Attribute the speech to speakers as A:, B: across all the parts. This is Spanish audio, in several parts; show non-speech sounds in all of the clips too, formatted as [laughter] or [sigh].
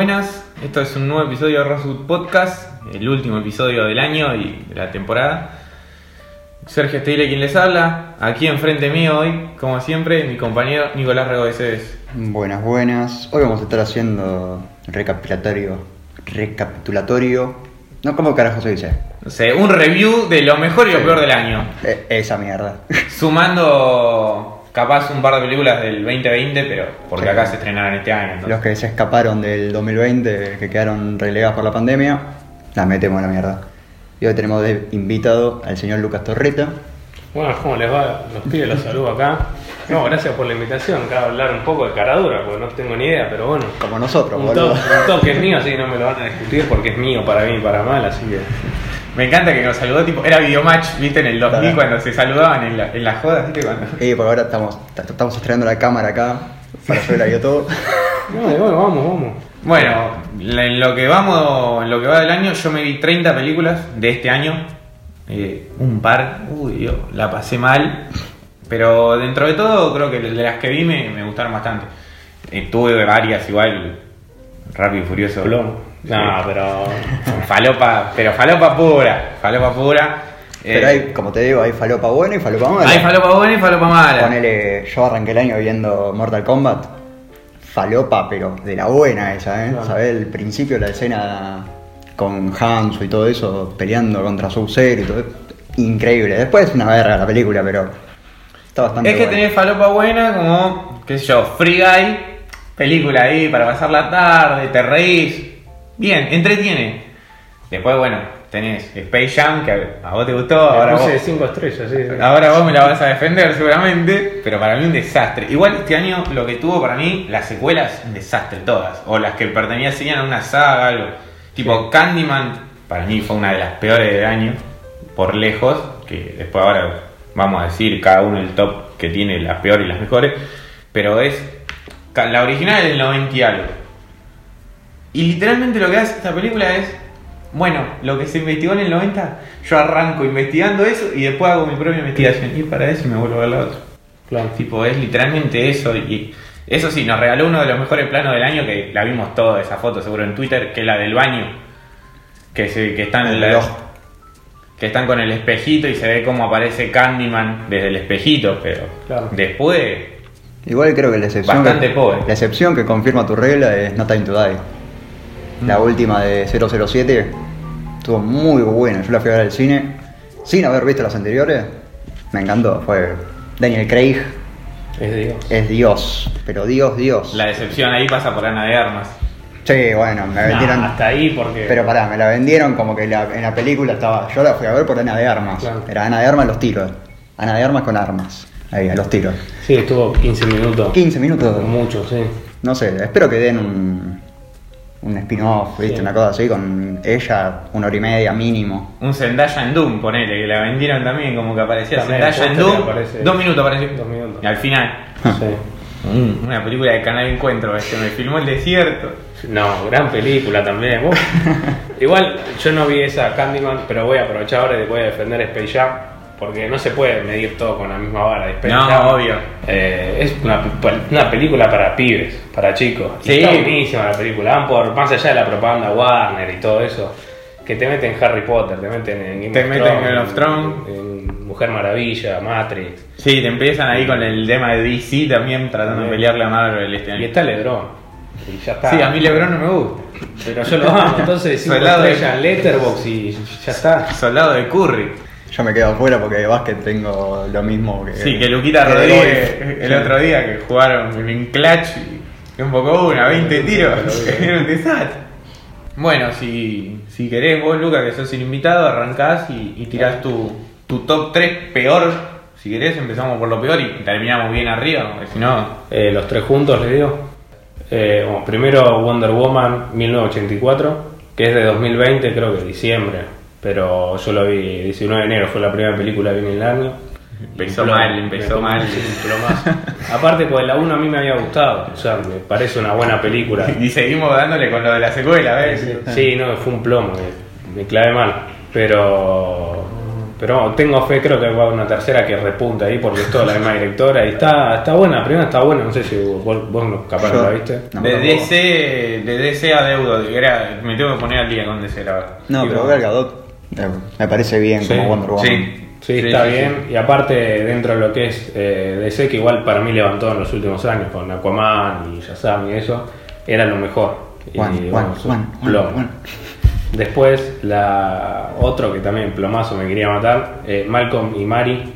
A: Buenas. Esto es un nuevo episodio de Rosewood Podcast, el último episodio del año y de la temporada. Sergio Estile quien les habla. Aquí enfrente mío hoy, como siempre, mi compañero Nicolás Regodesedes.
B: Buenas, buenas. Hoy vamos a estar haciendo recapitulatorio. Recapitulatorio. No, ¿cómo carajo se dice?
A: No sé, un review de lo mejor y lo
B: Sí.
A: peor del año.
B: Eh, esa mierda.
A: Sumando capaz un par de películas del 2020, pero porque
B: Sí.
A: acá se estrenaron este año. entonces.
B: Los que se escaparon del 2020, que quedaron relegados por la pandemia, las metemos a la mierda. Y hoy tenemos de invitado al señor Lucas Torreta.
C: Bueno, ¿cómo les va? Los pibes los saludo acá. No, gracias por la invitación. Acá hablar un poco de caradura, porque no tengo ni idea, pero bueno.
B: Como nosotros,
C: Un
B: boludo.
C: toque, un toque es mío, así que no me lo van a discutir porque es mío para mí y para mal, así que.
A: Me encanta que nos saludó, tipo, era videomatch, viste, en el 2000
B: Claro.
A: cuando se saludaban en, la, en las jodas, viste, cuando...
B: Y por ahora estamos, estamos estrenando la cámara acá para subir a YouTube.
C: No, bueno, vamos, vamos.
A: Bueno, la- en lo que vamos, en lo que va del año, yo me vi 30 películas de este año. Eh, un par, uy, Dios, la pasé mal. Pero dentro de todo, creo que de las que vi me, me gustaron bastante. Eh, tuve varias igual, Rápido y Furioso.
C: Plomo. No, pero.
A: Falopa, pero falopa pura, falopa pura. Eh,
B: Pero hay, como te digo, hay falopa buena y falopa mala.
A: hay falopa buena y falopa mala.
B: Ponele, yo arranqué el año viendo Mortal Kombat. Falopa, pero de la buena esa, ¿eh?
C: Claro.
B: ¿Sabes? El principio de la escena con Hanzo y todo eso, peleando contra Sub-Zero y todo. Increíble. Después es una verga la película, pero está bastante
A: Es que
B: buena.
A: tenés falopa buena como, qué sé yo, Free Guy, película ahí para pasar la tarde, te reís. Bien, entretiene. Después, bueno, tenés Space Jam, que a vos te gustó, ahora
C: Me
A: vos,
C: puse 5 estrellas, sí. sí.
A: ahora vos me la vas a defender seguramente, pero para mí un desastre. Igual este año lo que tuvo para mí, las secuelas, un desastre todas. O las que pertenecían a una saga, algo. Tipo Candyman, para mí fue una de las peores del año, por lejos, que después ahora vamos a decir cada uno el top que tiene las peores y las mejores, pero es la original es del 90 y algo. Y literalmente lo que hace esta película es, bueno, lo que se investigó en el 90, yo arranco investigando eso y después hago mi propia investigación. Y para eso me vuelvo a ver la otra.
C: Claro.
A: Tipo, es literalmente eso. Y eso sí, nos regaló uno de los mejores planos del año, que la vimos toda esa foto seguro en Twitter, que es la del baño. Que, se, que están en la- que están con el espejito y se ve cómo aparece Candyman desde el espejito, pero
C: Claro.
A: después
B: Igual creo que la excepción.
A: Bastante
B: que,
A: pobre.
B: La excepción que confirma tu regla es No Time to Die. La
A: Mm.
B: última de 007 estuvo muy buena. Yo la fui a ver al cine sin haber visto las anteriores. Me encantó. Fue Daniel Craig.
C: Es Dios.
B: Es Dios. Pero Dios, Dios.
A: la decepción ahí pasa por Ana de Armas.
B: Sí, bueno, me
C: Nah,
B: vendieron.
C: hasta ahí porque.
B: Pero pará, me la vendieron como que la- en la película estaba. Yo la fui a ver por Ana de Armas.
C: Claro.
B: Era Ana de Armas los tiros. Ana de Armas con armas. Ahí, a los tiros.
C: Sí, estuvo 15 minutos.
B: 15 minutos.
C: Mucho, sí.
B: No sé, espero que den un, un spin-off, ¿viste?
C: Sí.
B: Una cosa así con ella, una hora y media mínimo.
A: Un Zendaya en Doom, ponele, que la vendieron también como que aparecía
C: También,
A: Zendaya en Doom.
C: aparece-
A: Dos minutos apareció.
C: Dos minutos.
A: Y al final,
C: Sí.
A: mm, una película de Canal Encuentro, este, me filmó el desierto.
C: No, gran película también. [laughs] Igual yo no vi esa Candyman, pero voy a aprovechar ahora y voy a defender Space Jam. Porque no se puede medir todo con la misma vara.
A: No, obvio.
C: eh, es una, una película para pibes, para chicos.
A: Sí.
C: Está buenísima la película. Van por más allá de la propaganda Warner y todo eso. Que te meten en Harry Potter, te meten en Game
A: Te
C: of
A: meten en Game of Thrones.
C: en Mujer Maravilla, Matrix.
A: Sí, te empiezan ahí con el tema de DC también tratando de
C: Sí.
A: pelearle a Marvel este
C: Y está Lebron. Y ya está.
A: Sí, a mí LeBron no me gusta.
C: Pero yo lo amo, entonces [laughs] cinco
A: Soldado de-
C: Letterboxd y ya está.
A: Soldado de Curry.
B: Yo me quedo afuera porque de básquet tengo lo mismo que.
A: Sí, que Luquita
B: que
A: Rodríguez el otro día que jugaron en clutch y un poco una, 20 tiros, [laughs] era un desastre. Bueno, si, si querés vos, Luca, que sos el invitado, arrancás y, y tirás tu, tu top 3 peor. Si querés, empezamos por lo peor y terminamos bien arriba, porque si no...
C: Eh, los tres juntos les digo. Eh, bueno, primero Wonder Woman 1984, que es de 2020, creo que diciembre. Pero yo lo vi 19 de enero, fue la primera película que vi en el año.
A: Empezó mal, empezó mal.
C: un plomazo. Aparte, pues la 1 a mí me había gustado, o sea, me parece una buena película. [laughs]
A: Y seguimos dándole con lo de la secuela, ¿ves?
C: Sí, no, fue un plomo, me, me clavé mal. Pero pero tengo fe, creo que va a haber una tercera que repunta ahí porque es toda la misma directora y está, está buena, la primera está buena, no sé si vos, vos no- capaz no
B: Yo-
C: la viste.
B: No,
A: de. DC, de DC a deudo, era, me tengo que poner al día con DC, la verdad.
B: No,
C: Y
B: pero
C: bueno.
B: Gal Gadot me parece bien
C: Sí,
B: como Wonder Woman.
A: Sí,
C: Sí, está bien. Y aparte, dentro de lo que es eh, DC, que igual para mí levantó en los últimos años con Aquaman y Shazam y eso, era lo mejor. Y,
B: Juan,
C: bueno,
B: Juan,
C: es un
B: Juan, Juan,
C: plomo.
B: Juan.
C: Después, la otro que también plomazo me quería matar, eh, Malcolm y Mari,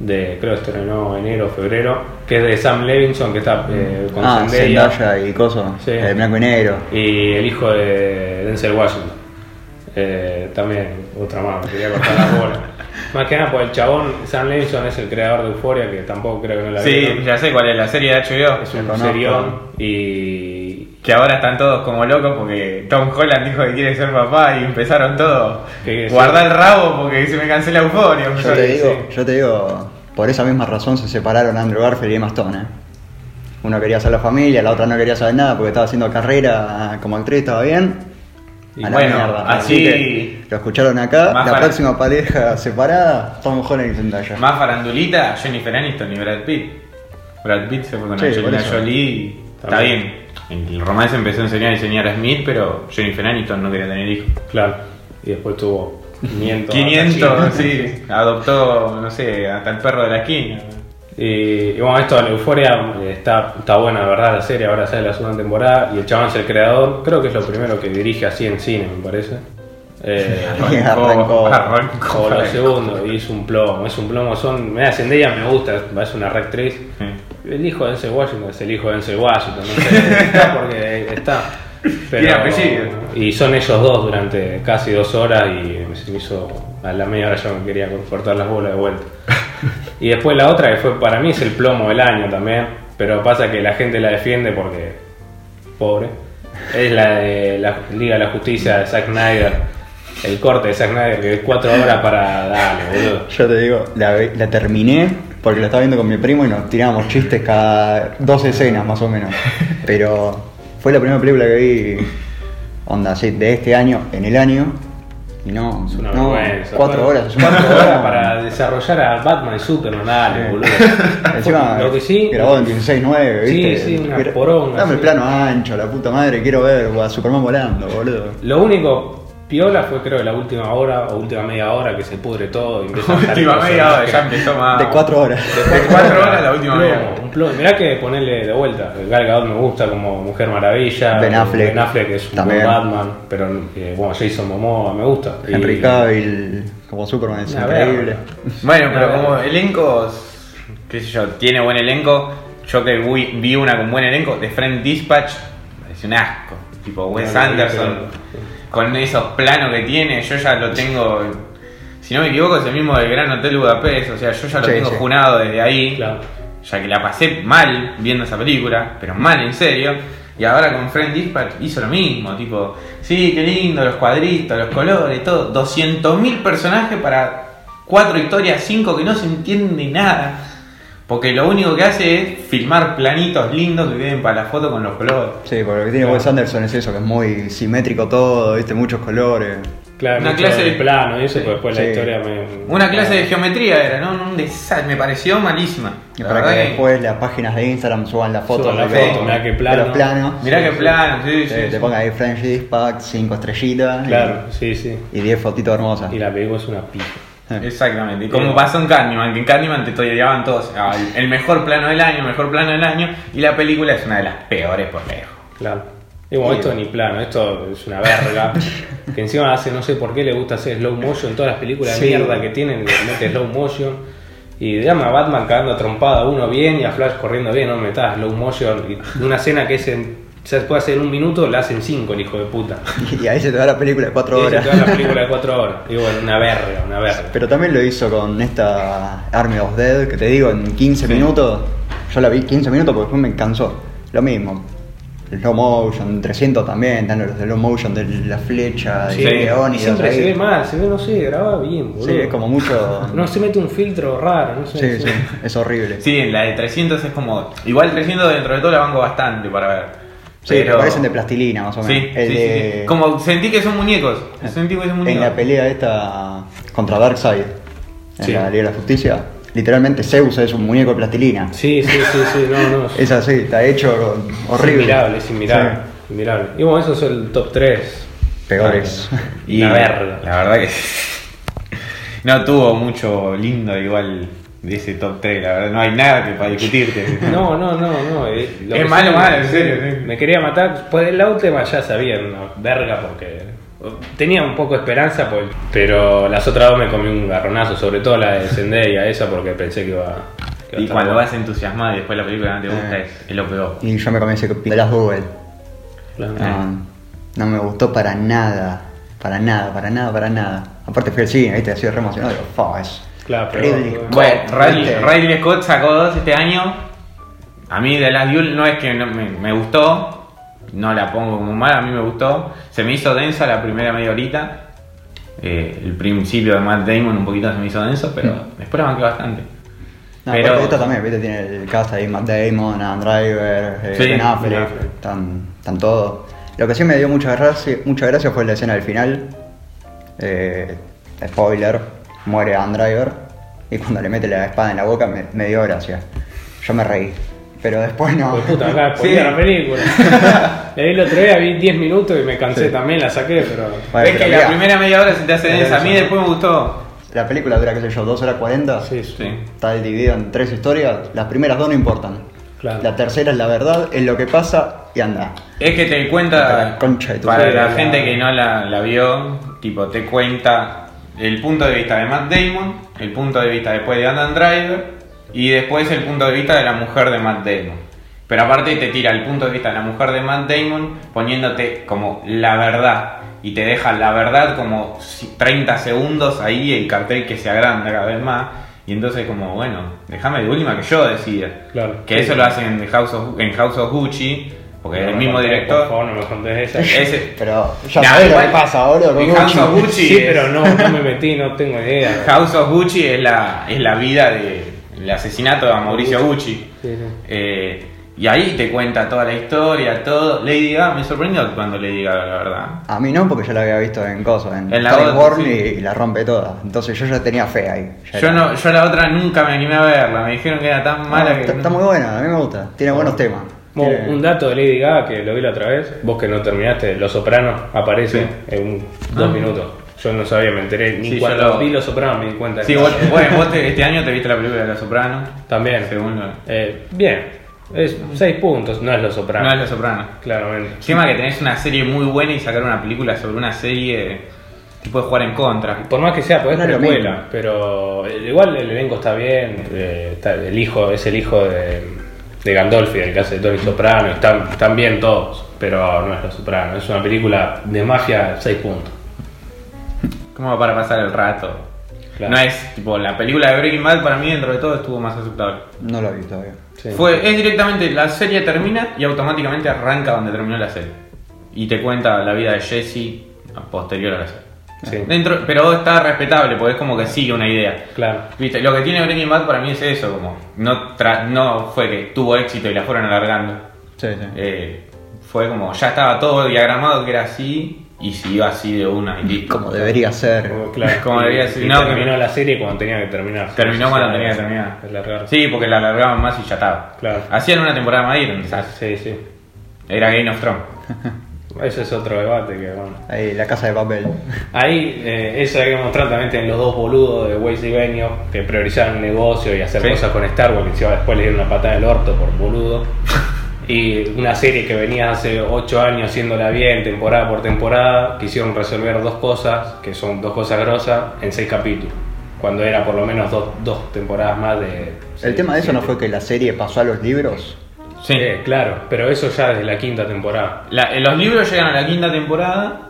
C: de creo que estrenó enero o febrero, que es de Sam Levinson, que está eh, con
B: Ah,
C: Zendaya,
B: Zendaya y Coso,
C: Sí.
B: eh, blanco y negro.
C: y el hijo de Denzel Washington. Eh, también, otra más, me quería cortar la bola. [laughs] Más que nada, pues el chabón, Sam Levinson es el creador de Euphoria, que tampoco creo que no la
A: Sí,
C: vieron.
A: ya sé cuál es la serie de HBO.
C: Es un serión y
A: Que ahora están todos como locos porque Tom Holland dijo que quiere ser papá y empezaron todos. Guardar el rabo porque se me cancela euforia.
B: Yo te digo,
C: sí.
B: yo te digo, por esa misma razón se separaron Andrew Garfield y Emma Stone. ¿eh? Uno quería hacer la familia, la otra no quería saber nada porque estaba haciendo carrera como actriz, estaba bien.
C: Y
B: A la
A: bueno,
B: mierda.
A: así-
B: que lo escucharon acá.
A: Más
B: la próxima pareja separada, Tom Holland y Zendaya.
A: Más farandulita, Jennifer Aniston y Brad Pitt. Brad Pitt se fue con
B: Sí,
A: Angelina. Jolie y está bien. El romance empezó a enseñar a diseñar a Smith, pero Jennifer Aniston no quería tener hijos.
C: claro. Y después tuvo 500.
A: 500, [laughs] sí. Adoptó, no sé, hasta el perro de la esquina.
C: Y, y bueno, esto de la euforia eh, está, está buena, de verdad, la serie. Ahora sale la segunda temporada y el chabón es el creador. Creo que es lo primero que dirige así en cine, me parece. Eh, [laughs]
B: Arrancó.
A: arrancó.
C: o lo segundo, y es un plomo. Es un plomo. Son, mira, Zendaya me gusta, es una rectriz.
A: Sí.
C: El hijo de Denzel Washington es el hijo de Denzel Washington, no sé, [laughs] está porque está.
A: Apellido.
C: y son ellos dos durante casi dos horas y se me hizo a la media hora ya me quería cortar las bolas de vuelta. [laughs] Y después la otra que fue para mí es el plomo del año también, pero pasa que la gente la defiende porque pobre. Es la de la Liga de la Justicia de Zack Snyder, el corte de Zack Snyder que es cuatro horas para darle, boludo.
B: Yo te digo, la, terminé porque la estaba viendo con mi primo y nos tirábamos chistes cada dos escenas más o menos. Pero fue la primera película que vi, onda, así, de este año, en el año. Y no,
C: Es una
B: no,
C: vergüenza.
B: cuatro horas.
C: Cuatro horas [laughs] para desarrollar a Batman y Superman, dale, boludo. [laughs]
B: Encima,
C: Lo que sí.
B: grabado en 16.9,
C: Sí,
B: ¿viste?
C: sí, una
B: Era-
C: poronga,
B: Dame el
C: sí.
B: plano ancho, la puta madre, quiero ver a Superman volando, boludo.
C: Lo único piola fue creo que la última hora o última media hora que se pudre todo y empieza a [laughs]
A: Última media hora, ya empezó más.
B: De cuatro horas.
A: De cuatro horas la última media.
C: plomo, un plomo. Mirá que ponerle de vuelta. Gal Gadot me gusta como Mujer Maravilla.
B: Ben Affleck.
C: Ben Affleck es un buen Batman. Pero eh, bueno, Jason Momoa me gusta. Y-
B: Henry Cavill como Superman es
C: Una
B: increíble.
A: Bueno, pero como elencos, qué sé yo, tiene buen elenco. Yo que vi, una con buen elenco, de Friend Dispatch, parece un asco. Tipo Wes
C: No, no,
A: Anderson,
C: no.
A: Con esos planos que tiene, yo ya lo tengo. Si no me equivoco, es el mismo del Gran Hotel Budapest, o sea, yo ya lo
B: Sí,
A: tengo
B: sí.
A: junado desde ahí.
C: Claro.
A: Ya que la pasé mal viendo esa película, pero mal en serio. Y ahora con Friend Dispatch hizo lo mismo, tipo, sí, qué lindo, los cuadritos, los colores, todo. 200.000 personajes para cuatro historias, cinco que no se entiende nada. Porque lo único que hace es filmar planitos lindos que queden para la foto con los colores.
B: Sí, porque lo que tiene
C: Claro.
B: Wes Anderson es eso, que es muy simétrico todo, viste, muchos colores.
C: Claro,
A: Una clase
C: de plano y eso, pero después la
B: Sí.
C: historia me.
A: Una clase de geometría era, ¿no? Un desastre, me pareció malísima.
B: Y
A: La
B: para que
A: que-
B: después las páginas de Instagram suban las fotos
C: Suban la
B: de,
A: foto,
C: mirá qué plano.
B: los planos.
A: Mirá
C: Sí,
A: qué
C: sí.
A: plano, sí, sí.
B: Te, te
A: sí.
B: pongan ahí French Dispatch, 5 estrellitas y-
C: Claro, sí, sí.
B: y 10 fotitos hermosas.
C: Y la película es una pija. [laughs]
A: Exactamente, y como pasó en Candyman, que en Candyman te todiaban todos ah, [laughs] el- mejor plano del año, el mejor plano del año, y la película es una de las peores por lejos.
C: Claro. Y bueno, esto ni plano, esto es una verga. [laughs] que encima hace, no sé por qué le gusta hacer slow motion en todas las películas de
B: Sí.
C: mierda que tienen, le mete slow motion. Y llama a Batman cagando a trompada a uno bien y a Flash corriendo bien, no metas slow motion. Y una escena que es en, se puede hacer en un minuto, la hacen cinco el hijo de puta. [laughs]
B: Y ahí se te da la película de 4
C: Y se
B: horas.
C: te da la película de [laughs] cuatro horas. Y bueno, una verga, una verga.
B: Pero también lo hizo con esta Army of Dead, que te digo, en 15 minutos. Yo la vi 15 minutos porque después me cansó. Lo mismo. El slow motion, 300 también, están los de slow motion de la flecha, de
C: Sí,
B: León
C: y
B: de
C: siempre se ve mal, se ve, no sé, graba bien, boludo.
B: Sí, es como mucho. [laughs]
C: No se mete un filtro raro, no sé.
B: Sí,
C: sé.
B: sí, es horrible. Sí,
A: Sí, en la de 300 es como. Igual 300 dentro de todo la banco bastante para ver.
B: Pero parecen de plastilina más o menos.
A: Sí,
B: El
A: sí,
B: de-
A: sí, sí. Como sentí que son muñecos. Sentí que son
B: En
A: muñecos.
B: la pelea esta contra Darkseid, en
C: Sí.
B: la Liga de la Justicia. Literalmente Zeus es un muñeco de plastilina.
C: Sí, sí, sí, sí, no, no. [laughs]
B: Es así, está hecho horrible.
C: Es inmirable, es inmirable.
B: Sí.
C: inmirable. Y bueno, eso es el top 3.
B: Peores.
A: Y
C: verga.
A: La verdad que [laughs] no tuvo mucho lindo igual de ese top 3, la verdad, no hay nada que para discutirte.
C: No, no, no, no. eh, lo
A: Es malo, malo, en serio, sí.
C: Me quería matar. Después del última ya sabía una verga porque tenía un poco de esperanza, pues, pero las otras dos me comí un garronazo, sobre todo la de Zendaya, [laughs] esa porque pensé que iba. que iba
A: Y cuando vas entusiasmado y después la película no te gusta,
B: Eh.
A: es, es lo peor.
B: Y yo me comí ese de las Google.
C: Claro.
B: No, no me gustó para nada. Para nada, para nada, para nada. Aparte fui al cine, viste, así re emocionado. Digo, "Fa, es
C: Claro, pero-
B: Ridley Scott,
A: Bueno. Riley Scott sacó dos este año. A mí de las Duel no es que no me, me gustó, no la pongo como mala, a mí me gustó. Se me hizo densa la primera media horita. Eh, el principio de Matt Damon un poquito se me hizo denso, pero después la banqué bastante.
B: No,
A: pero
B: esta también, viste, tiene el cast ahí, Matt Damon, Adam Driver, eh,
A: Sí,
B: Ben Affleck,
C: Ben Affleck.
B: están, están todos. Lo que sí me dio mucha gracia, mucha gracia fue la escena del final. Eh, spoiler, muere Adam Driver y cuando le mete la espada en la boca me, me dio gracia. Yo me reí, pero después no.
C: Pues puta, acá [laughs]
A: Sí.
C: la película. [laughs] la vi el otro día, vi 10 minutos y me cansé
B: Sí.
C: también, la saqué, pero.
B: Bueno,
A: es que
B: pero
A: la primera media hora se te hace densa, a mí después me gustó.
B: La película dura, qué sé yo, 2 horas 40.
C: Sí, sí.
B: Está dividida en tres historias. Las primeras dos no importan.
C: Claro.
B: La tercera es la verdad, es lo que pasa y anda.
A: Es que te cuenta,
B: Para la concha de tu
A: para
C: madre.
A: la gente que no la, la vio, tipo, te cuenta el punto de vista de Matt Damon, el punto de vista después de Adam Driver y después el punto de vista de la mujer de Matt Damon. Pero aparte te tira el punto de vista de la mujer de Matt Damon poniéndote como la verdad y te deja la verdad como si- 30 segundos ahí el cartel que se agranda cada vez más y entonces como bueno, déjame de última que yo decida.
C: Claro.
A: Que eso lo hacen en House of, en House of Gucci porque
C: No
A: el mismo director
C: Por favor, no me contés esa. [laughs]
A: ese,
B: Pero ya
A: Nah,
B: sabés lo que pasa ahora con
A: House of
B: Gucci.
C: Sí,
A: es-
C: pero no, no me metí, no tengo idea. [laughs]
A: House of Gucci es la, es la vida de el asesinato de Mauricio Gucci.
C: Sí, sí.
A: Eh, y ahí te cuenta toda la historia, todo. Lady Gaga, me sorprendió cuando Lady Gaga, la verdad.
B: A mí no, porque yo la había visto en cosas, en,
A: En la
B: Star
A: otra,
B: Wars
A: sí.
B: y, y la rompe toda. Entonces yo ya tenía fe ahí.
A: Yo
B: era-
A: no, yo la otra nunca me animé a verla, me dijeron que era tan
B: No,
A: mala que.
B: está, está muy buena, a mí me gusta. Tiene buenos temas.
C: Bueno,
B: Tiene-
C: un dato de Lady Gaga que lo vi la otra vez, vos que no terminaste, Los Sopranos aparece
A: Sí.
C: en un- dos
A: Ah.
C: minutos. Yo no sabía, me enteré, ni
A: Sí,
C: cuando
A: lo-
C: vi Los Sopranos me di cuenta.
A: Sí,
C: que-
A: vos, bueno, vos te- este año te viste la película de La Soprano.
C: También.
A: Según lo-
C: Eh, bien, es seis puntos, no es Los Sopranos.
A: No es La Soprano.
C: Claramente.
A: El tema que tenés una serie muy buena y sacar una película sobre una serie te puede jugar en contra.
C: Por más que sea, pues es
B: No es
C: precuela, pero eh, igual el elenco está bien, eh, está- el hijo es el hijo de, de Gandolfi, el que hace de Tony Soprano, están, están bien todos, pero no es Los Soprano, es una película de mafia 6 puntos.
A: Como para pasar el rato.
C: Claro.
A: No es tipo la película de Breaking Bad para mí dentro de todo estuvo más aceptable.
B: No lo vi todavía.
C: Sí.
A: Fue, es directamente la serie termina y automáticamente arranca donde terminó la serie. Y te cuenta la vida de Jesse posterior a la serie.
C: Sí.
A: Dentro, pero está respetable, porque es como que sigue una idea.
C: Claro.
A: Viste, lo que tiene Breaking Bad para mí es eso, como no, tra- no fue que tuvo éxito y la fueron alargando.
B: Sí, sí.
A: Eh, fue como, ya estaba todo diagramado que era así y siguió así de una y listo.
B: Como debería ser.
C: Como, claro,
A: Como
C: y-
A: debería ser,
C: y
A: no,
C: terminó
A: que-
C: la serie cuando tenía que terminar.
A: Terminó cuando tenía que
C: sí,
A: terminar.
C: alargar.
A: Sí, porque la alargaban más y ya estaba.
C: Claro.
A: Hacían una temporada más y.
C: Sí, sí.
A: Era Game of Thrones. [laughs]
C: Ese es otro debate que bueno.
B: Ahí, la casa de papel.
C: Ahí, eh, eso hay que mostrar también en los dos boludos de Weiss y Benio que priorizaban el negocio y hacer
A: Sí.
C: cosas con Star Wars, y encima después le dieron una patada en el orto por boludo. [laughs] Y una serie que venía hace 8 años haciéndola bien, temporada por temporada, quisieron resolver dos cosas, que son dos cosas grosas, en seis capítulos. Cuando era por lo menos dos, dos temporadas más de.
B: El tema de eso no fue que la serie pasó a los libros.
A: Sí.
C: Eh, claro, pero eso ya desde la quinta temporada.
A: La- eh, los libros llegan a la quinta temporada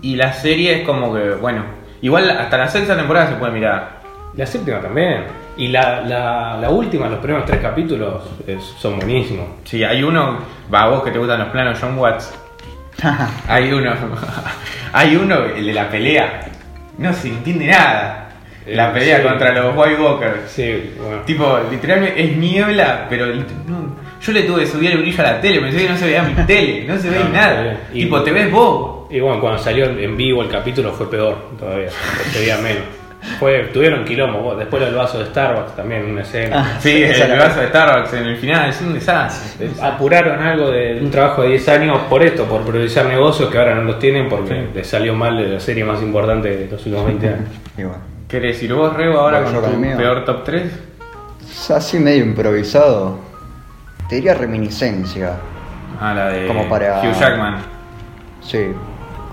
A: y la serie es como que, bueno, igual hasta la sexta temporada se puede mirar.
C: La séptima también. Y la, la, la última, los primeros tres capítulos, es- son buenísimos.
A: Sí, hay uno, va, vos que te gustan los planos John Watts, [laughs] hay uno, [laughs] hay uno, el de la pelea, no se entiende nada. La
C: Eh,
A: pelea
C: sí.
A: contra los White Walkers.
C: Sí, bueno.
A: Tipo, literalmente es niebla, pero no, yo le tuve que subir el brillo a la tele, pensé que no se veía mi tele, no se ve
C: No,
A: nada.
C: Y-
A: tipo, te ves vos.
C: Y bueno, cuando salió en vivo el capítulo fue peor todavía, se veía menos. Fue, tuvieron quilombo. vos, Después el vaso de Starbucks también, una escena.
B: Ah,
A: Sí, el vaso de Starbucks en el final es un desastre.
C: Apuraron algo de un trabajo de 10 años por esto, por priorizar negocios que ahora no los tienen porque les salió mal de la serie más importante de los últimos 20 años. [laughs]
B: Y bueno.
A: ¿Querés decir vos, Rebo, ahora
B: Bueno,
A: con tu peor top 3?
B: Así medio improvisado. Te diría reminiscencia.
A: Ah, la de
B: Como para-
A: Hugh Jackman.
B: Sí.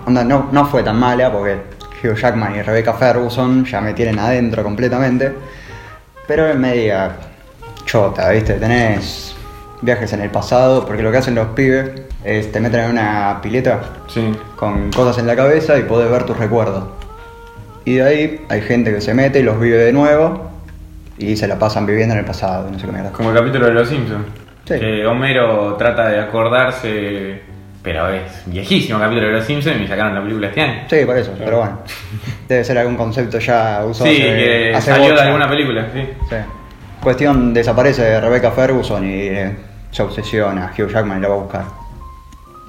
B: Onda, no, no fue tan mala porque Hugh Jackman y Rebecca Ferguson ya me tienen adentro completamente. Pero es media chota, ¿viste? Tenés viajes en el pasado, porque lo que hacen los pibes es te meten en una pileta
A: Sí.
B: con cosas en la cabeza y podés ver tus recuerdos. Y de ahí hay gente que se mete y los vive de nuevo y se la pasan viviendo en el pasado, no sé qué mierda.
A: Como el capítulo de Los Simpsons.
B: Sí.
A: Que Homero trata de acordarse, pero es viejísimo el capítulo de Los Simpsons y sacaron la película este año.
B: Sí, por eso, pero bueno. Debe ser algún concepto ya usado
A: Sí,
B: hace-
A: que
B: hace
A: salió de alguna película, sí.
B: Sí. Cuestión, desaparece Rebecca Ferguson y eh, se obsesiona, Hugh Jackman y la va a buscar.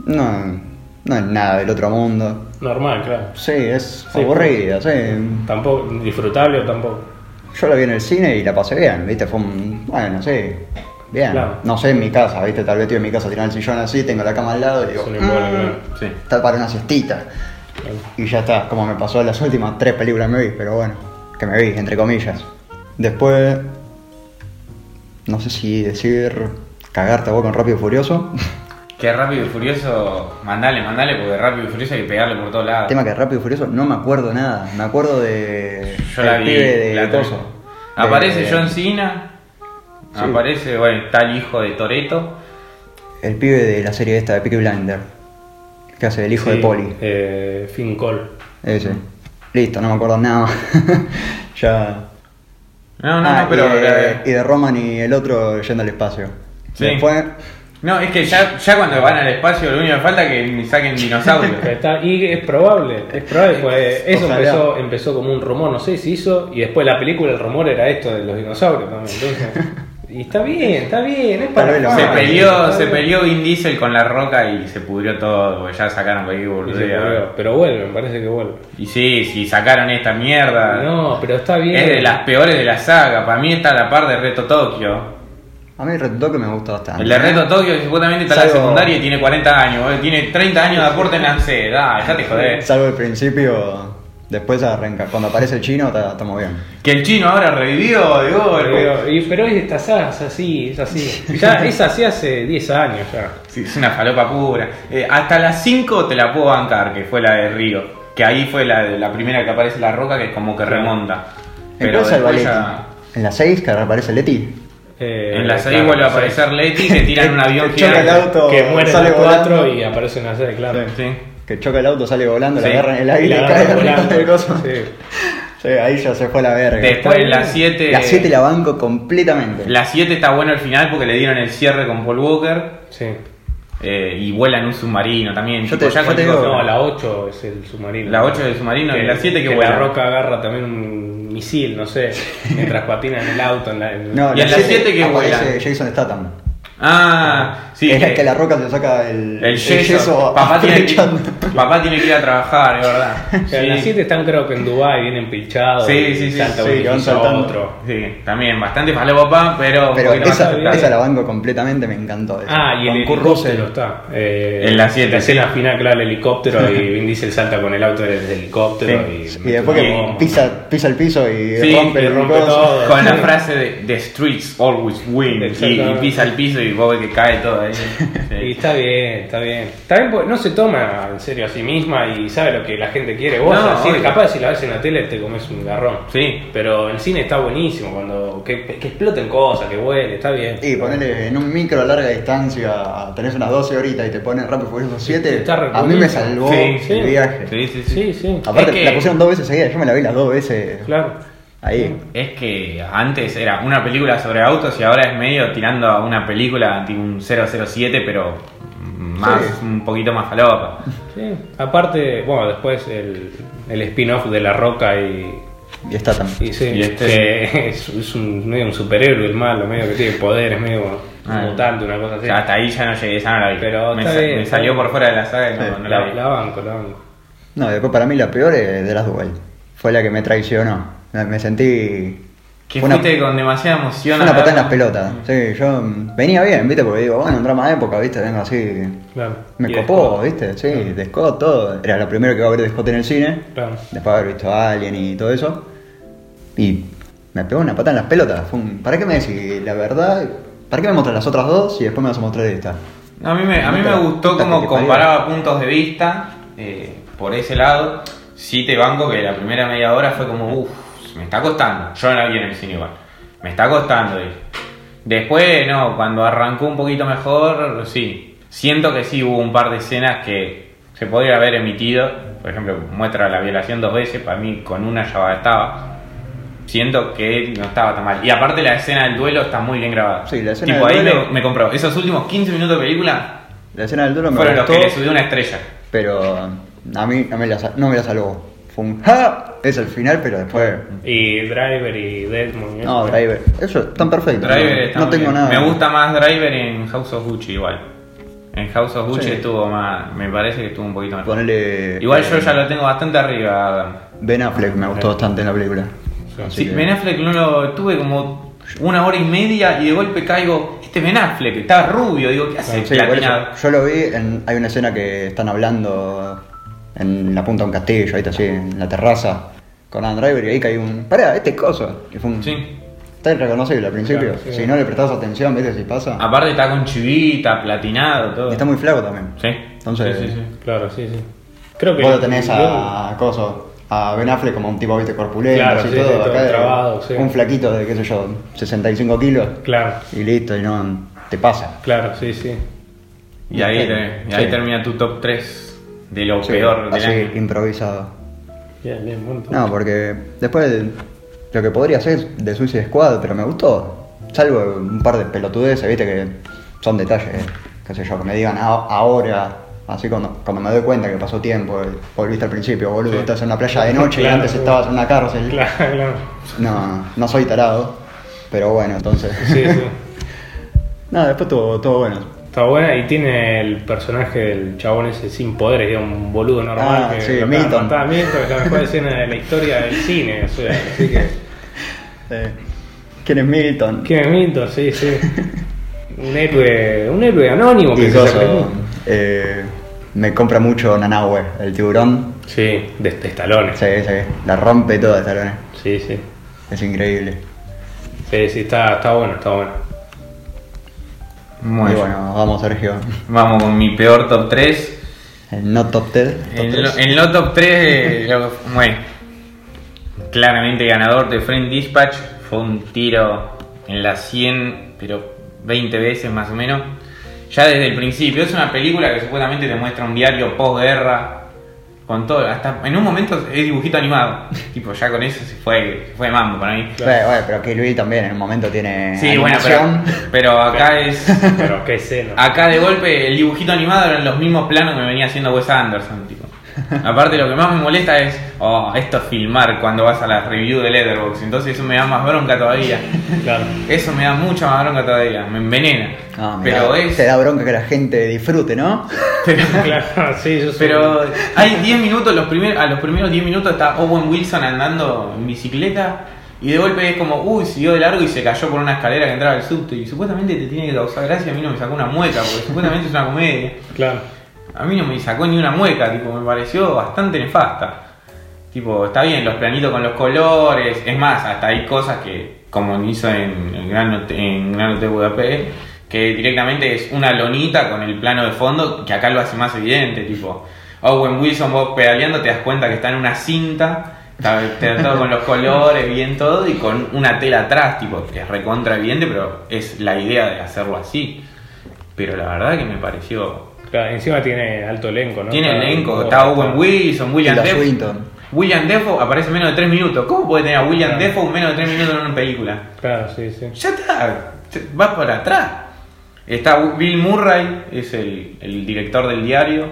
B: No, no es nada del otro mundo.
C: Normal, claro.
B: Sí, es
C: Sí,
B: aburrida, sí.
C: Tampoco, disfrutable o tampoco.
B: Yo la vi en el cine y la pasé bien, ¿viste? Fue un. Bueno, sí. Bien.
C: Claro.
B: No sé en mi casa, ¿viste? Tal vez estoy en mi casa tirado en el sillón así, tengo la cama al lado y digo.
C: Es un embole,
B: "Mm,
C: claro.
A: Sí.
B: Está para una siestita. Y ya está, como me pasó en las últimas tres películas que me vi, pero bueno, que me vi, entre comillas. Después, no sé si decir cagarte a vos con Rápido y Furioso. [laughs]
A: Que Rápido y Furioso, mandale, mandale, porque Rápido y Furioso hay que pegarle por todos lados.
B: Tema que Rápido y Furioso no me acuerdo nada. Me acuerdo de.
A: Yo la
B: el
A: vi.
B: pibe de
A: la. Aparece
B: De-
A: John Cena,
B: Sí.
A: aparece, bueno, está el hijo de Toreto.
B: El pibe de la serie esta de Peaky Blinder. Que hace el hijo
C: Sí,
B: de Polly.
C: Eh, Finn Cole.
B: Ese. Listo, no me acuerdo nada [laughs] ya.
A: No, no,
B: Ah,
A: no, pero.
B: y, de,
A: la-
B: y de Roman y el otro yendo al espacio.
A: Sí.
B: Después.
A: No, es que ya, ya cuando van al espacio lo único que falta es que saquen dinosaurios. [laughs]
C: Y es probable, es probable, pues eso
B: Ojalá.
C: empezó, empezó como un rumor, no sé si hizo, y después la película, el rumor era esto de los dinosaurios también. Entonces, [laughs] y está bien, está bien, es para fans,
A: se peleó, se peleó Vin Diesel con la roca y se pudrió todo, porque ya sacaron cualquier boludea.
C: Pero vuelve, me parece que vuelve.
A: Y sí, si sacaron esta mierda.
C: No, pero está bien.
A: Es de las peores de la saga. Para mí está a la par de Reto Tokio.
B: A mí el Red Tokyo me gusta bastante.
A: El de Reto Tokio supuestamente está en la secundaria y tiene 40 años. Tiene 30 años de aporte en la C. Da, dejate joder.
B: Salvo el principio, después arranca. Cuando aparece el chino, estamos bien.
A: Que el chino ahora revivió golpe.
C: Pero, y- pero es así, es así. [laughs] Ya es así hace 10 años ya.
A: Sí, es una falopa pura. Eh, hasta las 5 te la puedo bancar, que fue la de Río. Que ahí fue la, la primera que aparece la roca, que es como que remonta.
B: ¿En
A: Pero después ya.
B: En la 6 que aparece Leti.
C: Eh,
A: En la 6
C: claro,
A: vuelve a
C: sí.
A: aparecer Leti, que tiran [laughs] un avión
B: Que [laughs] choca el
A: gigante.
B: auto,
C: Que muere
B: sale
C: cuatro
B: volando.
C: y aparece una serie, claro.
A: Sí.
B: Que choca el auto, sale volando,
A: Sí.
B: la agarra en el
C: Y
B: aire y
C: la
B: cae
C: volando.
B: del coso.
C: Sí.
B: Sí, ahí ya se fue la verga.
A: Después en la 7.
B: La 7 la banco completamente.
A: La 7 está bueno al final porque le dieron el cierre con Paul Walker.
C: Sí.
A: eh, y vuelan un submarino también.
B: Yo
A: tipo,
B: te-
A: ya
B: yo te digo-
C: No, la 8 es el submarino.
A: La 8 es el submarino y la 7 que,
C: que
A: vuela.
C: la roca agarra también un misil, no sé, [laughs] mientras patina en el auto. En la, en-
B: No,
A: Y en la
B: siete
A: siete que
B: aparece
A: vuela.
B: Jason Statham.
A: Ah, sí.
B: es
A: que-
B: que la roca se saca el,
A: el yeso. Papá, tiene que, papá tiene que ir a trabajar, es verdad. [laughs]
C: O sea,
A: Sí.
C: 7 están creo que en Dubai vienen pilchados.
A: Sí,
C: y
A: sí, sí,
C: salta
A: sí,
C: un
B: saltando.
C: otro.
A: Sí, también bastante falopa, pero. un
B: Pero
A: más
B: esa, esa la banco completamente, me encantó. esa.
C: Ah, y el
B: Kurt
C: helicóptero
B: Russell.
C: está. Eh,
A: En la siete,
C: La escena
A: sí.
C: final, claro, el helicóptero [laughs] y Vin Diesel salta con el auto desde el helicóptero
A: Sí.
C: y,
B: Y después
A: Y-
B: que pisa, pisa el piso y
A: Sí,
B: rompe el
C: rompe todo. [laughs]
A: Con la
C: Sí.
A: frase de The streets always win. Y, y pisa el piso y vos ves que cae todo ahí.
C: Y
A: Sí.
C: está bien, está bien. Está bien porque no se toma en serio a sí misma y sabe lo que la gente quiere. Vos
A: No,
C: capaz si la ves en la tele te comes un garrón.
A: Sí.
C: Pero el cine está buenísimo, cuando que, que exploten cosas, que vuele, está bien.
B: Y ponerle en un micro a larga distancia, tenés unas 12 horitas y te ponen Rápido y Furioso 7,
C: Está re
B: a mí me salvó
A: Sí,
C: sí.
B: el viaje.
A: Sí, sí, sí.
C: Sí, sí,
B: Aparte,
A: Es que-
B: la pusieron dos veces seguidas, yo me la vi las dos veces
C: claro.
B: Ahí.
A: Es que antes era una película sobre autos y ahora es medio tirando a una película tipo un 007, pero más
B: Sí.
A: un poquito más falopa. [laughs]
C: Sí. Aparte, bueno, después el, el spin-off de La Roca y,
B: Y está también.
C: y sí,
A: Y este-
C: que es, es un, medio un superhéroe el malo, medio que tiene poderes, medio
A: Ah.
C: mutante, una cosa así.
A: Hasta ahí ya no llegué, ya no la vi.
C: Pero
A: me,
C: está
A: sa-
C: bien,
A: me salió por fuera de la saga y no, no la
C: la,
A: vi.
C: la banco, la banco.
B: No, después para mí la peor es de las Duel. Fue la que me traicionó. Me, me sentí.
A: Que
B: una-
A: fuiste con demasiada emoción.
B: Una patada en las pelotas. Sí, yo mm, venía bien, ¿viste? Porque digo, bueno, en drama de época, ¿viste? Vengo así.
C: Claro.
B: Me copó, ¿viste? Sí, de Scott, todo. Era lo primero que iba a ver de Scott en el cine.
C: Claro.
B: Después de haber visto a Alien y todo eso. Y me pegó una patada en las pelotas. Fue un, ¿Para qué me decís la verdad? ¿Para qué me mostras las otras dos y después me vas a mostrar esta?
A: A mí me, a mí me gustó como comparaba puntos de vista eh, por ese lado. Sí te banco que la primera media hora fue como, uff, me está costando. Yo no en el cine igual. Me está costando. dije. Después, no, cuando arrancó un poquito mejor, sí. Siento que sí hubo un par de escenas que se podría haber emitido. Por ejemplo, muestra la violación dos veces, para mí con una ya bastaba. Siento que no estaba tan mal. Y aparte la escena del duelo está muy bien grabada.
B: Sí, la escena
A: tipo,
B: del
A: ahí
B: duelo-
A: me, me compró. Esos últimos 15 minutos de película
B: La escena del duelo me
A: fueron los que le subió una estrella.
B: pero a mí no me la, no me la salvó. Fue un ¡ja! Es el final, pero después.
C: Y Driver y Deadmond. y
B: No. Driver. Eso están perfectos.
A: Driver
B: no,
A: está
B: no tengo
A: bien.
B: nada.
A: Me gusta más Driver en House of Gucci igual. En House of Gucci
B: Sí.
A: estuvo más. Me parece que estuvo un poquito mejor.
B: Ponerle.
A: Igual yo ya lo tengo bastante arriba, Adam.
B: Ben Affleck me gustó bastante en la película.
A: Sí,
B: que-
A: Ben Affleck no lo tuve como una hora y media y de golpe caigo. Este Ben Affleck está rubio, digo, ¿qué hace?
B: Sí, yo lo vi, en- hay una escena que están hablando en la punta de un castillo, ahí está así, en la terraza, con Adam Driver, y ahí cae un... Pará, este es coso. Y fue un...
A: Sí.
B: Está irreconocible al principio.
C: Claro, sí.
B: Si no le prestabas atención, viste si pasa.
A: Aparte está con chivita, platinado, todo.
B: Y está muy flaco también.
A: Sí.
B: Entonces-
A: Sí, sí, sí.
C: Claro, sí, sí. Creo que.
B: Vos lo tenés a Coso, a Ben Affleck como un tipo, viste, corpulento,
C: Claro,
B: así
C: sí,
B: todo.
C: sí, todo
B: acá es
C: trabado, sí.
B: Un flaquito de, qué sé yo, 65 kilos.
C: Claro,
B: Y listo, y no te pasa.
C: claro, sí, sí.
A: Y ahí, te- y ahí
B: Sí.
A: termina tu top 3 de lo
B: Sí,
A: peor del
B: así,
A: año.
B: improvisado.
C: Bien, bien, buen top.
B: No, porque después lo que podría ser de Suicide Squad, pero me gustó. Salvo un par de pelotudeces, viste, que son detalles, qué sé yo, que me digan "Ah, ahora, así cuando, cuando me doy cuenta que pasó tiempo, volviste al principio, boludo,
C: Sí.
B: estás en una playa de noche y
C: Claro,
B: antes
C: sí.
B: estabas en una cárcel.
C: Claro, claro.
B: No, no soy tarado, pero bueno, entonces.
C: Sí, sí. [laughs]
B: no, después todo, todo bueno.
C: Está buena y tiene el personaje del chabón ese sin poderes, digamos, un boludo normal
B: Ah,
C: que
B: sí, Milton.
C: matar. Milton, es la mejor escena de la historia del cine, o sea, así que. [laughs]
B: Eh, ¿Quién es Milton?
C: ¿Quién es Milton? Sí, sí. Un héroe, un héroe anónimo que se
B: eh, me compra mucho Nanahue, el tiburón.
C: Sí, de, de.
B: Sí, sí, la rompe toda esta lona.
C: Sí, sí.
B: Es increíble.
C: Sí, sí, está, está bueno, está bueno.
A: Muy
B: y bueno, vamos Sergio.
A: Vamos con mi peor top 3.
B: El no top 10. top
A: En,
B: tres.
A: lo- en lo top 3, bueno, claramente ganador de Friend Dispatch. Fue un tiro en la 100, pero 20 veces más o menos. Ya desde el principio. Es una película que supuestamente te muestra un diario posguerra. Con todo, hasta en un momento es dibujito animado. [laughs] tipo, ya con eso se fue, se fue de mambo para mí.
B: Bueno, pero que Luis también en un momento tiene
A: Sí, bueno, pero, acá es. [laughs]
C: Pero qué escena.
A: Acá de golpe el dibujito animado eran los mismos planos que me venía haciendo Wes Anderson, tipo. Aparte lo que más me molesta es, oh, esto es filmar cuando vas a la review de Letterboxd, entonces eso me da más bronca todavía. [laughs]
C: Claro.
A: Eso me da mucha más bronca todavía, me envenena.
B: Ah,
A: pero es
B: Te da bronca que la gente disfrute, ¿no? [laughs]
A: pero, [laughs]
C: Claro, sí, yo soy-
A: pero hay 10 minutos, los primeros, a los primeros 10 minutos está Owen Wilson andando en bicicleta y de golpe es como, uy, siguió de largo y se cayó por una escalera que entraba al subte y supuestamente te tiene que causar gracia, a mí no me sacó una mueca porque supuestamente es una comedia.
C: Claro.
A: A mí no me sacó ni una mueca, tipo, me pareció bastante nefasta. Tipo, está bien, los planitos con los colores, es más, hasta hay cosas que, como hizo en el Gran en Gran Hotel Budapest, que directamente es una lonita con el plano de fondo, que acá lo hace más evidente, tipo, Owen Wilson vos pedaleando te das cuenta que está en una cinta, está todo con los colores, bien todo, y con una tela atrás, tipo, que es recontra evidente, pero es la idea de hacerlo así. Pero la verdad que me pareció
C: Claro, encima tiene alto elenco, ¿no?
A: tiene elenco, está Owen Wilson, William Defoe.
B: Swinton.
A: William Defoe aparece menos de 3 minutos. ¿Cómo puede tener a William
C: Claro.
A: Defoe menos de 3 minutos en una película?
C: Claro, sí, sí.
A: Ya está, va para atrás. Está Bill Murray, es el, el director del diario,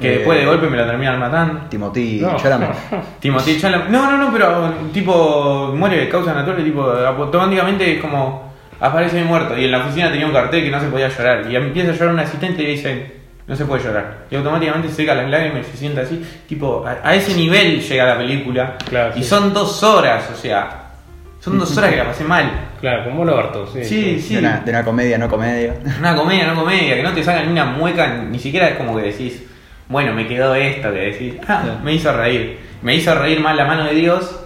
A: que
B: Eh.
A: después de golpe me lo terminan matando.
B: Timothy
C: No.
B: Chalamet. [laughs]
A: Timothy Chalamet. No, no, no, pero tipo muere de causa natural, tipo automáticamente es como aparece muerto y en la oficina tenía un cartel que no se podía llorar y empieza a llorar un asistente y le dice No se puede llorar. Y automáticamente seca las lágrimas y se sienta así. Tipo, a, a ese nivel llega la película.
C: Claro,
A: y
C: sí.
A: son dos horas, o sea. Son dos horas que la pasé mal.
C: Claro, como lo harto, sí.
A: Sí, sí.
B: De, una, de una comedia, no comedia. [laughs]
A: Una comedia, no comedia, que no te sacan ni una mueca, ni siquiera es como que decís, bueno, me quedó esto, que decís, ah, me hizo reír. Me hizo reír más la mano de Dios,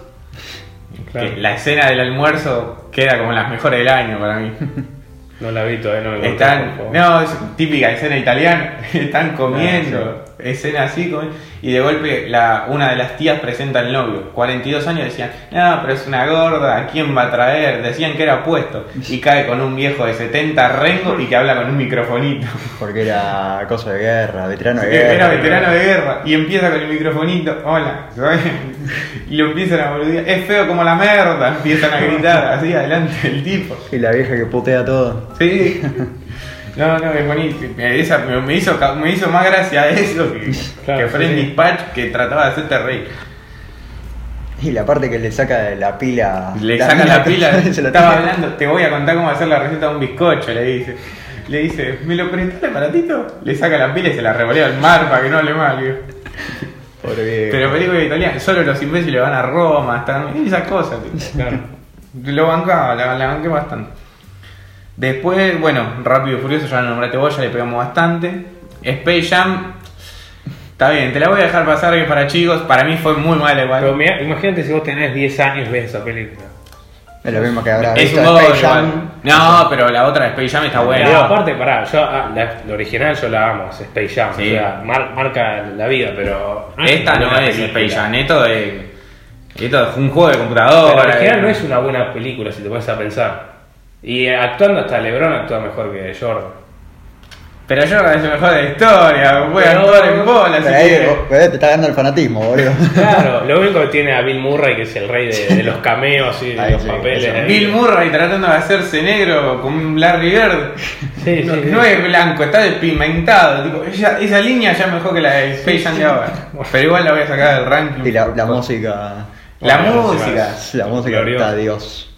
C: Claro.
A: que la escena del almuerzo queda como las mejores del año para mí. [laughs]
C: No la vi todavía, no me
A: Están,
C: por favor.
A: no, es típica escena italiana, [laughs] están comiendo,
B: Ah,
A: escena así, y de golpe la, una de las tías presenta al novio, 42 años, decían, no, pero es una gorda, ¿a quién va a traer? Decían que era puesto, y cae con un viejo de 70 rengo y que habla con un microfonito. [laughs]
B: Porque era cosa de guerra, veterano de
A: Sí,
B: guerra.
A: Era veterano de guerra y empieza con el microfonito, hola, ¿sabes? [laughs] y lo empiezan a boludear, es feo como la merda, empiezan a gritar [laughs] así adelante del tipo.
B: Y la vieja que putea todo.
A: Sí. [laughs] No, no, es buenísimo. Esa me, me hizo, me hizo más gracia eso que,
C: Claro,
A: que
C: sí.
A: Dispatch que trataba de hacerte reír.
B: Y la parte que le saca la pila.
A: Le saca la pila,
B: se la
A: estaba
B: tira.
A: hablando, te voy a contar cómo hacer la receta de un bizcocho, le dice. Le dice, ¿me lo prestás el aparatito? Le saca la pila y se la revolea al mar para que no hable mal.
B: Pobre viejo.
A: Pero película italiana, solo los imbéciles van a Roma, están, esas cosas. [laughs]
C: Claro.
A: Lo bancaba, la, la banqué bastante. Después, bueno, Rápido y Furioso, ya lo nombraste vos, ya le pegamos bastante. Space Jam, está bien, te la voy a dejar pasar que para chicos. Para mí fue muy mala igual.
C: Pero imagínate si vos tenés 10 años ves esa película.
B: Es lo mismo que habrá
A: es
B: visto
A: un
B: Space Jam.
A: No, pero la otra de Space Jam está buena.
C: No, aparte, pará, yo ah, la, la original yo la amo, es Space Jam,
A: Sí.
C: o sea, mar- marca la vida, pero.
A: Esta no es
C: película.
A: Space Jam, esto es, esto es un juego de computadora.
C: Pero la original
A: eh.
C: no es una buena película si te pones a pensar. Y actuando hasta LeBron actúa mejor que Jordan.
A: Pero yo es el mejor de la historia, voy a actuar en bola
B: Pero ahí, vos- te está dando el fanatismo, boludo.
C: Claro, [laughs] lo único que tiene a Bill Murray, que es el rey de, de los cameos y de
B: Ahí
C: los
B: sí,
C: papeles.
B: eso.
C: ahí.
A: Bill Murray tratando de hacerse negro con un Larry Bird.
C: Sí,
A: no,
C: sí, sí.
A: no es blanco, está despigmentado. Tipo, esa, esa línea ya es mejor que la de Space Jam de ahora. Pero igual la voy a sacar del ranking.
B: Y la, la música.
A: La
C: Bueno,
A: música.
B: La música
C: Glorioso.
B: está Dios.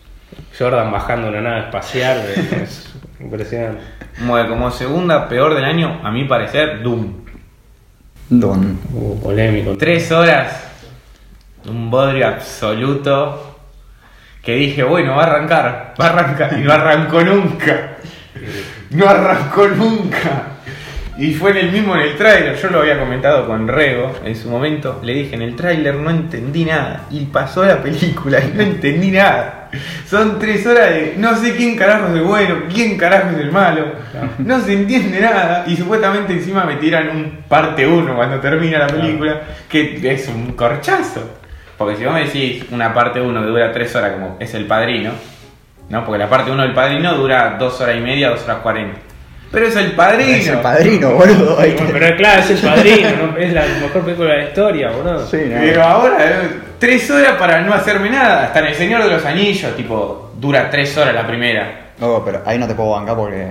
C: Jordan bajando una nave espacial, es, es impresionante.
A: Bueno, como segunda peor del año, a mi parecer, Doom.
B: Don.
C: Uh, polémico.
A: Tres horas, un bodrio absoluto. Que dije, bueno, va a arrancar, va a arrancar. Y no arrancó nunca. [laughs] No arrancó nunca. Y fue en el mismo en el tráiler, yo lo había comentado con Rego en su momento, le dije en el tráiler no entendí nada y pasó la película y no entendí nada. Son tres horas de no sé quién carajo es el bueno, quién carajo es el malo, no se entiende nada y supuestamente encima me tiran un parte 1 cuando termina la película, que es un corchazo. Porque si vos me decís una parte 1 que dura tres horas como es el padrino, ¿no? Porque la parte 1 del padrino dura dos horas y media, dos horas cuarenta. Pero es el padrino.
B: Es el padrino, boludo.
C: Bueno, pero claro, es el padrino, ¿no? es la mejor película de la historia, boludo.
B: Sí, no.
A: Pero ahora, eh, tres horas para no hacerme nada. Hasta en El Señor de los Anillos, tipo, dura tres horas la primera.
B: No, pero ahí no te puedo bancar porque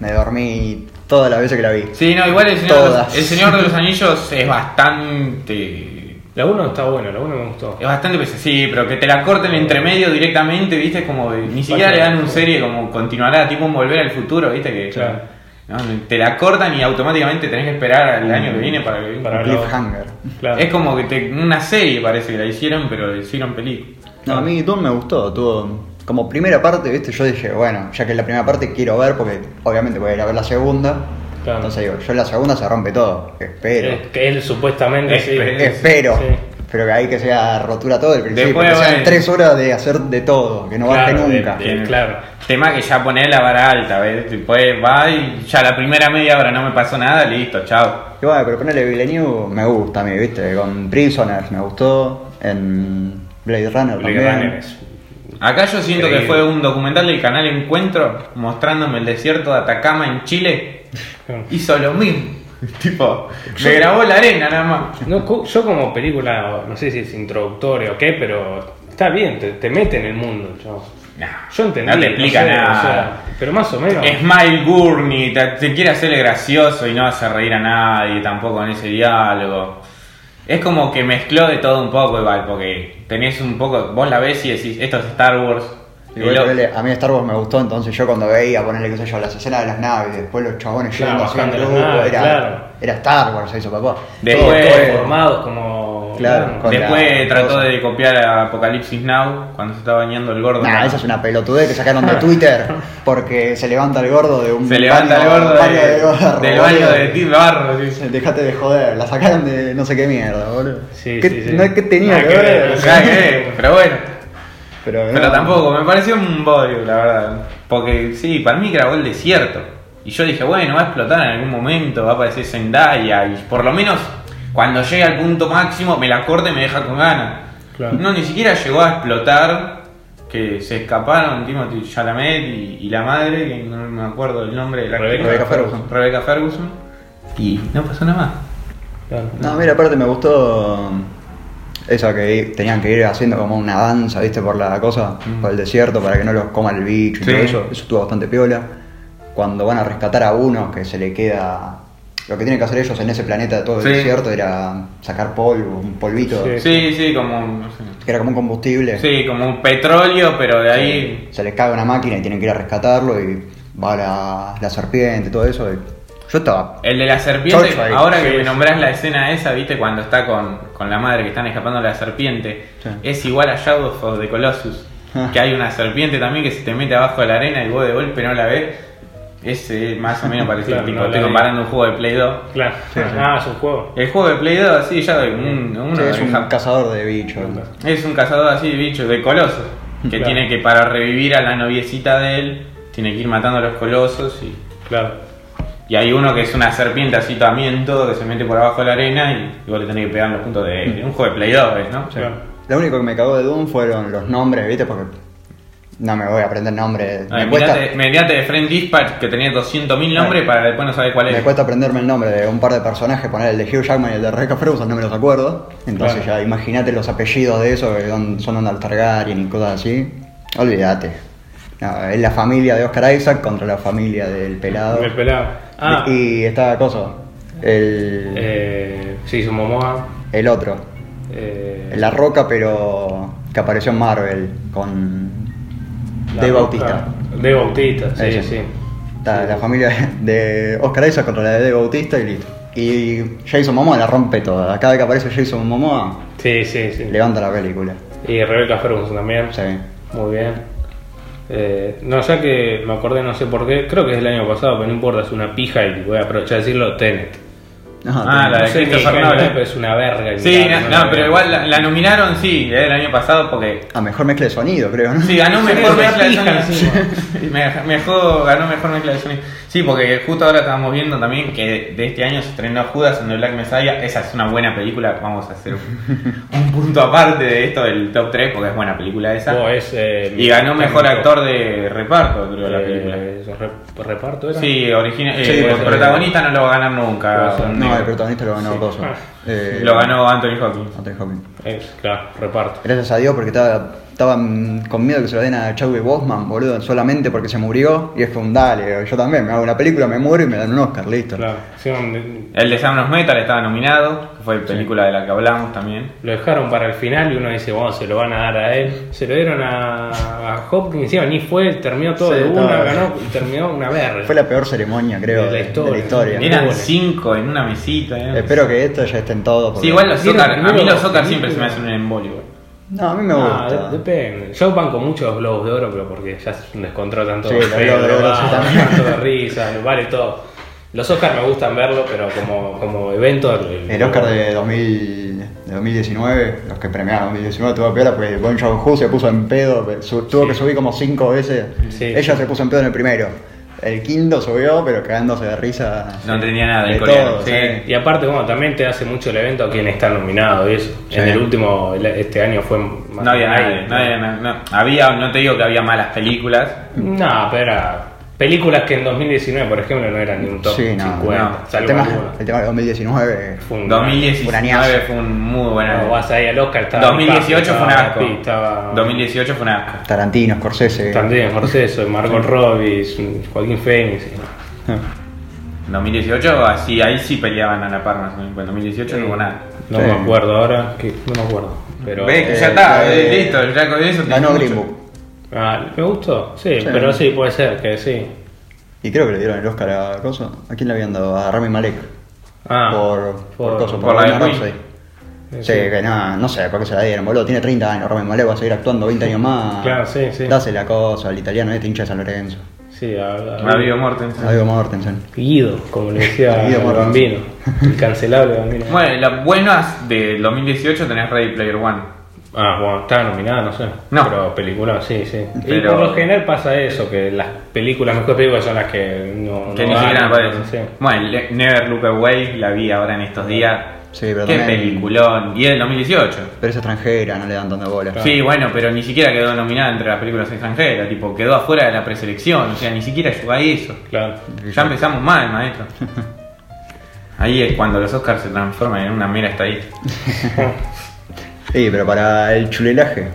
B: me dormí todas las veces que la vi.
A: Sí, no, igual El Señor,
B: Todas.
A: el Señor de los Anillos es bastante.
C: La 1 está buena, la 1 me gustó.
A: Es bastante pesa- sí, pero que te la corten entre medio directamente, viste, como ni siquiera le dan un serie como continuará, tipo un volver al futuro, viste, que
C: Claro.
A: ¿no? te la cortan y automáticamente tenés que esperar al año que viene para que
C: Para-
B: Cliffhanger.
C: Claro.
A: Es como que te- una serie parece que la hicieron, pero la hicieron película.
B: No, a mí Doom me gustó, tuvo como primera parte, viste, yo dije, bueno, ya que es la primera parte quiero ver porque obviamente voy a ir a ver la segunda.
C: Claro.
B: Entonces digo, yo en la segunda se rompe todo, espero.
C: Es que él supuestamente sí.
A: Espero.
B: espero.
C: Sí.
B: Pero que ahí que sea rotura todo el principio,
A: Después,
B: que sean
A: bueno.
B: tres horas de hacer de todo, que no baje
C: Claro, de-
B: nunca.
C: de- claro.
A: Tema que ya poner la vara alta, ¿ves? Después va y ya la primera media hora no me pasó nada, listo, chao.
B: Y bueno, pero ponerle Villeneuve me gusta a mí, viste, con Prisoners me gustó, en Blade Runner
C: Blade
B: también.
C: Runner es-
A: Acá yo siento que fue un documental del canal Encuentro mostrándome el desierto de Atacama en Chile. Hizo lo mismo. [laughs] Tipo, me grabó la arena nada más.
C: No, yo como película, no sé si es introductorio o qué, pero está bien, te, te mete en el mundo. Yo,
A: Nah,
C: yo entendí.
A: no te explica
C: sé,
A: nada.
C: o sea, pero más o menos.
A: Smile Gurney, te, te quiere hacerle gracioso y no hace reír a nadie tampoco en ese diálogo. Es como que mezcló de todo un poco igual, porque tenés un poco, vos la ves y decís, esto es Star Wars,
B: Igual
A: Y lo-
B: ponele, a mí Star Wars me gustó, entonces yo cuando veía ponerle, qué sé yo, las escenas de las naves después los chabones
C: Claro,
B: yendo así en grupo,
C: naves,
B: era,
C: claro.
B: era Star Wars eso, papá.
A: Después-
B: Todo-
C: formados como.
B: Claro,
A: Después trató
B: cosa.
A: de copiar a Apocalipsis Now cuando se estaba bañando el gordo.
B: Nah, esa es una pelotudez que sacaron de [laughs] Twitter porque se levanta el gordo de un
A: Se levanta el
B: baño-
A: gordo
B: baño
A: de-
B: barro,
A: del baño de Tim Barro. sí.
B: Dejate de joder, la sacaron de no sé qué mierda, boludo.
C: Sí,
B: ¿Qué,
C: sí, sí.
B: No es que tenía
C: Nada
B: que
C: que
B: ver.
C: ver.
A: Que, pero bueno.
B: Pero,
A: tampoco, me pareció un bodrio, la verdad. Porque sí, para mí grabó el desierto. Y yo dije, bueno, va a explotar en algún momento, va a aparecer Zendaya. Y por lo menos cuando llegue al punto máximo me la corte y me deja con ganas.
C: Claro.
A: No, ni siquiera llegó a explotar. Que se escaparon Timothy Chalamet y, y la madre, que no me acuerdo el nombre de la
C: Rebecca
A: actriz.
B: Ferguson.
A: Rebecca Ferguson. Y no pasó nada más.
C: Claro.
B: No, mira, aparte me gustó esa que tenían que ir haciendo como una danza, viste, por la cosa,
A: Mm.
B: por el desierto, para que no los coma el bicho y
A: Sí.
B: todo eso. Eso estuvo bastante piola. Cuando van a rescatar a uno que se le queda. Lo que tienen que hacer ellos en ese planeta de todo el desierto era sacar polvo, un polvito,
C: Sí.
A: Sí, sí, como. no sé.
B: que era como un combustible.
A: Sí, como un petróleo, pero de ahí.
B: Se les cae una máquina y tienen que ir a rescatarlo y va la, la serpiente y todo eso. y yo estaba.
A: El de la serpiente,
B: Chocho ahí.
A: ahora que
C: Sí,
A: me
C: sí.
A: nombrás la escena esa, viste, cuando está con, con la madre que están escapando de la serpiente,
B: Sí.
A: es igual a Shadow of the Colossus.
B: Ah.
A: Que hay una serpiente también que se te mete abajo de la arena y vos de golpe no la ves. Es eh, más o menos parecido. [laughs]
C: Claro,
A: tipo,
C: no
A: estoy comparando un juego de Play 2.
C: Claro.
B: Sí, sí.
C: Ah, es un juego.
A: El juego de Play 2, así, ya un, uno
B: Sí, es un cazador de bichos.
A: es un cazador así de bichos, de colosos. Que
C: Claro.
A: tiene que, para revivir a la noviecita de él, tiene que ir matando a los colosos y
C: Claro.
A: Y hay uno que es una serpiente así también, todo que se mete por abajo de la arena y, y vos le tenés que pegar los puntos de, un juego de Play 2, ¿ves, ¿no?
C: Claro.
B: Lo único que me cagó de Doom fueron los nombres, ¿viste? Porque no me voy a aprender nombres.
A: Ah,
B: Me, cuesta,
A: de Friend Dispatch que tenía 200.000 nombres para después no saber cuál
B: me
A: es.
B: cuesta aprenderme el nombre de un par de personajes, poner el de Hugh Jackman y el de Rebecca Ferguson, no me los acuerdo. Entonces
C: Claro.
B: ya imagínate los apellidos de eso, que son, son un Targaryen y cosas así. Olvídate. No, es la familia de Oscar Isaac contra la familia del pelado.
C: El pelado. Ah.
B: Y está cosa, el,
C: Eh, sí, su Momoa.
B: el otro.
C: Eh,
B: La Roca, pero que apareció en Marvel con
C: Roca.
B: Bautista.
C: Dave Bautista, sí, sí.
B: Está la familia de Oscar Isaac contra la de Dave Bautista y listo. Y Jason Momoa la rompe toda. Cada vez que aparece Jason Momoa,
C: Sí, sí, sí.
B: levanta la película.
C: Y Rebecca Ferguson también.
B: Sí.
C: Muy bien. Eh, no, ya que me acordé, no sé por qué, creo que es el año pasado, pero no importa, es una pija y voy a aprovechar de decirlo, Tenet.
B: No,
A: Ah, la
C: No
A: de
C: sé
A: Christopher Nolan.
C: es, una verga.
A: Sí, no, pero igual la, la nominaron, sí, el año pasado porque...
B: A mejor mezcla de sonido, creo, ¿no?
A: Sí, ganó
C: Sí,
A: mejor mezcla de sonido. [laughs] Me- mejor, ganó mejor mezcla de sonido. Sí, porque justo ahora estábamos viendo también que de este año se estrenó Judas en The Black Messiah. Esa es una buena película. Vamos a hacer un, [laughs] un punto aparte de esto del top 3 porque es buena película esa.
C: Es, eh,
A: Y ganó mejor
C: técnico.
A: actor de reparto, creo, la película.
C: Eh, re- ¿Reparto era?
A: Sí, original.
B: Sí,
A: eh, el
B: ser.
A: protagonista no lo va a ganar nunca.
B: El protagonista lo ganó
C: Sí.
B: Coso.
C: Ah.
B: Eh,
A: Lo ganó Anthony Hopkins.
B: Anthony Hopkins.
C: Es, claro, reparto.
B: Gracias a Dios porque estaba, estaban con miedo que se lo den a Chadwick Boseman, boludo, solamente porque se murió. Y es como, dale, yo también me hago una película, me muero y me dan un Oscar, listo.
C: Claro. Sí, un-
A: El de Sound of Metal estaba nominado, que fue película de la que hablamos también.
C: lo dejaron para el final y uno dice, bueno, se lo van a dar a él. Se lo dieron a, a Hopkins, encima ni fue, terminó todo
B: Sí,
C: de una, ganó y terminó una verga.
B: Fue la peor ceremonia, creo,
C: De la
B: de, de
C: historia.
B: la historia.
A: Eran
C: Bueno.
A: cinco en una mesita. eh.
B: Espero que esto ya estén todos. porque-
A: Sí, igual los
C: ¿Vieron
A: Oscar, a mí los Oscar siempre se me hacen un embolio.
B: No, a mí me
C: Ah,
B: gusta.
C: de- depende. Yo banco muchos globos de oro, pero porque ya es un descontrol tanto
B: los de
C: tanto de risa, vale todo. Los Oscars me gustan verlo, pero como, como evento.
B: El Oscar de, 2000, de 2019, los que premiaron 2019 tuvo piola porque Bon Joon-ho se puso en pedo, su- tuvo
C: Sí.
B: que subir como cinco veces.
C: Sí,
B: Ella se puso en pedo en el primero. El quinto subió, pero cagándose de risa.
A: No entendía nada
B: De
A: coreano.
B: todo,
A: sí.
C: Y aparte, bueno, también te hace mucho el evento quien está nominado y eso.
B: Sí.
C: En el último, este año fue más
A: No había nadie, no había na- no. Había, no te digo que había malas películas.
C: No, pero era películas que en 2019, por ejemplo, no eran ni un top
B: Sí, no,
C: 50.
A: no.
B: El
C: salvo
B: tema, el tema de 2019
C: Fue un-
A: 2019
B: añazo.
A: fue un muy buen
C: No,
A: año.
C: vas ahí al Oscar, estaba
A: 2018 fue un asco.
C: Pitt, Estaba
A: 2018 fue un asco.
B: Tarantino, Scorsese.
C: También, Jorge, Margot Robbie, Joaquín Phoenix. y-
A: 2018, así, ahí sí peleaban a la par más o menos. En 2018 no hubo nada.
C: No
B: Sí.
C: me acuerdo ahora, que no me acuerdo. Pero
A: Ves que
B: eh,
A: ya está,
B: eh,
A: eh, listo, ya con eso. te
B: Ganó. Green Book.
C: Ah, ¿Me gustó? Sí,
B: Sí.
C: pero sí, puede ser que sí.
B: Y creo que le dieron el Oscar a Coso. ¿A quién le habían dado? A Rami Malek.
C: Ah,
B: por, por,
C: por-
B: Coso,
A: por la.
C: Sí.
B: Sí, que nada, no sé por qué se la dieron, boludo. Tiene 30 años, Rami Malek va a seguir actuando 20 años más. [laughs]
C: Claro, sí, sí.
B: Dase la cosa al italiano este hincha de San Lorenzo.
C: Sí, a, a-
A: A Viggo Mortensen.
B: A Viggo Mortensen.
C: Guido, como le decía [laughs]
B: Guido
C: el bambino. El cancelable bambino.
A: Bueno, las buenas del 2018 tenés Ready Player One.
C: Ah, bueno, estaba nominada, no sé.
A: No.
C: Pero película, sí, sí. Y por lo general pasa eso, que las películas, las mejores películas son las que no,
A: Que
C: no
A: ni siquiera parece.
C: sí.
A: Bueno, Never Look Away la vi ahora en estos días.
B: Sí, pero
A: Qué
B: también-
A: peliculón. Y es del 2018.
B: Pero es extranjera, no le dan tanta bola.
A: Sí, bueno, pero ni siquiera quedó nominada entre las películas extranjeras. Tipo, quedó afuera de la preselección. O sea, ni siquiera llegó a eso.
C: Claro.
A: Ya empezamos mal, maestro. [laughs] Ahí es cuando los Oscars se transforman en una mera estadística. [laughs]
B: Sí, pero para el chulelaje,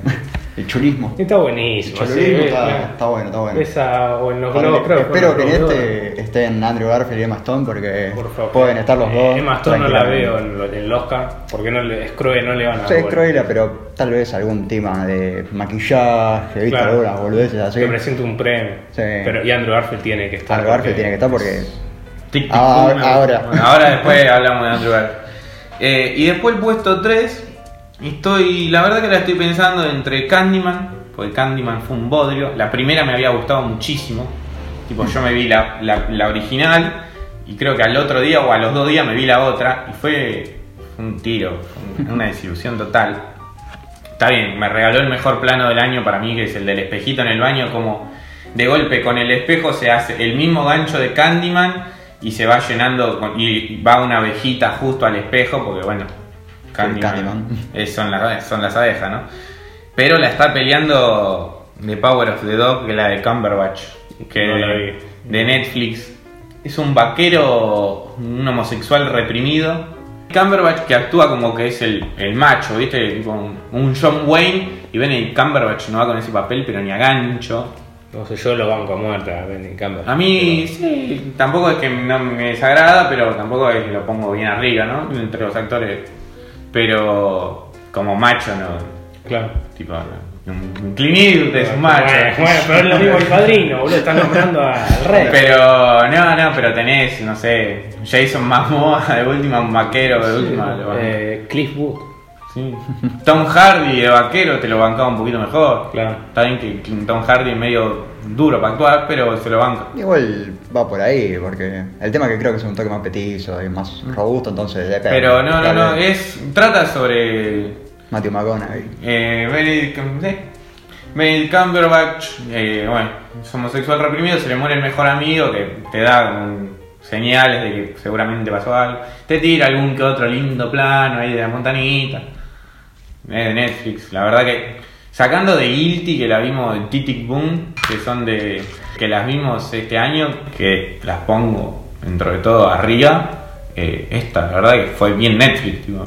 B: el chulismo.
C: Está buenísimo.
B: El
C: sí,
B: chulismo está, bueno, está bueno.
C: Esa, o en los globos, creo
B: espero que en este estén Andrew Garfield y Emma Stone porque
C: Por favor.
B: pueden estar los dos.
C: Eh, Emma Stone no la veo en, el Oscar, porque no le, es cruel, no le van a
B: Sí, es pero tal vez algún tema de maquillaje, viste,
C: Claro.
B: algunas boludeces así.
C: Que presente un premio.
B: Sí.
C: Pero, y Andrew Garfield tiene que estar.
B: Andrew Garfield tiene que estar porque
A: Tic, tic,
B: Ah, ahora.
A: Bueno, ahora después [laughs] hablamos de Andrew Garfield. Eh, y después el puesto 3. Estoy. La verdad que la estoy pensando entre Candyman. Porque Candyman fue un bodrio. La primera me había gustado muchísimo. Tipo, yo me vi la, la- original. Y creo que al otro día o a los dos días me vi la otra. Y fue un tiro. Una desilusión total. Está bien, me regaló el mejor plano del año para mí, que es el del espejito en el baño, como de golpe con el espejo se hace el mismo gancho de Candyman y se va llenando y va una abejita justo al espejo, porque bueno, Candyman, es- son, las, son las abejas, ¿no? Pero la está peleando The Power of the Dog, que es la de Cumberbatch, que
C: No la
A: de,
C: vi.
A: de Netflix. Es un vaquero, un homosexual reprimido. Cumberbatch que actúa como que es el, el macho, ¿viste? Tipo un, un John Wayne. Y ven, el Cumberbatch no va con ese papel, pero ni a gancho.
C: No sé, yo lo banco a muerte a Benny Campbell.
A: A mí, sí, tampoco es que no me desagrada, pero tampoco es que lo pongo bien arriba, ¿no? Entre los actores. Pero como macho, no.
C: Claro.
A: Tipo, un Clint Eastwood es un macho.
C: Bueno, bueno, pero es lo mismo el padrino, boludo. Están nombrando al rey.
A: Pero, no, no, pero tenés, no sé, Jason Momoa, [laughs] de última, un vaquero, de última.
C: Eh, Cliff Booth.
A: Sí. Tom Hardy de vaquero te lo bancaba un poquito mejor.
C: Claro.
A: Está bien que que Tom Hardy es medio duro para actuar, pero se lo banca.
B: igual va por ahí, porque el tema que creo que es un toque más petizo y más robusto, entonces depende.
A: Pero no, no, no, es. Trata sobre.
B: Matthew McConaughey.
A: Eh, Benedict, ¿sí? Benedict Cumberbatch, eh, bueno, es homosexual reprimido, se le muere el mejor amigo que te da señales de que seguramente pasó algo. Te tira algún que otro lindo plano ahí de la montanita. Es de Netflix, la verdad que sacando de Guilty que la vimos de Titic Boom, que son de que las vimos este año, que las pongo dentro de todo arriba, eh, esta, la verdad que fue bien Netflix, tipo.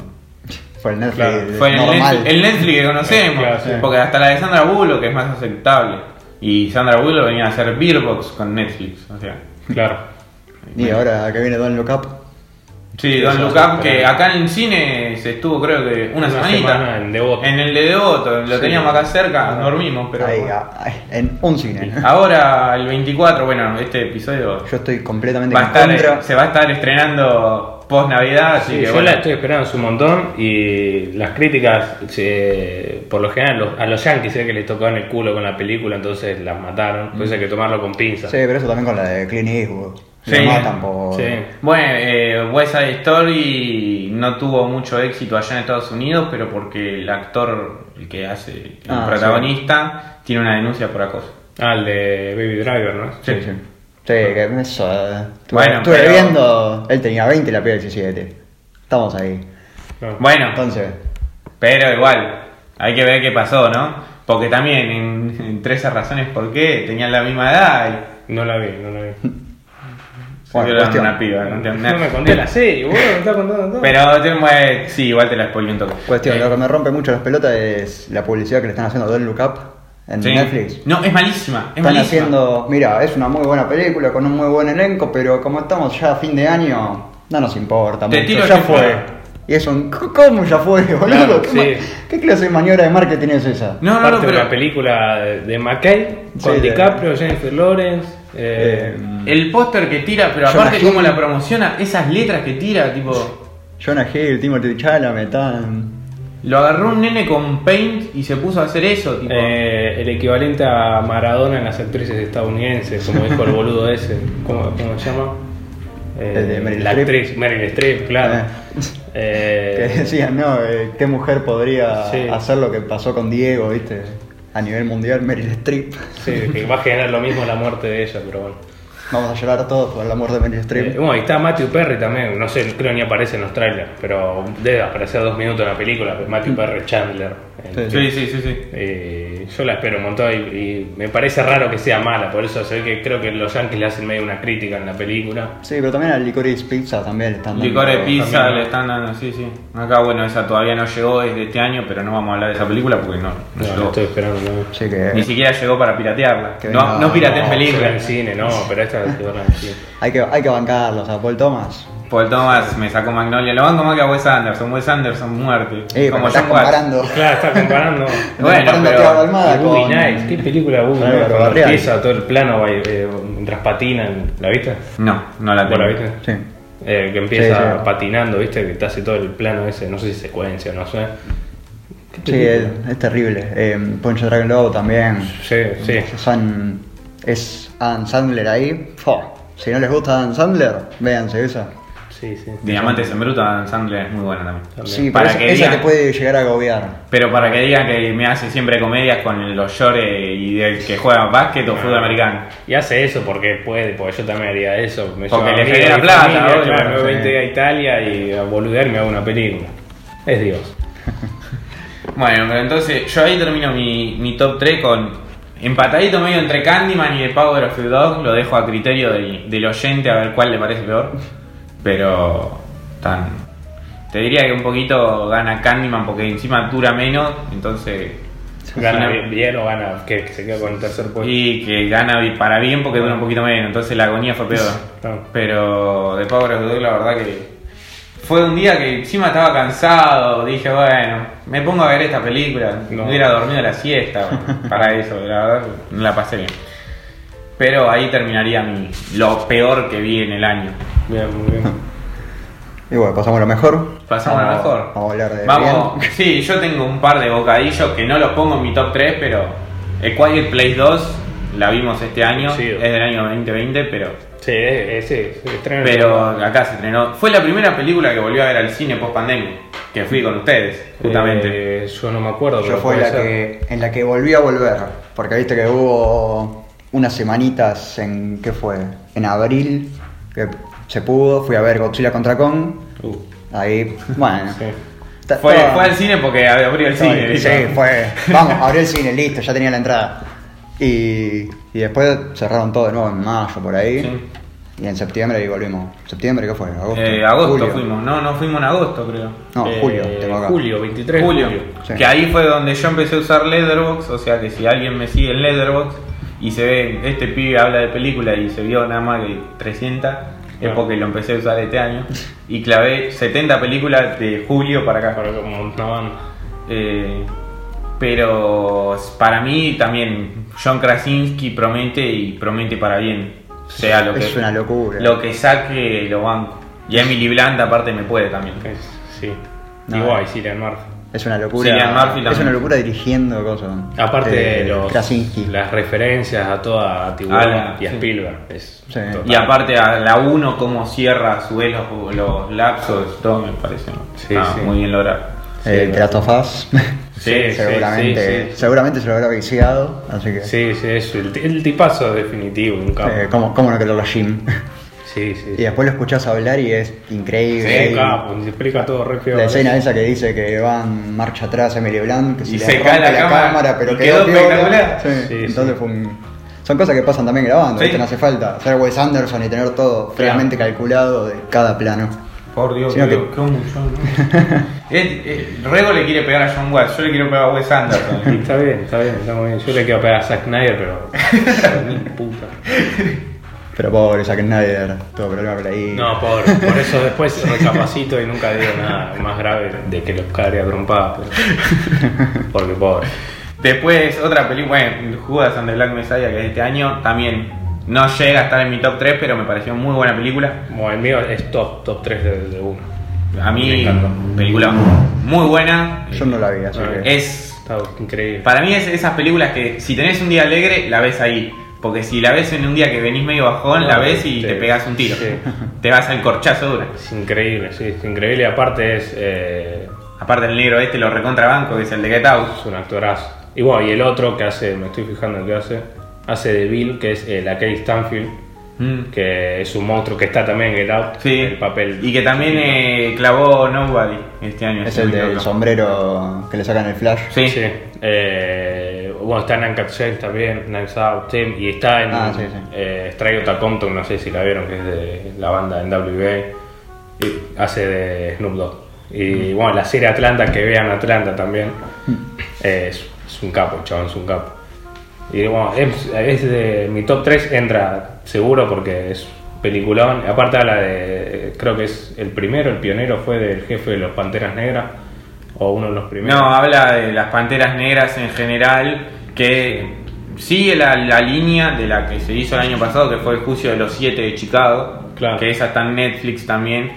B: Fue el Netflix
C: Claro,
A: Fue el
B: normal.
A: Netflix, el Netflix que conocemos,
C: Claro, sí.
A: porque hasta la de Sandra Bullock es más aceptable. Y Sandra Bullock venía a hacer Beerbox con Netflix, o sea.
C: Claro.
B: Y ahora que viene Don Look Up,
A: Sí, Don
C: Eso,
A: Look Up,
C: pero-
A: que acá en cine se estuvo creo que una,
C: Una
A: semanita.
C: semana en Devoto.
A: En el de Devoto, lo
C: Sí.
A: teníamos acá cerca, dormimos, pero.
B: ahí, ahí, en un cine. [laughs]
A: Ahora el 24, bueno, este episodio
B: Yo estoy completamente
A: va
B: en
A: estar,
B: contra.
A: se va a estar estrenando post Navidad, así
C: Sí,
A: que
C: yo
A: bueno.
C: la estoy esperando un montón y las críticas, eh, por lo general, los- a los yankees sé que les tocaban el culo con la película, entonces las mataron. Por eso hay que tomarlo con pinzas.
B: Sí, pero eso también con la de Clint Eastwood.
A: Sí.
B: Lo matan por...
C: Sí.
A: Bueno, eh, West Side Story no tuvo mucho éxito allá en Estados Unidos, pero porque el actor, el que hace el
B: Ah,
A: protagonista, tiene una denuncia por acoso.
C: Ah, el de Baby Driver, ¿no?
B: Sí, sí. Sí, que eso. eh, Estuve,
A: Bueno,
B: estuve
A: pero-
B: viendo. Él tenía 20 y la piba 17. Estamos ahí.
C: No.
A: Bueno,
B: Entonces,
A: pero igual, hay que ver qué pasó, ¿no? Porque también en, en 13 razones por qué tenían la misma edad y
C: No la vi, no la vi. [laughs]
B: Bueno, cuestión.
A: una piba. ¿no?
C: No me conté la serie, boludo, me está contando todo.
A: Pero sí, igual te la spoilé un toque.
B: cuestión,
A: Eh,
B: lo que me rompe mucho las pelotas es la publicidad que le están haciendo a Don't Look Up en
A: sí.
B: Netflix.
A: No, es malísima. Es
B: Están
A: malísima.
B: haciendo, mira, es una muy buena película con un muy buen elenco, pero como estamos ya a fin de año, no nos importa
A: Te
B: mucho.
A: tiro
B: Ya fue. Y es un, ¿cómo ya fue, boludo?
C: Claro,
B: ¿Qué,
C: sí.
B: ma- qué clase de maniobra de marketing es esa?
A: No, no,
C: Parte
A: no, pero
C: una película de, McKay con
B: Sí, de-
C: DiCaprio, Jennifer Lawrence. eh,
A: el póster que tira, pero
B: Jonah
A: aparte cómo
B: Hill.
A: la promociona, esas letras que tira, tipo...
B: Jonah Hill, Timothy Chalamet, tan...
A: Lo agarró un nene con Paint y se puso a hacer eso, tipo...
C: eh, el equivalente a Maradona en las actrices estadounidenses, como dijo el boludo ese. ¿Cómo, cómo se llama? [laughs] Eh,
B: de Meryl
C: la actriz Meryl Streep, claro.
B: Eh. [laughs]
C: Eh,
B: Que decían, no, eh, qué mujer podría
C: Sí.
B: hacer lo que pasó con Diego, viste, a nivel mundial, Meryl Streep.
C: sí, que va a generar lo mismo la muerte de ella, pero bueno.
B: Vamos a llorar todos por el amor de Meryl
C: Eh,
B: Streep.
C: bueno, y está Matthew Perry también, no sé, creo ni aparece en los trailers, pero debe aparecer dos minutos en la película, Matthew Perry Chandler.
B: Sí.
A: Sí, sí, sí, sí.
C: Eh, yo la espero un montón y, y me parece raro que sea mala, por eso se ve que creo que los Yankees le hacen medio una crítica en la película.
B: Sí, pero también al Licorice Pizza también le están dando.
A: Licor de pizza
C: también.
A: le están dando, sí, sí. Acá, bueno, esa todavía no llegó desde este año, pero no vamos a hablar de esa película porque no, no
C: No,
A: llegó.
C: la estoy esperando. No,
B: Sí, que
A: Ni siquiera llegó para piratearla.
B: Que
A: No, no pirateen
C: no, se ve en
A: películas.
C: cine, no, pero esta hay que verla en cine.
B: hay que, hay que bancarlos a Paul Thomas.
A: Paul Thomas me sacó Magnolia. Lo banco más que a Wes Anderson. Wes Anderson muerte.
B: Eh, como estás
A: Watts.
B: comparando.
C: Claro, está comparando.
A: Bueno,
B: comparando
A: pero-
B: Almada con-
C: Nights, qué película
B: Claro,
C: Nights, cuando empieza todo el plano eh, mientras patinan, ¿la viste?
A: No, no la
C: ¿Vos
A: tengo.
C: la viste?
B: Sí.
C: Eh, que empieza
B: Sí, sí.
C: patinando, ¿viste? Que te hace todo el plano ese, no sé si secuencia, no sé. ¿Qué
B: Sí, es, es terrible. Eh, Poncho Dragon Low también.
C: Sí, sí.
B: Son, es Adam Sandler ahí. Fo. Si no les gusta Adam Sandler, véanse esa.
C: Sí, sí.
A: Diamantes en Bruto, Adam Sandler es muy buena también.
C: También.
B: Sí, pero
A: Para
B: esa,
A: que
B: esa
A: digan-
B: te puede llegar a agobiar.
A: Pero para que digan que me hace siempre comedias con los llores y del que juega básquet o fútbol americano.
C: Y hace eso porque puede, porque yo también haría eso. Me
A: Porque le genera plata,
C: familia, claro, me voy a Italia y a boludear y me hago una película. Es Dios. [laughs]
A: Bueno, pero entonces yo ahí termino mi, mi top 3 con empatadito medio entre Candyman y The Power of the Dog. Lo dejo a criterio del, del oyente a ver cuál le parece peor. Pero tan. Te diría que un poquito gana Candyman porque encima dura menos. Entonces.
C: Gana bien, bien o gana que, que se queda con el tercer puesto.
A: Y que gana para bien porque dura un poquito menos. Entonces la agonía fue peor. [laughs] Pero The Power of the la verdad que. Fue un día que encima estaba cansado, dije, bueno, me pongo a ver esta película,
C: No.
A: me hubiera dormido la siesta [laughs] para eso, la verdad no la pasé bien. Pero ahí terminaría mi, lo peor que vi en el año.
C: Bien, muy bien. [laughs]
B: Y bueno, pasamos a lo mejor.
A: Pasamos a lo mejor.
B: Vamos a hablar de
A: Vamos,
B: bien. [laughs]
A: sí, yo tengo un par de bocadillos que no los pongo en mi top 3, pero el Quiet Place 2 la vimos este año,
C: Sí.
A: es del año 2020, pero
C: Sí, ese se estrena en
A: pero acá se estrenó. Fue la primera película que volvió a ver al cine post pandemia, que fui con ustedes, justamente.
C: Eh, yo no me acuerdo.
B: Yo fue la
C: ser.
B: que, en la que volví a volver. Porque viste que hubo unas semanitas en. ¿Qué fue? En abril, que se pudo. Fui a ver Godzilla contra Kong.
C: Uh,
B: Ahí, bueno.
C: sí.
A: Fue, fue al cine porque abrió el cine.
B: Sí,
A: dijo.
B: fue. [laughs] Vamos, abrió el cine, listo, ya tenía la entrada. Y, y después cerraron todo de nuevo en mayo por ahí.
A: Sí.
B: Y en septiembre y volvimos. ¿Septiembre qué fue? ¿Agosto?
A: Eh, agosto
B: Julio.
A: fuimos, no, no fuimos en agosto creo.
B: No,
C: Eh,
B: julio, tengo acá.
C: Julio, 23 de
A: Julio,
C: julio.
B: Sí.
A: que ahí fue donde yo empecé a usar Letterboxd, o sea que si alguien me sigue en Letterboxd y se ve, este pibe habla de película y se vio nada más que 300, es porque lo empecé a usar este año, y clavé 70 películas de julio para acá.
C: Para como una banda.
A: Eh, pero para mí también John Krasinski promete y promete para bien. Sea lo
B: Es
A: que
B: una locura.
A: Lo que saque lo banco. Y Emily Blunt aparte me puede también.
C: Es- sí.
B: No,
C: Igual,
B: eh.
C: Cillian Murphy.
B: Es una locura.
A: Murphy
B: es una locura dirigiendo cosas.
C: Aparte
B: Eh,
C: de los,
B: Krasinski.
C: las referencias a toda a Tiburón y a
A: sí.
C: Spielberg. Es
B: Sí.
A: Y aparte a la 1 cómo cierra a su vez los, los lapsos, todo me parece ¿no?
C: Sí, sí.
A: muy bien logrado.
B: Eh,
C: Sí,
B: The Last of Us. [laughs]
A: Sí, sí,
B: seguramente,
A: sí, sí.
B: seguramente se lo habrá viciado. Así que.
C: Sí, sí, es el, el tipazo definitivo, un capo.
B: ¿cómo, ¿Cómo no quererlo a Jim? [laughs]
C: Sí, sí.
B: y después lo escuchás hablar y es increíble.
C: Sí,
B: Y
C: capo, se explica todo re peor.
B: La escena esa que dice que van marcha atrás Emily Blunt, que se
A: Y
B: le
A: se
B: rompe
A: cae la
B: la,
A: cámara,
B: cámara, pero
A: y
B: quedó,
A: quedó espectacular.
B: Sí,
C: Sí,
B: entonces
C: sí.
B: fue un- Son cosas que pasan también grabando,
A: Sí.
B: ¿viste? no hace falta hacer Wes Anderson y tener todo fríamente calculado de cada plano.
A: Por Dios,
B: Sino que-
A: qué. Eh, [laughs] eh, Rego le quiere pegar a John Watts, yo le quiero pegar a Wes Anderson. [laughs]
C: Está bien, está bien, está muy bien. Yo le quiero pegar a Zack Snyder, pero. [laughs] Puta.
B: Pero pobre Zack Snyder, todo problema por ahí.
C: No, por, por eso después recapacito y nunca digo nada más grave de que los cague a trompada. pero- [laughs] Porque pobre.
A: Después, otra película, bueno, Judas and the Black Messiah, que es este año, también no llega a estar en mi top 3, pero me pareció muy buena película.
C: Como el mío es top, top 3 de, de uno.
A: A
C: Me
A: mí, película muy buena.
B: Yo no la vi, así
C: Ah,
B: que.
A: Es,
C: Está increíble.
A: para mí es esas películas que si tenés un día alegre, la ves ahí. Porque si la ves en un día que venís medio bajón, la ves y
C: sí,
A: te pegas un tiro.
C: sí. [laughs]
A: Te vas al corchazo dura.
C: Es increíble, sí, es increíble. Y aparte es, eh,
A: Aparte el negro este, lo recontrabanco, que es el de Get Out.
C: es un actorazo. Y bueno, y el otro que hace, me estoy fijando en qué hace, hace de Bill, que es eh, la Kate Stanfield,
A: Mm.
C: que es un monstruo que está también en Get Out.
A: Sí,
C: El papel.
A: y que también eh, clavó Nobody este año.
B: Es el del sombrero que le sacan el flash.
A: Sí,
C: Sí. Eh, bueno, está en Uncut Gems también, Knives Out, Tim, y está en
B: Ah, sí, sí.
C: eh, Straight Compton, no sé si la vieron, que es de la banda en WBA, y hace de Snoop Dogg. Y bueno, la serie Atlanta, que vean Atlanta también, eh, es, es un capo, chabón, es un capo. Y bueno, es, es de mi top 3, entra seguro porque es peliculón. Aparte habla de, creo que es el primero, el pionero fue del jefe de los Panteras Negras, o uno de los primeros.
A: No, habla de las panteras negras en general, que sigue la, la línea de la que se hizo el año pasado, que fue el juicio de los siete de Chicago,
C: Claro.
A: que esa está en Netflix también.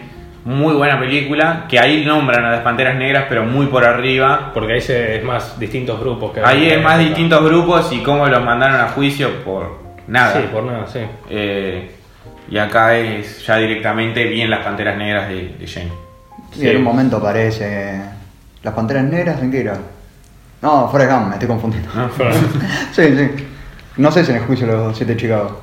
A: Muy buena película, que ahí nombran a las panteras negras, pero muy por arriba.
C: Porque ahí se, es más distintos grupos que
A: Ahí es más distintos grupos y cómo los mandaron a juicio por nada.
C: Sí, por nada, sí.
A: Eh, y acá es ya directamente bien las panteras negras de, de Jane.
B: Y en un momento aparece. ¿Las panteras negras en qué era? No, Forrest Gump, me estoy confundiendo.
A: ¿no? [laughs]
B: Sí, sí. No sé si en el juicio de los siete de Chicago.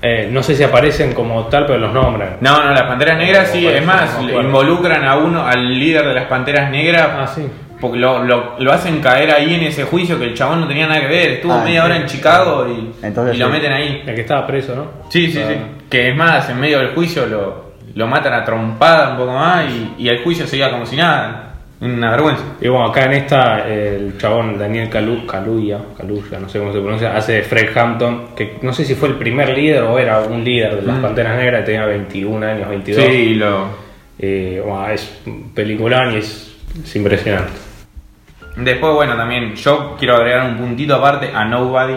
C: Eh, no sé si aparecen como tal, pero los nombran.
A: No, no, las panteras negras sí, es más,
C: no
A: involucran a uno, al líder de las panteras negras,
C: Ah, sí.
A: porque lo, lo, lo hacen caer ahí en ese juicio que el chabón no tenía nada que ver, estuvo
B: Ah,
A: media
B: sí.
A: hora en Chicago y,
B: Entonces
A: y lo
B: sí.
A: meten ahí.
C: El que estaba preso, ¿no?
A: Sí, sí,
C: Ah.
A: sí. Que es más, en medio del juicio lo, lo matan a trompada un poco más y, y el juicio seguía como si nada. Una vergüenza.
C: Y bueno, acá en esta, el chabón Daniel Calu, Caluya, Caluya, no sé cómo se pronuncia, hace de Fred Hampton, que no sé si fue el primer líder o era un líder de las
A: Mm.
C: Panteras Negras, tenía 21 años, 22.
A: Sí, lo.
C: Y, bueno, es un peliculón y es, es impresionante.
A: Después, bueno, también yo quiero agregar un puntito aparte a Nobody,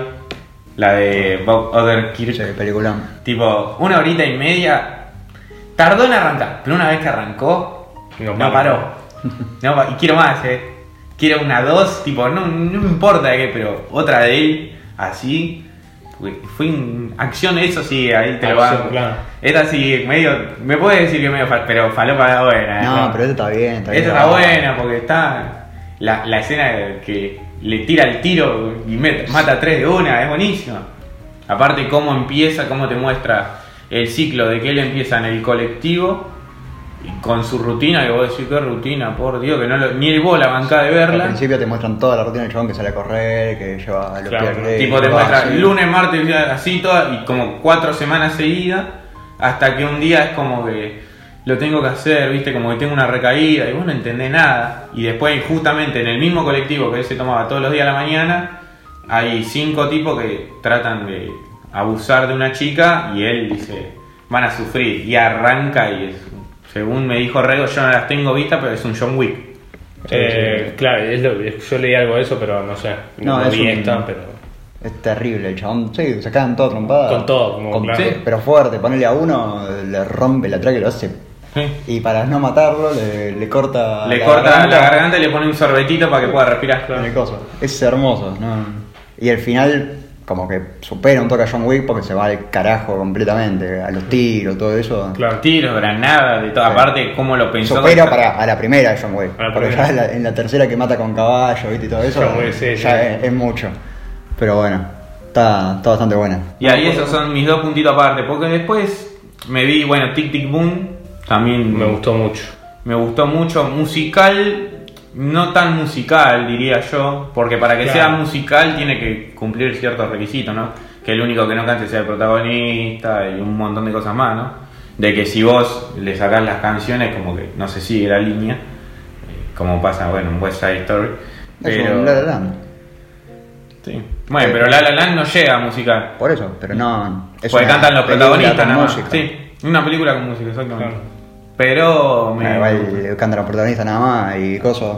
A: la de Bob Odenkirk.
B: Sí, película.
A: Tipo, una horita y media. Tardó en arrancar, pero una vez que arrancó,
C: No
A: paró. [laughs] No, y quiero más, eh. Quiero una dos, tipo, no, no me importa de qué, pero otra de él, así. Fue en acción, eso sí, ahí te lo van.
C: claro.
A: Esta sí, medio. Me puede decir que medio. Pero falopa está buena. eh.
B: No, pero esta está bien. Está bien
A: Esta está buena porque está. La, la escena de que le tira el tiro y met- mata a tres de una, es buenísima. Aparte, cómo empieza, cómo te muestra el ciclo de que él empieza en el colectivo con su rutina, que vos decís, qué rutina, por Dios, que no lo- ni el vos la bancá de
B: Al
A: verla.
B: principio te muestran toda la rutina del chabón que sale a correr, que lleva los
C: Claro,
B: pies
A: Tipo, te lunes, martes, así toda, y como cuatro semanas seguidas, hasta que un día es como que lo tengo que hacer, viste, como que tengo una recaída, y vos no entendés nada. Y después, justamente en el mismo colectivo que él se tomaba todos los días a la mañana, hay cinco tipos que tratan de abusar de una chica, y él dice, van a sufrir, y arranca, y es, según me dijo Rego, yo no las tengo vistas, pero es un John Wick.
C: Eh, Claro, es lo- yo leí algo de eso, pero no sé.
B: No,
C: No,
B: es
C: vi
B: un-
C: esta, pero.
B: Es terrible el chabón. Sí, se caen toda trompada.
C: Con todo, como
B: Con-
C: claro.
B: sí, Pero fuerte, ponele a uno, le rompe la traque, lo hace.
A: Sí.
B: Y para no matarlo, le, le corta.
A: Le corta la garganta y le pone un sorbetito para que pueda respirar.
B: el coso. Es hermoso, ¿no? Y al final, como que supera un toque a John Wick porque se va al carajo completamente. A los tiros, todo eso.
C: Claro.
A: tiros, granadas, de toda
B: Sí.
A: parte, cómo lo pensó.
B: Supera para, a la primera de John Wick. Porque
C: primera.
B: ya en la, en la tercera que mata con caballo, ¿viste? Y todo eso.
C: John Wick, sí,
B: ya
C: sí.
B: Es, es mucho. Pero bueno, está, está bastante buena.
A: Y ahí esos son mis dos puntitos aparte, porque después me vi, bueno, Tic Tic Boom, también
C: Me gustó mucho.
A: me gustó mucho, musical, no tan musical diría yo, porque para que
C: Claro.
A: sea musical tiene que cumplir ciertos requisitos, ¿no? Que el único que no cante sea el protagonista y un montón de cosas más, ¿no? De que si vos le sacás las canciones como que no se sigue la línea, eh, como pasa, bueno, en West Side Story.
B: Es
A: Pero...
B: un La La Land.
A: Sí. Bueno, pero La La Land no llega a musical.
B: Por eso, pero no. Es
A: Porque
B: una
A: cantan los protagonistas nada más.
B: música.
A: Sí, una película con música, exactamente.
C: Claro.
A: Pero me...
B: Ah, igual cantan los protagonistas nada más y cosas.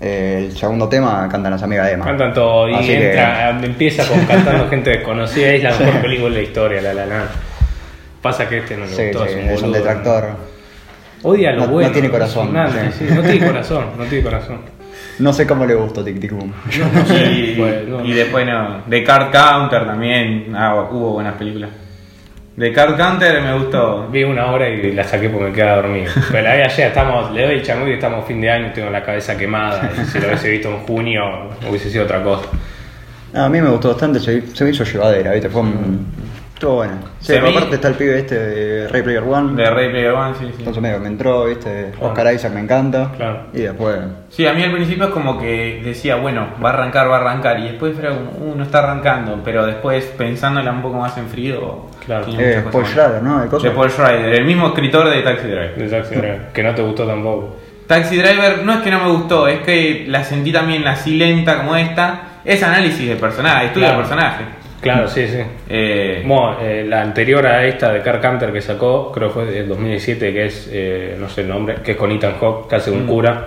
B: Eh, el segundo tema cantan las amigas de Emma.
C: Cantan todo y
B: Así que-
C: entra, empieza con cantando gente desconocida y es la mejor película de la historia, La La Land. Pasa que este no le
B: Sí,
C: gustó,
B: sí,
C: es un
B: es un
C: boludo.
B: detractor.
C: Odia lo
B: No- no
C: bueno.
B: tiene corazón,
C: Impresionante,
B: sí.
C: sí, no tiene corazón, no tiene corazón.
B: No sé cómo le gustó Tic Tic Boom.
A: Y,
C: Pues, no.
A: y después no. The Card Counter también. Ah, hubo buenas películas. The Card Counter me gustó.
C: Vi una hora y la saqué porque me quedaba dormido. Pero la vi ayer, estamos, le doy el changuito y estamos fin de año, tengo la cabeza quemada. Y si lo hubiese visto en junio, hubiese sido otra cosa.
B: No, a mí me gustó bastante, se, se me hizo llevadera, ¿viste? Fue un... Estuvo bueno. Sí, pero aparte está el pibe este de Ray Player One.
A: De Ray Player One, sí, sí.
B: Entonces medio me entró, ¿viste? Oscar Isaac me encanta.
C: Claro.
B: Y después...
A: Sí, a mí al principio es como que decía, bueno, va a arrancar, va a arrancar. Y después era como, uh, no está arrancando. Pero después, pensándola un poco más en frío,
C: Claro.
A: tiene
B: Eh, Paul Schrader, ¿no? El.
A: De Paul Schrader, el mismo escritor de Taxi Driver.
C: De Taxi Driver, que no te gustó tampoco.
A: Taxi Driver no es que no me gustó, es que la sentí también así lenta como esta. Es análisis de personaje, estudio
C: Claro.
A: de personaje.
C: Claro, sí, sí.
A: Eh,
C: Bueno, eh, la anterior a esta de Carcanter que sacó, creo que fue del 2017, que es, eh, no sé el nombre, que es con Ethan Hawke, que hace un cura.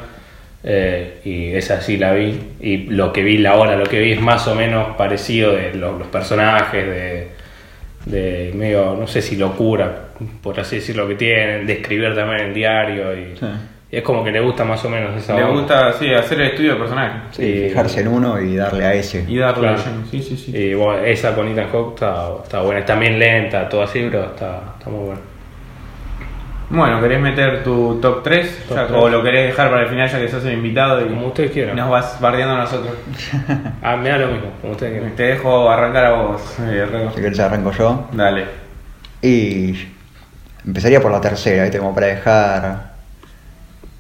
C: eh, y esa sí la vi. Y lo que vi la hora, lo que vi es más o menos parecido de lo- los personajes, de, de medio, no sé si locura, por así decirlo, que tienen, de escribir también en diario. Y,
B: Sí.
C: y es como que le gusta más o menos esa
A: le
C: onda.
A: gusta sí, hacer el estudio.
B: Sí,
C: Y-
B: fijarse en uno y darle a ese.
A: Y darle
C: Claro.
A: lleno. Sí, sí, sí.
C: Y bueno, esa con Ethan Hawke está, está buena, es también lenta, todo así, pero está, está muy buena.
A: Bueno, ¿querés meter tu top 3?
C: Top
A: Ya,
C: tres.
A: ¿O lo querés dejar para el final ya que sos el invitado y
C: Como ustedes quieran.
A: nos vas bardeando a nosotros? [laughs]
C: Ah, me da lo mismo, como ustedes quieran.
A: Te dejo arrancar a vos, eh.
B: Si querés arranco yo.
A: Dale.
B: Y empezaría por la tercera, ¿viste? Como para dejar...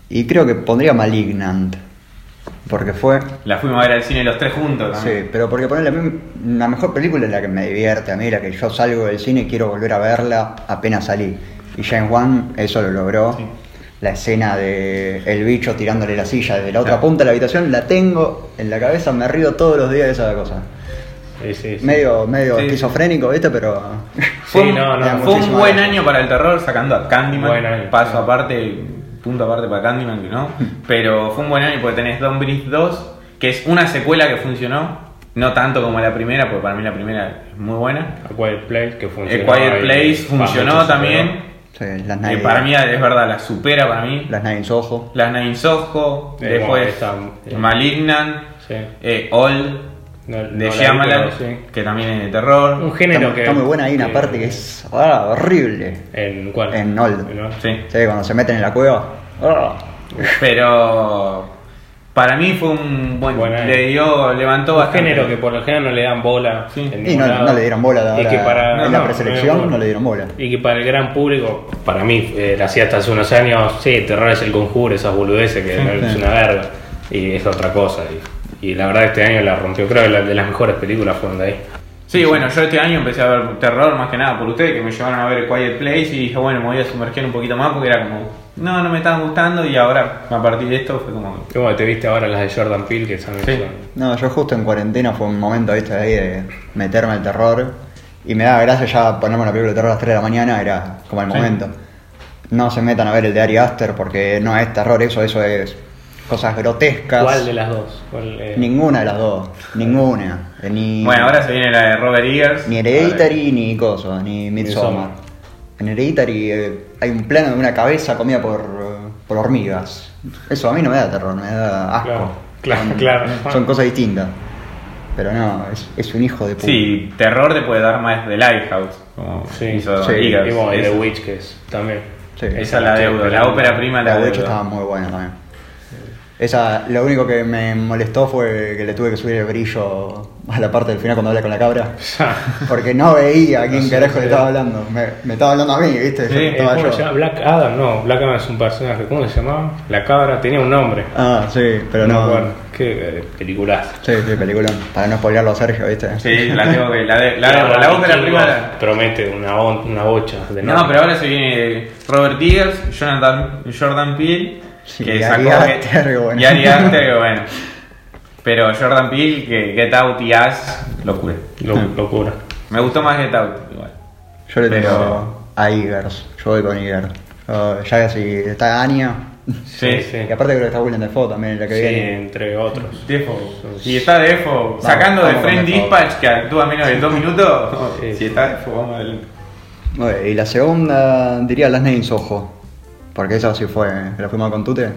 B: Y creo que pondría Malignant. Porque fue...
A: La fuimos a ver al cine los tres juntos también.
B: Sí, pero porque ponerle a mí, la mejor película es la que me divierte, a mí la que yo salgo del cine y quiero volver a verla apenas salí. Y James Wan eso lo logró.
A: Sí.
B: La escena de el bicho tirándole la silla desde la otra
A: Claro.
B: punta de la habitación, la tengo en la cabeza, me río todos los días de esa cosa.
C: Sí, sí, sí.
B: Medio, medio
A: Sí.
B: esquizofrénico, ¿viste? Pero.
A: Fue,
C: Sí,
A: un,
C: no, no,
A: fue un buen
B: gracia.
A: año para el terror sacando a Candyman.
C: Buen año,
A: paso aparte, punto aparte para Candyman, que no. [laughs] Pero fue un buen año porque tenés Don Breathe 2, que es una secuela que funcionó. No tanto como la primera, porque para mí la primera es muy buena.
C: A Quiet Place, que
A: A
C: funcionó.
A: Quiet
C: ahí,
A: Place funcionó también.
B: Sí, las
A: Que
B: Nines.
A: para mí es verdad, la supera para mí.
B: Las Nines Ojo.
A: Las Nine Soho,
C: Eh,
A: después
C: bueno, está- eh.
A: Malignant,
C: Sí.
A: eh, All,
C: No- no
A: de
C: vi,
A: Shyamalan,
C: pero sí.
A: que también es de terror.
C: Un género
B: Está,
C: que.
B: está muy buena ahí una parte que es ah, horrible.
C: ¿En cuál?
B: En Old.
C: En Old.
A: Sí.
B: Sí, cuando se meten en la cueva. ah.
A: Pero para mí fue un buen.
C: Buen año.
A: le dio, levantó
C: Un
A: bastante.
C: género que por lo general no le dan bola.
A: Sí.
C: en
B: Y no, le dieron bola
C: Y que para,
B: en la
C: no,
B: preselección
C: no,
B: no le dieron bola.
C: Y que para el gran público, para mí, eh, la hacía hasta hace unos años, sí, terror es el conjuro, esas boludeces que
A: Sí,
C: es
B: sí.
C: una verga. Y es otra cosa. Y, y la verdad este año la rompió. Creo que la, de las mejores películas fueron de ahí.
A: Sí, bueno, yo este año empecé a ver terror más que nada por ustedes que me llevaron a ver Quiet Place y dije, bueno, me voy a sumergir un poquito más porque era como, no, no me estaban gustando y ahora a partir de esto fue como,
C: bueno, te viste ahora las de Jordan Peele que son...
A: Sí.
B: No, yo justo en cuarentena fue un momento, viste, ahí de meterme al terror. Y me daba gracia ya ponerme una película de terror a las 3 de la mañana, era como el
A: Sí.
B: momento. No se metan a ver el de Ari Aster porque no es terror, eso, eso es cosas grotescas.
C: ¿Cuál de las dos? ¿Cuál, eh?
B: Ninguna de las dos, ninguna. Eh, Ni,
A: bueno, ahora se viene la de Robert Eggers.
B: ni Hereditary ni Coso, ni Midsommar. En Hereditary eh, hay un plano de una cabeza comida por, por hormigas. Eso a mí no me da terror, me da asco.
C: Claro, claro,
B: son,
C: claro.
B: son cosas distintas. Pero no, es, es un hijo de puta.
A: Sí, terror te puede dar más de Lighthouse, como
C: Sí,
A: hizo
B: sí.
C: Y bueno, y The Witch que es también.
B: Sí.
A: Esa es la deuda, la ópera prima la
B: La de
A: deuda.
B: hecho estaba muy buena también. Esa, lo único que me molestó fue que le tuve que subir el brillo a la parte del final cuando habla con la cabra. [laughs] Porque no veía a quién
C: No sé,
B: carajo le estaba hablando. Me, me estaba hablando a mí, ¿viste?
A: Sí,
C: Eh,
B: estaba
C: ¿Cómo
B: yo.
C: se llama? Black Adam, no, Black Adam es un personaje, ¿cómo se llamaba? La cabra tenía un nombre.
B: Ah, sí, pero no.
C: Bueno, qué eh, peliculazo.
B: Sí, sí, película. Para no spoilearlo a Sergio, ¿viste?
A: Sí, la tengo que. La, de, la, [laughs] la,
C: Vikingos
A: prima. la-
C: Promete una, una bocha de
A: No, pero ahora se viene Robert Eggers, Jonathan, Jordan Peele,
B: Sí,
A: que
B: y
A: sacó.
B: Aster, que bueno.
A: Y que. [laughs] Pero Jordan Peele, que Get Out y As, locura.
C: Lo- locura.
A: Me gustó más Get Out, igual.
B: Yo le
A: Pero-
B: tengo a Eagers. Yo voy con Eagers. Yo- ya casi está Anya.
A: Sí,
C: sí.
B: Y aparte creo que está William Defoe también, la que
C: Sí,
B: viene.
C: entre otros.
A: Defo. Y está Defo. Sacando de
B: vamos
A: Friend. Dispatch, que actúa menos de dos minutos.
C: Sí.
A: Si está Defo, vamos adelante.
B: Y la segunda diría Las Names Ojo. Porque esa sí fue, la fuimos con Tute.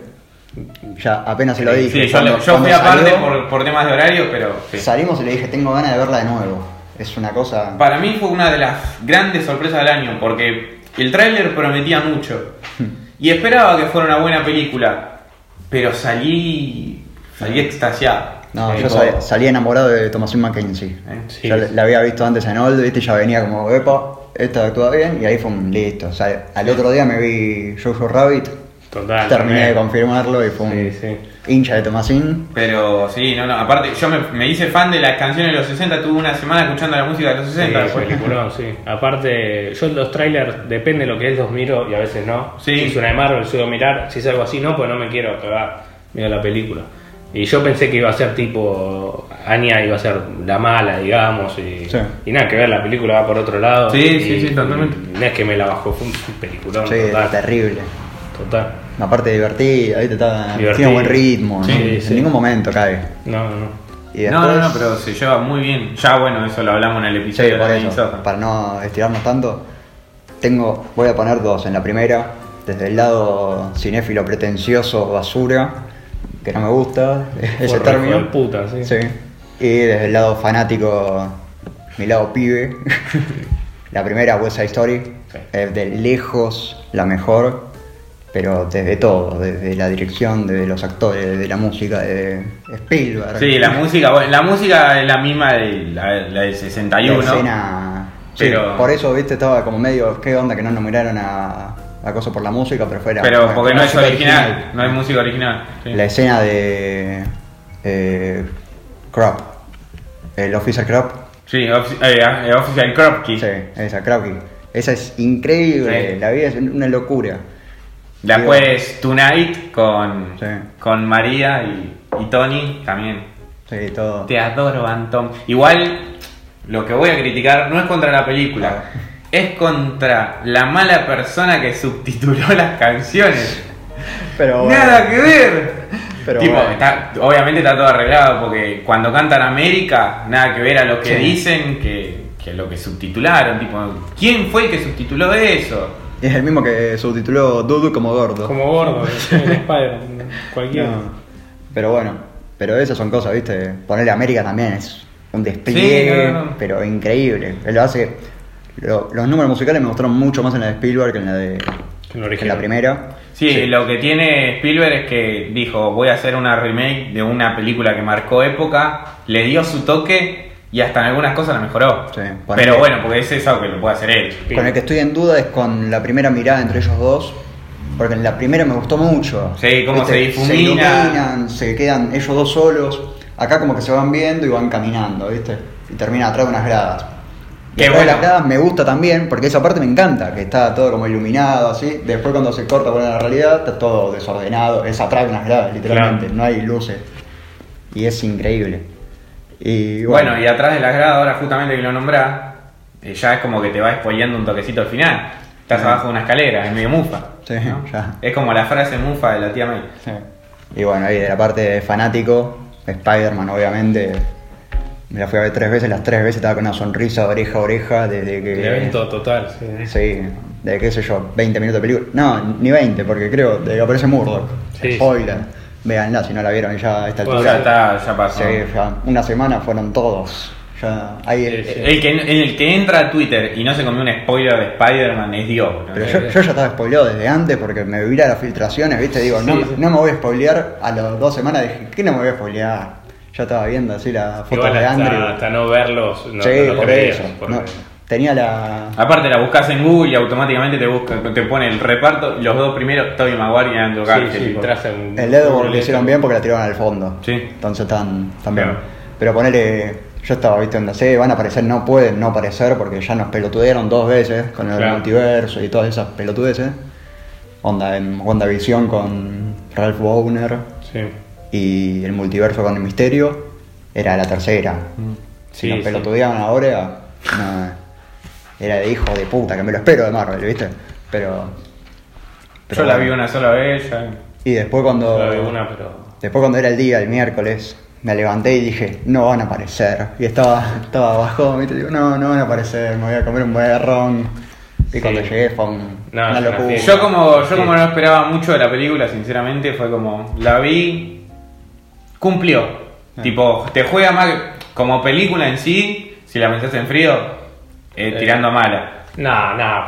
B: Ya apenas se lo dije.
A: Sí, yo,
B: Cuando-
A: yo fui aparte por, por temas de horario, pero sí.
B: Salimos y le dije, tengo ganas de verla de nuevo. Es una cosa.
A: Para mí fue una de las grandes sorpresas del año, porque el tráiler prometía mucho. [laughs] Y esperaba que fuera una buena película, pero salí, salí extasiado.
B: No, yo
A: como-
B: salí enamorado de Thomasin McKenzie.
A: ¿eh?
C: Sí.
B: La la había visto antes en Old, ¿viste? Ya venía como, epa, esta actúa bien, y ahí fue un listo. O sea, al otro día me vi Jojo Rabbit,
C: Total.
B: terminé de confirmarlo y fue un
C: Sí, sí.
B: hincha de Thomasin.
A: Pero sí, no, no, aparte yo me, me hice fan de las canciones de los 60, tuve una semana escuchando la música de los 60.
C: Sí, peliculón, sí. Aparte, yo los trailers, depende de lo que es, los miro y a veces no.
A: Sí.
C: Si es una de Marvel, suelo mirar. Si es algo así, no, pues no me quiero cagar. Miro la película. Y yo pensé que iba a ser tipo. Anya iba a ser la mala, digamos. Y,
B: Sí.
C: y nada, que ver la película va por otro lado.
A: Sí,
C: y-
A: sí, sí, totalmente.
C: y no es que me la bajó, fue un peliculón.
B: Sí,
C: total.
B: terrible.
C: Total.
B: Aparte divertida, ¿viste? Está,
C: Divertido.
B: tiene buen ritmo,
C: Sí,
B: ¿no? en
C: sí.
B: ningún momento cae.
C: No, no, no.
B: Y
A: No, no, no, pero se lleva muy bien. Ya bueno, eso lo hablamos en el
B: Sí,
A: episodio
B: por
A: de la
B: eso,
A: Minnesota.
B: para no estirarnos tanto, tengo, voy a poner dos. En la primera, desde el lado cinéfilo pretencioso, basura, que no me gusta ese término.
C: de puta, sí.
B: Y desde el lado fanático, mi lado pibe, [laughs] la primera, West Side Story,
C: Sí.
B: es de lejos la mejor, pero desde todo, desde la dirección, desde los actores, desde la música, de Spielberg.
A: Sí, la música, bueno, la música es la misma de la, la del 61.
B: La escena. Sí,
A: Pero-
B: por eso, viste, estaba como medio. ¿Qué onda que no nominaron a, a Cosa por la música? Pero fuera.
A: Pero porque no es original, no es música original. sí.
B: La escena de. Eh, Crop. El Officer Crop.
A: Sí, Offic- eh, eh, Official Kropki.
B: Sí, esa, Kropki. Esa es increíble.
A: Sí.
B: La vida es una locura.
A: Después Tonight con,
B: Sí.
A: con María y, y Tony también.
B: Sí, todo.
A: Te adoro, Anton. Igual, lo que voy a criticar no es contra la película, es contra la mala persona que subtituló las canciones.
B: Pero bueno,
A: Nada que ver.
B: Pero
A: tipo,
B: bueno.
A: está- obviamente está todo arreglado porque cuando cantan América, nada que ver a lo que
B: Sí.
A: dicen que, que lo que subtitularon. Tipo, ¿quién fue el que subtituló eso?
B: Es el mismo que subtituló Dudu como gordo.
C: Como gordo, en Spider, cualquiera.
B: No. Pero bueno, pero esas son cosas, ¿viste? Ponerle América también es un despliegue,
A: Sí, no, no.
B: pero increíble. Él lo hace. Lo- los números musicales me gustaron mucho más en la de Spielberg que en la de que en la primera.
A: Sí, lo que tiene Spielberg es que dijo, voy a hacer una remake de una película que marcó época, le dio su toque y hasta en algunas cosas la mejoró.
B: Sí,
A: Pero bueno, porque es eso que lo puede hacer él.
B: Con el que estoy en duda es con la primera mirada entre ellos dos. Porque en la primera me gustó mucho.
A: Sí, cómo se difumina.
B: Se iluminan, se quedan ellos dos solos. Acá como que se van viendo y van caminando, ¿viste? Y terminan atrás de unas gradas.
A: Qué bueno.
B: gradas me gusta también, porque esa parte me encanta, que está todo como iluminado, así. Después cuando se corta con la realidad, está todo desordenado. Es atrás de unas gradas, literalmente.
C: Claro.
B: No hay luces. Y es increíble. Y
A: Bueno,
B: bueno,
A: y atrás de las gradas, ahora justamente que lo nombrás, eh, ya es como que te va spoileando un toquecito al final. Estás
B: Sí.
A: abajo de una escalera, es medio mufa.
B: Sí,
A: ¿no?
B: ya.
A: Es como la frase mufa de la tía May.
B: Sí. Y bueno, ahí de la parte de fanático, Spider-Man obviamente, me la fui a ver tres veces, las tres veces estaba con una sonrisa de oreja a oreja desde que...
C: El evento total, sí.
B: Sí, de qué sé yo, 20 minutos de película. No, ni 20, porque creo, de que aparece Murdoch.
C: Sí.
B: Spoiler. Véanla si no la vieron ya a esta
C: Bueno,
B: altura.
A: Ya está, ya pasó.
B: Sí, ya una semana fueron todos. Ya, ahí,
C: Sí, sí.
A: El que, el que entra a Twitter y no se comió un spoiler de Spider-Man es Dios. ¿no?
B: Pero yo, yo ya estaba spoileado desde antes porque me vi las filtraciones, ¿viste? Digo, no, no me voy a spoilear. A las dos semanas dije, ¿qué no me voy a spoilear? Ya estaba viendo así la foto de
C: hasta,
B: Andrew.
C: hasta no verlos, no,
B: sí,
C: no lo
B: por
C: creías,
B: eso.
C: porque-
B: no, tenía la.
A: Aparte la buscas en Google y automáticamente te busca, te pone el reparto, los dos primeros, Tobey Maguire y Andrew
C: Sí,
A: Garfield.
C: sí,
A: tipo.
C: traza un-
B: El dedo
C: un
B: lo hicieron bien porque la tiraron al fondo.
A: Sí.
B: Entonces están, están bien.
A: Claro.
B: Pero ponele. Yo estaba, viste, donde sé, van a aparecer, no pueden no aparecer porque ya nos pelotudearon dos veces con el
C: Claro.
B: multiverso y todas esas pelotudeces. Onda en WandaVision con Ralph Bowner.
C: Sí.
B: Y el multiverso con el misterio era la tercera. Si
C: Sí,
B: nos
C: sí.
B: pelotudeaban ahora, no, era de hijo de puta, que me lo espero de Marvel, ¿viste? Pero. pero
A: Yo la vi una sola vez. ya.
B: Y después cuando.
C: Yo la vi una, pero.
B: Después cuando era el día, el miércoles, me levanté y dije, no van a aparecer. Y estaba, estaba bajón, ¿viste? Digo, no, no van a aparecer, me voy a comer un berrón. Y cuando llegué fue un-
C: No,
B: una locura.
A: Yo como, yo como no esperaba mucho de la película, sinceramente, fue como, la vi, cumplió.
B: Ah.
A: Tipo, te juega más como película en sí, si la pensás en frío, eh,
C: Eh.
A: tirando a mala.
C: No, no.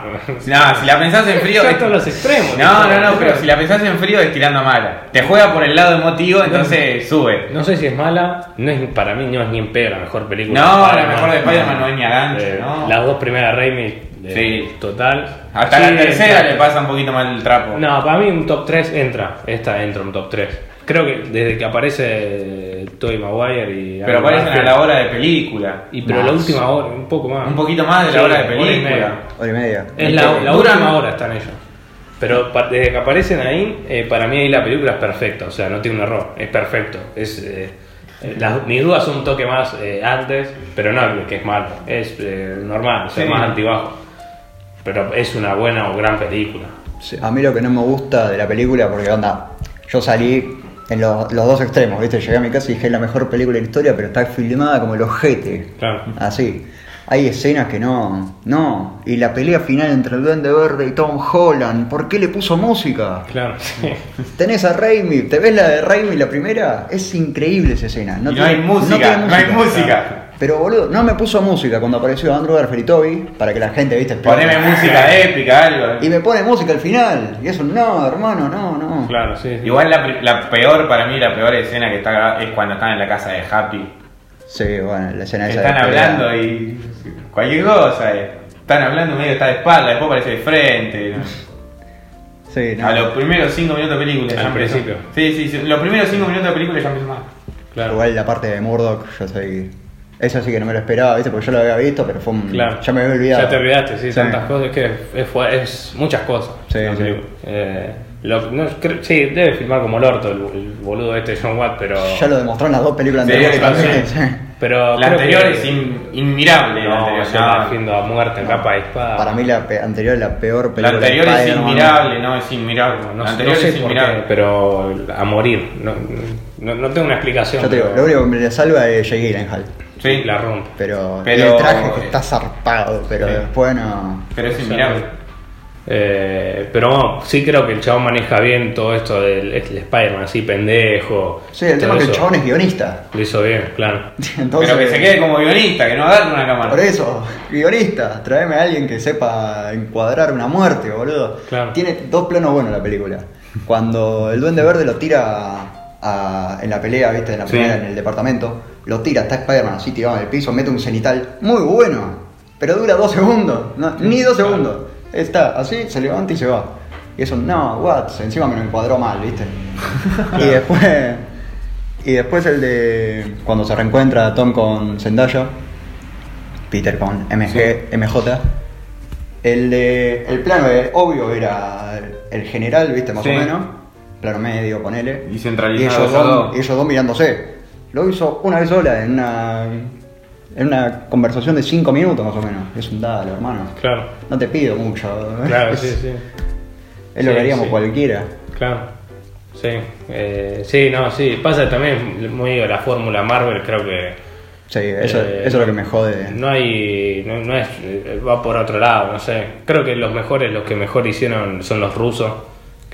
A: No, si la pensás en frío... [laughs] Es-
C: los extremos,
A: No,
C: ¿no?
A: no, pero si la pensás en frío es tirando mala. Te juega por el lado emotivo, entonces sube.
C: No sé si es mala, no es, para mí no es ni en pedo la mejor película.
A: No, la mejor de Spider-Man no es ni a gancho,
C: Eh,
A: ¿no?
C: Las dos primeras Raimi,
A: Sí.
C: total.
A: Hasta
C: Sí,
A: la tercera
C: exacto.
A: le pasa un poquito mal el trapo.
C: No, para mí un top 3 entra. Esta entra un top 3. Creo que desde que aparece Tobey Maguire y.
A: Pero
C: Andrew
A: parecen a la hora de película.
C: Y pero
B: Más.
C: la última hora, un poco más.
A: Un poquito más de la
C: Sí,
A: hora de
C: hora y
A: película.
C: media.
B: Hora y media.
C: Es la, la última hora están ellos. Pero desde que aparecen ahí, eh, para mí ahí la película es perfecta. O sea, no tiene un error. Es perfecto. Es, eh, eh, las, mis dudas son un toque más eh, antes, pero no que es malo. Es eh, normal, o sea,
A: Sí.
C: más altibajo. Pero es una buena o gran película.
B: Sí, A mí lo que no me gusta de la película, porque onda, yo salí en los, los dos extremos, ¿viste? Llegué a mi casa y dije, es la mejor película de la historia, pero está filmada como el ojete.
C: Claro.
B: Así. Hay escenas que no, no. Y la pelea final entre el Duende Verde y Tom Holland, ¿por qué le puso música?
C: Claro, sí.
B: Tenés a Raimi, ¿te ves la de Raimi la primera? Es increíble esa escena.
A: Y no,
B: tiene-
A: hay música,
B: tiene
A: no hay música.
B: Pero boludo, no me puso música cuando apareció Andrew Garfield y Toby, para que la gente, viste, explote.
A: Poneme música épica, algo.
B: Y me pone música al final. Y eso, no, hermano, no, no.
C: Claro, sí. sí.
A: Igual la, pri- la peor para mí, la peor escena que está grabada es cuando están en la casa de Happy.
B: Sí, bueno, la escena esa
A: Están
B: pelea.
A: hablando y cualquier cosa. eh. Están hablando medio está de espalda, después aparece de frente. ¿no? [laughs]
B: Sí, no.
A: A los primeros 5 minutos de película
C: Al
A: ya empezó.
C: principio.
A: Sí, sí, sí. Los primeros 5 minutos de película ya empezó mal.
C: Claro.
B: Igual la parte de Murdoch, yo soy. Eso sí que no me lo esperaba, ¿viste? Porque yo lo había visto, pero fue un.
C: Claro.
B: Ya me había olvidado.
C: Ya te olvidaste, sí,
B: Sí.
C: tantas cosas. Es que es, es muchas cosas.
B: Sí,
C: la
B: sí.
C: Eh, lo- no, creo- sí, debe filmar como el orto el, el boludo este de John Watt, pero.
B: Ya lo demostró en las dos películas
A: Sí,
B: anteriores
A: sí,
B: también.
C: sí. Pero
A: La anterior
C: que-
A: es in- inmirable. la
C: No,
A: anterior,
C: yo
A: no.
C: la defiendo a muerte en capa de espada.
B: Para mí la pe- anterior es la peor
A: La
B: película. de
A: anterior es inmirable, no es inmirable.
C: No,
A: la
C: no
A: anterior
C: sé
A: es
C: por qué,
A: inmirable.
C: pero a morir. No, no, no tengo una explicación.
B: Yo te digo,
C: pero-
B: lo único que me le salva es Jake Gyllenhaal.
A: Sí,
C: la rompe.
B: Pero, el traje que está zarpado, pero
A: Sí.
B: después no.
A: Pero es
C: O sea,
A: inmirable.
C: Eh, pero sí creo que el chabón maneja bien todo esto del el Spider-Man así pendejo.
B: Sí, el tema es que el chabón es guionista.
C: Lo hizo bien, claro.
B: Entonces, [laughs]
A: Pero que se quede como guionista, que no agarre una cámara.
B: Por eso, guionista, tráeme a alguien que sepa encuadrar una muerte, boludo.
C: Claro.
B: Tiene dos planos buenos la película. Cuando el Duende Verde lo tira a- en la pelea, viste, en la
A: Sí.
B: primera, en el departamento, lo tira, está Spider-Man así tirado en el piso, mete un cenital muy bueno, pero dura dos segundos, no, ni dos segundos. Está así, se levanta y se va. Y eso, no, Watts, encima me lo encuadró mal, viste. [laughs] y después. Y después el de. Cuando se reencuentra Tom con Zendaya. Peter con MG, MJ. El de. El plano de, obvio era el general, viste, más
A: Sí.
B: o menos. Plano medio, ponele.
A: Y centralizado
B: ellos
A: esos
B: dos, y ellos dos mirándose. Lo hizo una vez sola en una. En una conversación de 5 minutos más o menos. Es un dalo, hermano.
C: Claro,
B: No te pido mucho.
C: claro,
B: es, [laughs]
C: sí, sí.
B: es lo
C: Sí,
B: que haríamos
C: sí.
B: cualquiera.
C: Claro. Sí, eh, sí, no, sí. Pasa también muy la fórmula Marvel, creo que.
B: Sí, eso,
C: eh,
B: eso es lo que me jode.
C: No hay. No, no es. Va por otro lado, no sé. Creo que los mejores, los que mejor hicieron son los rusos,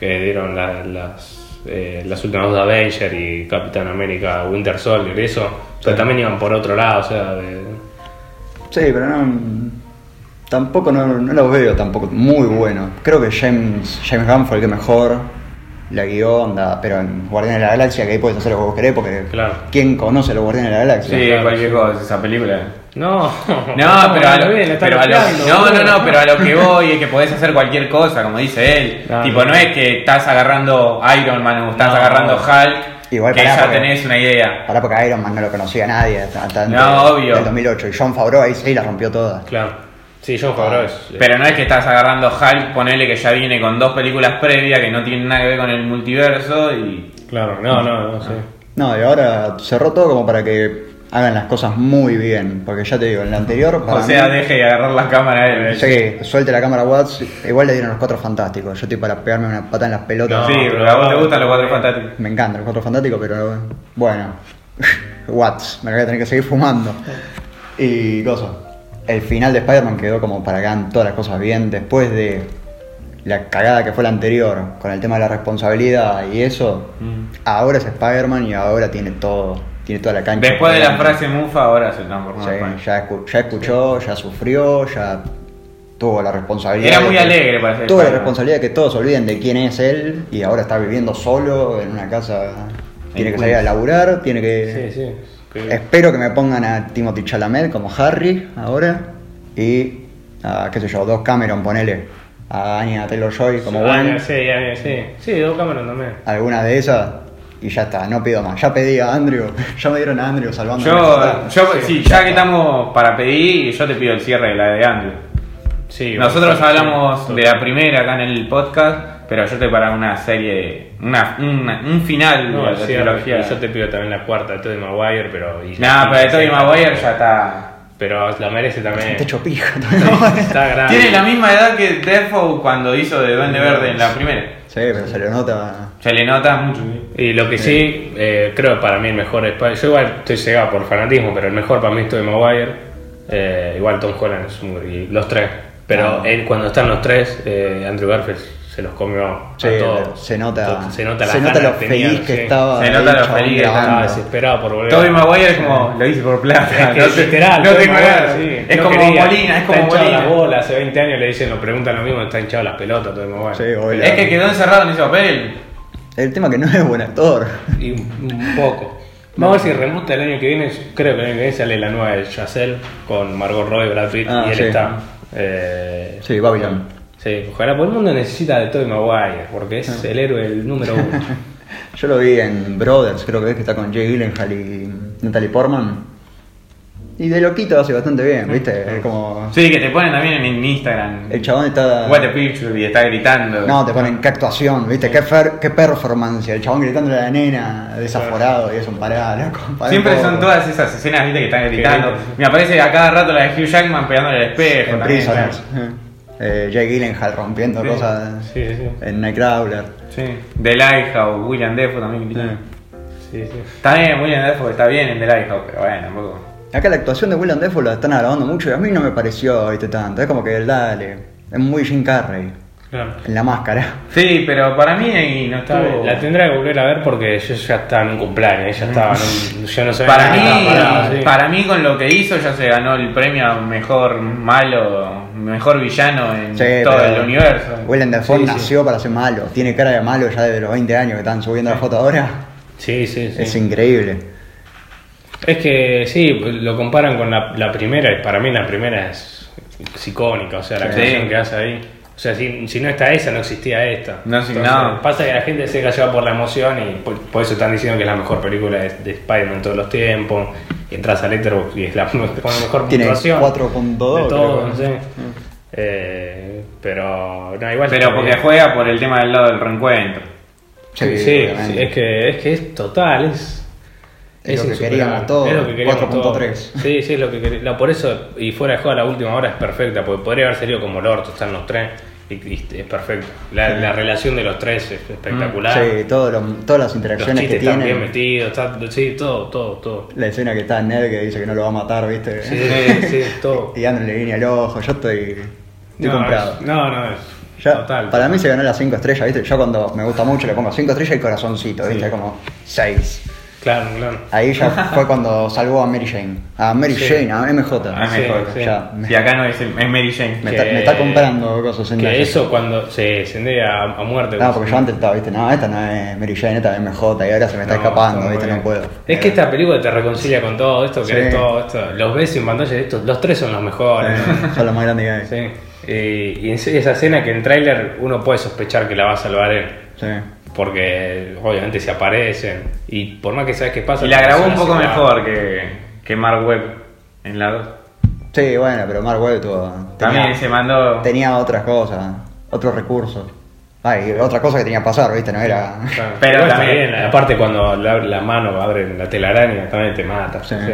C: que dieron la- las. eh, las últimas dos de Avenger y Capitán América Winter Soldier y eso, pero también iban por otro lado, o sea, de-
B: Sí, pero no. Tampoco no, no los veo tampoco muy buenos. Creo que James, James Gunn fue el que mejor la guió, onda, pero en Guardianes de la Galaxia, que ahí puedes hacer lo que vos querés, porque
C: Claro.
B: ¿quién conoce a los Guardianes de la Galaxia?
A: Sí,
C: Claro,
A: cualquier
C: sí.
A: cosa, esa película.
C: No,
A: No, [laughs] pero, a lo,
C: bien, está
A: pero a lo- no, no, no, pero a lo que [laughs] voy es que podés hacer cualquier cosa, como dice él.
C: No,
A: tipo,
C: no.
A: no. es que estás agarrando Iron Man o estás
C: No.
A: agarrando Hulk,
B: Igual
A: que
B: pará,
A: ya
B: porque-
A: tenés una idea.
B: Pará porque Iron Man no lo conocía nadie hasta, hasta antes
A: No, obvio.
B: del 2008. Y John Favreau ahí sí la rompió toda.
C: Claro. Sí, John Favreau es.
A: Pero no es que estás agarrando Hulk, ponele que ya viene con dos películas previas que no tienen nada que ver con el multiverso y...
C: Claro, no, no, no, sí.
B: No, y ahora cerró todo como para que hagan las cosas muy bien. Porque ya te digo, en la anterior.
A: O
B: para
A: sea,
B: mí-
A: deje de agarrar la cámara él.
B: Sí, suelte la cámara Watts. Igual le dieron los cuatro fantásticos. Yo estoy para pegarme una pata en las pelotas.
A: Sí, pero a vos te gustan los cuatro fantásticos.
B: Me encantan los cuatro fantásticos, pero bueno. [laughs] Watts, me voy a tener que seguir fumando. Y cosa. El final de Spider-Man quedó como para que hagan todas las cosas bien. Después de la cagada que fue la anterior, con el tema de la responsabilidad y eso,
A: Mm.
B: ahora es Spider-Man y ahora tiene todo. Tiene toda la cancha.
A: Después de la frase mufa, ahora se transformó
B: Sí, ya, escu- ya escuchó, ya sufrió, ya tuvo la responsabilidad.
A: Era muy alegre para ser
B: Tuvo la responsabilidad de que todos se olviden de quién es él y ahora está viviendo solo en una casa. Tiene que salir a laburar, tiene que.
C: Sí, sí.
B: Espero que me pongan a Timothy Chalamet como Harry ahora y a, qué sé yo, dos Cameron, ponele a Anya Taylor Joy como Gwen,
C: Sí, ya, sí. Sí, dos cámaras también.
B: alguna de esas y ya está, no pido más. Ya pedí a Andrew, ya me dieron a Andrew salvando.
A: Yo, yo sí, ya que estamos para pedir, yo te pido el cierre de la de Andrew.
C: Sí,
A: Nosotros hablamos
C: sí.
A: de la primera acá en el podcast, pero yo estoy para una serie, una, una- un final
C: No,
A: de la
C: sí,
A: trilogía.
C: y yo te pido también la cuarta de Tobey Maguire, pero... y-
A: Nah, pero de Tobey Maguire ya está.
C: Pero la merece también.
B: Te echo pija. [laughs]
C: Está grande.
A: Tiene la misma edad que Defoe cuando hizo de Duende Verde en la primera.
B: Sí, pero se le nota.
A: Se le nota mucho.
C: Y lo que sí, eh, creo que para mí el mejor Spider- Yo igual estoy cegado por fanatismo, pero el mejor para mí es Tobey Maguire. Eh, igual Tom Holland es un, y los tres. Pero
B: Ah.
C: él, cuando están los tres, eh, Andrew Garfield se los comió
B: Sí,
C: a todos.
B: se nota,
C: Se nota, las
B: se nota lo
C: que
B: feliz
C: tenían,
B: que
C: sí.
B: estaba.
A: Se nota lo feliz que.
C: Estaba desesperado por volver.
A: Tobey Maguire es como, lo hice por plata. [laughs]
C: Es que
A: no te-
C: literal,
A: no tengo ganas.
C: sí.
A: Es
C: No
A: como
C: quería.
A: Molina, es
C: Está
A: como
C: hinchado
A: Molina.
C: la bola, hace 20 años le dicen, nos preguntan lo mismo, está hinchado las pelotas Tobey Maguire.
B: Sí, obvio.
A: Es que quedó encerrado en ese papel.
B: El tema que no es buen actor.
C: Y un, un poco. Vamos a ver si remonta el año que viene. Creo que el año que viene sale la nueva de Giselle con Margot Robbie, Brad Pitt
B: Ah,
C: y él
B: sí.
C: está. Eh,
B: Sí, Babylon.
C: Sí, ojalá, porque el mundo necesita de Tobey Maguire, porque es el héroe el número uno. [laughs]
B: Yo lo vi en Brothers, creo que es que está con Jay Gyllenhaal y Natalie Portman. Y de loquito hace bastante bien, ¿viste? Es como.
A: Sí, que te ponen también en Instagram.
B: El chabón está.
A: What a picture y está gritando.
B: No, te ponen qué actuación, ¿viste? Qué, fer- qué performance. El chabón gritándole a la nena, desaforado, y es un pará, loco. pará
A: Siempre son todas esas escenas ¿viste? que están gritando. Me aparece a cada rato la de Hugh Jackman pegándole al espejo.
B: En
A: también,
B: Prisoners. Eh, Jay Gyllenhaal rompiendo
A: Sí.
B: cosas
C: Sí, sí.
B: en Nightcrawler.
A: Sí. The Lighthouse, William Defoe también.
C: Sí, sí.
A: Está bien, William Defoe está bien en The Lighthouse, pero bueno, tampoco.
B: Acá la actuación de Willem Dafoe la están alabando mucho y a mí no me pareció ¿viste, tanto. Es como que dale, es muy Jim Carrey
C: Claro.
B: en la máscara.
A: Sí, pero para mí ahí no
C: bien, La tendré que volver a ver porque yo ya estaba en un cumpleaños, ya estaba, no, yo no sabía
A: Para mí,
C: estaba parado, sí.
A: para mí con lo que hizo ya se ganó el premio a mejor malo, mejor villano en
B: Sí,
A: todo el universo.
B: Willem Dafoe
C: Sí, sí.
B: nació para ser malo. Tiene cara de malo ya desde los 20 años que están subiendo la foto ahora.
C: Sí, sí, sí.
B: Es increíble.
C: Es que sí, lo comparan con la, la primera y para mí la primera es, es icónica, o sea, la
A: Sí.
C: actuación que hace ahí. O sea, si, si no está esa, no existía esta.
A: No, sí, no.
C: Pasa que la gente se cayó por la emoción y por, por eso están diciendo que es la mejor película de, de Spider-Man de todos los tiempos. Y entras a Letterboxd y es la [laughs] mejor
B: Tiene
C: puntuación.
B: 4.2,
C: De todo,
B: creo.
C: sí. Eh, pero, no, igual
A: Pero porque
C: bien.
A: juega por el tema del lado del reencuentro.
C: Sí,
B: Sí,
C: sí, es que es que es total, es
B: Es lo que queríamos todos,
C: Es lo que queríamos
B: 4.3.
C: todos. Sí, sí, es lo que queríamos. Por eso, y fuera de juego, la última hora es perfecta, porque podría haber salido como el orto, están los tres, y, y es perfecto. La, la relación de los tres es espectacular.
B: Sí, todo lo- todas las
C: los
B: interacciones que
C: chistes están bien
B: tienen.
C: metidos, está- sí, todo, todo, todo.
B: La escena que está Ned que dice que no lo va a matar, ¿viste?
C: Sí, [laughs] sí, todo.
B: Y dándole línea al ojo. Yo estoy, estoy
C: No,
B: comprado.
C: es- no, no, es
B: Ya,
C: total.
B: para mí se ganó las 5 estrellas, ¿viste? Yo cuando me gusta mucho le pongo 5 estrellas y corazoncito, ¿viste?
C: Sí.
B: Como 6.
C: Claro, claro.
B: Ahí ya [laughs] fue cuando salvó a Mary Jane. A Mary
C: Sí.
B: Jane, a MJ.
A: Ah,
C: Sí, sí.
B: Me,
A: Y acá no es, Mary Jane.
B: me
C: que-
B: está, me está comprando cosas en
C: Que eso cuando se Zendaya a, a muerte.
B: No, porque yo antes estaba, ¿viste? No, esta no es Mary Jane, esta es MJ y ahora se me está
C: No,
B: escapando, ¿viste? No puedo.
C: Es que esta película te reconcilia con todo esto, que
B: Sí.
C: es todo esto. Los ves en pantalla, estos, los tres son los mejores. ¿no?
B: Son los más grandes que hay.
C: Sí. Y, y en serio, esa escena que en tráiler uno puede sospechar que la va a salvar él.
B: Sí.
C: Porque obviamente se aparecen. Y por más que sabes qué pasa.
A: Y la grabó un poco
C: va.
A: mejor que, que Mark Webb en la 2.
B: Sí, bueno, pero Mark Webb tuvo.
A: También se mandó.
B: tenía otras cosas, otros recursos. Ah, y otra cosa que tenía que pasar, ¿viste? No era.
A: Pero también-
C: aparte cuando le abre la mano, abre la telaraña, también te mata.
B: Sí.
A: Sí,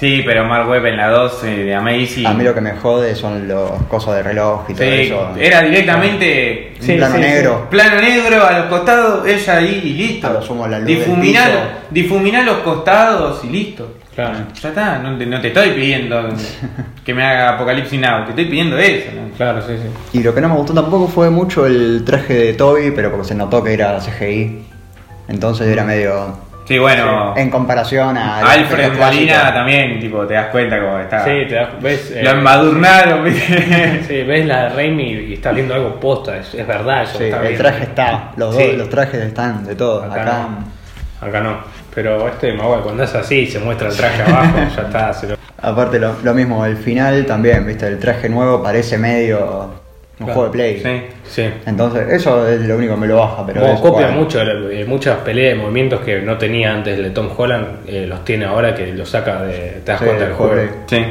A: pero Mark Webb en la 2 eh, de Amazing.
B: A mí lo que me jode son los cosas de reloj y todo
A: Sí,
B: eso.
A: era directamente
B: Sí, plano
C: sí, sí.
B: negro.
A: plano negro a los costados, ella ahí y listo.
B: A lo sumo la luz del
A: difuminar,
B: piso.
A: difuminar los costados y listo.
C: Claro.
A: Ya está, no te, no te estoy pidiendo [laughs] que me haga Apocalipsis Now, te estoy pidiendo eso. ¿no?
C: Claro, sí, sí.
B: Y lo que no me gustó tampoco fue mucho el traje de Toby, pero porque se notó que era CGI. Entonces era medio.
A: Sí, bueno,
B: En comparación a.
A: Alfred Molina también, tipo, te das cuenta cómo está.
C: Sí, te das, ves. eh,
A: Lo embadurnaron, ¿viste? [laughs]
C: Sí, ves la de Raimi y está viendo algo posta, es, es verdad eso.
B: Sí,
C: está
B: el
C: bien.
B: traje está. Los,
C: Sí.
B: dos, los trajes están de todo.
C: Acá,
B: Acá.
C: no. Acá no. Pero este Maguire, cuando es así, se muestra el traje abajo, [laughs] ya está. Se lo...
B: Aparte, lo, lo mismo, el final también, ¿viste? El traje nuevo parece medio. Un
C: Claro,
B: juego de play.
A: Sí.
C: Sí.
B: Entonces, eso es lo único que me lo baja, pero. Es
C: copia mucho, eh, muchas peleas de movimientos que no tenía antes de Tom Holland, eh, los tiene ahora que los saca de. ¿Te das
B: Sí,
C: cuenta del
B: el juego
C: juego?
A: Sí.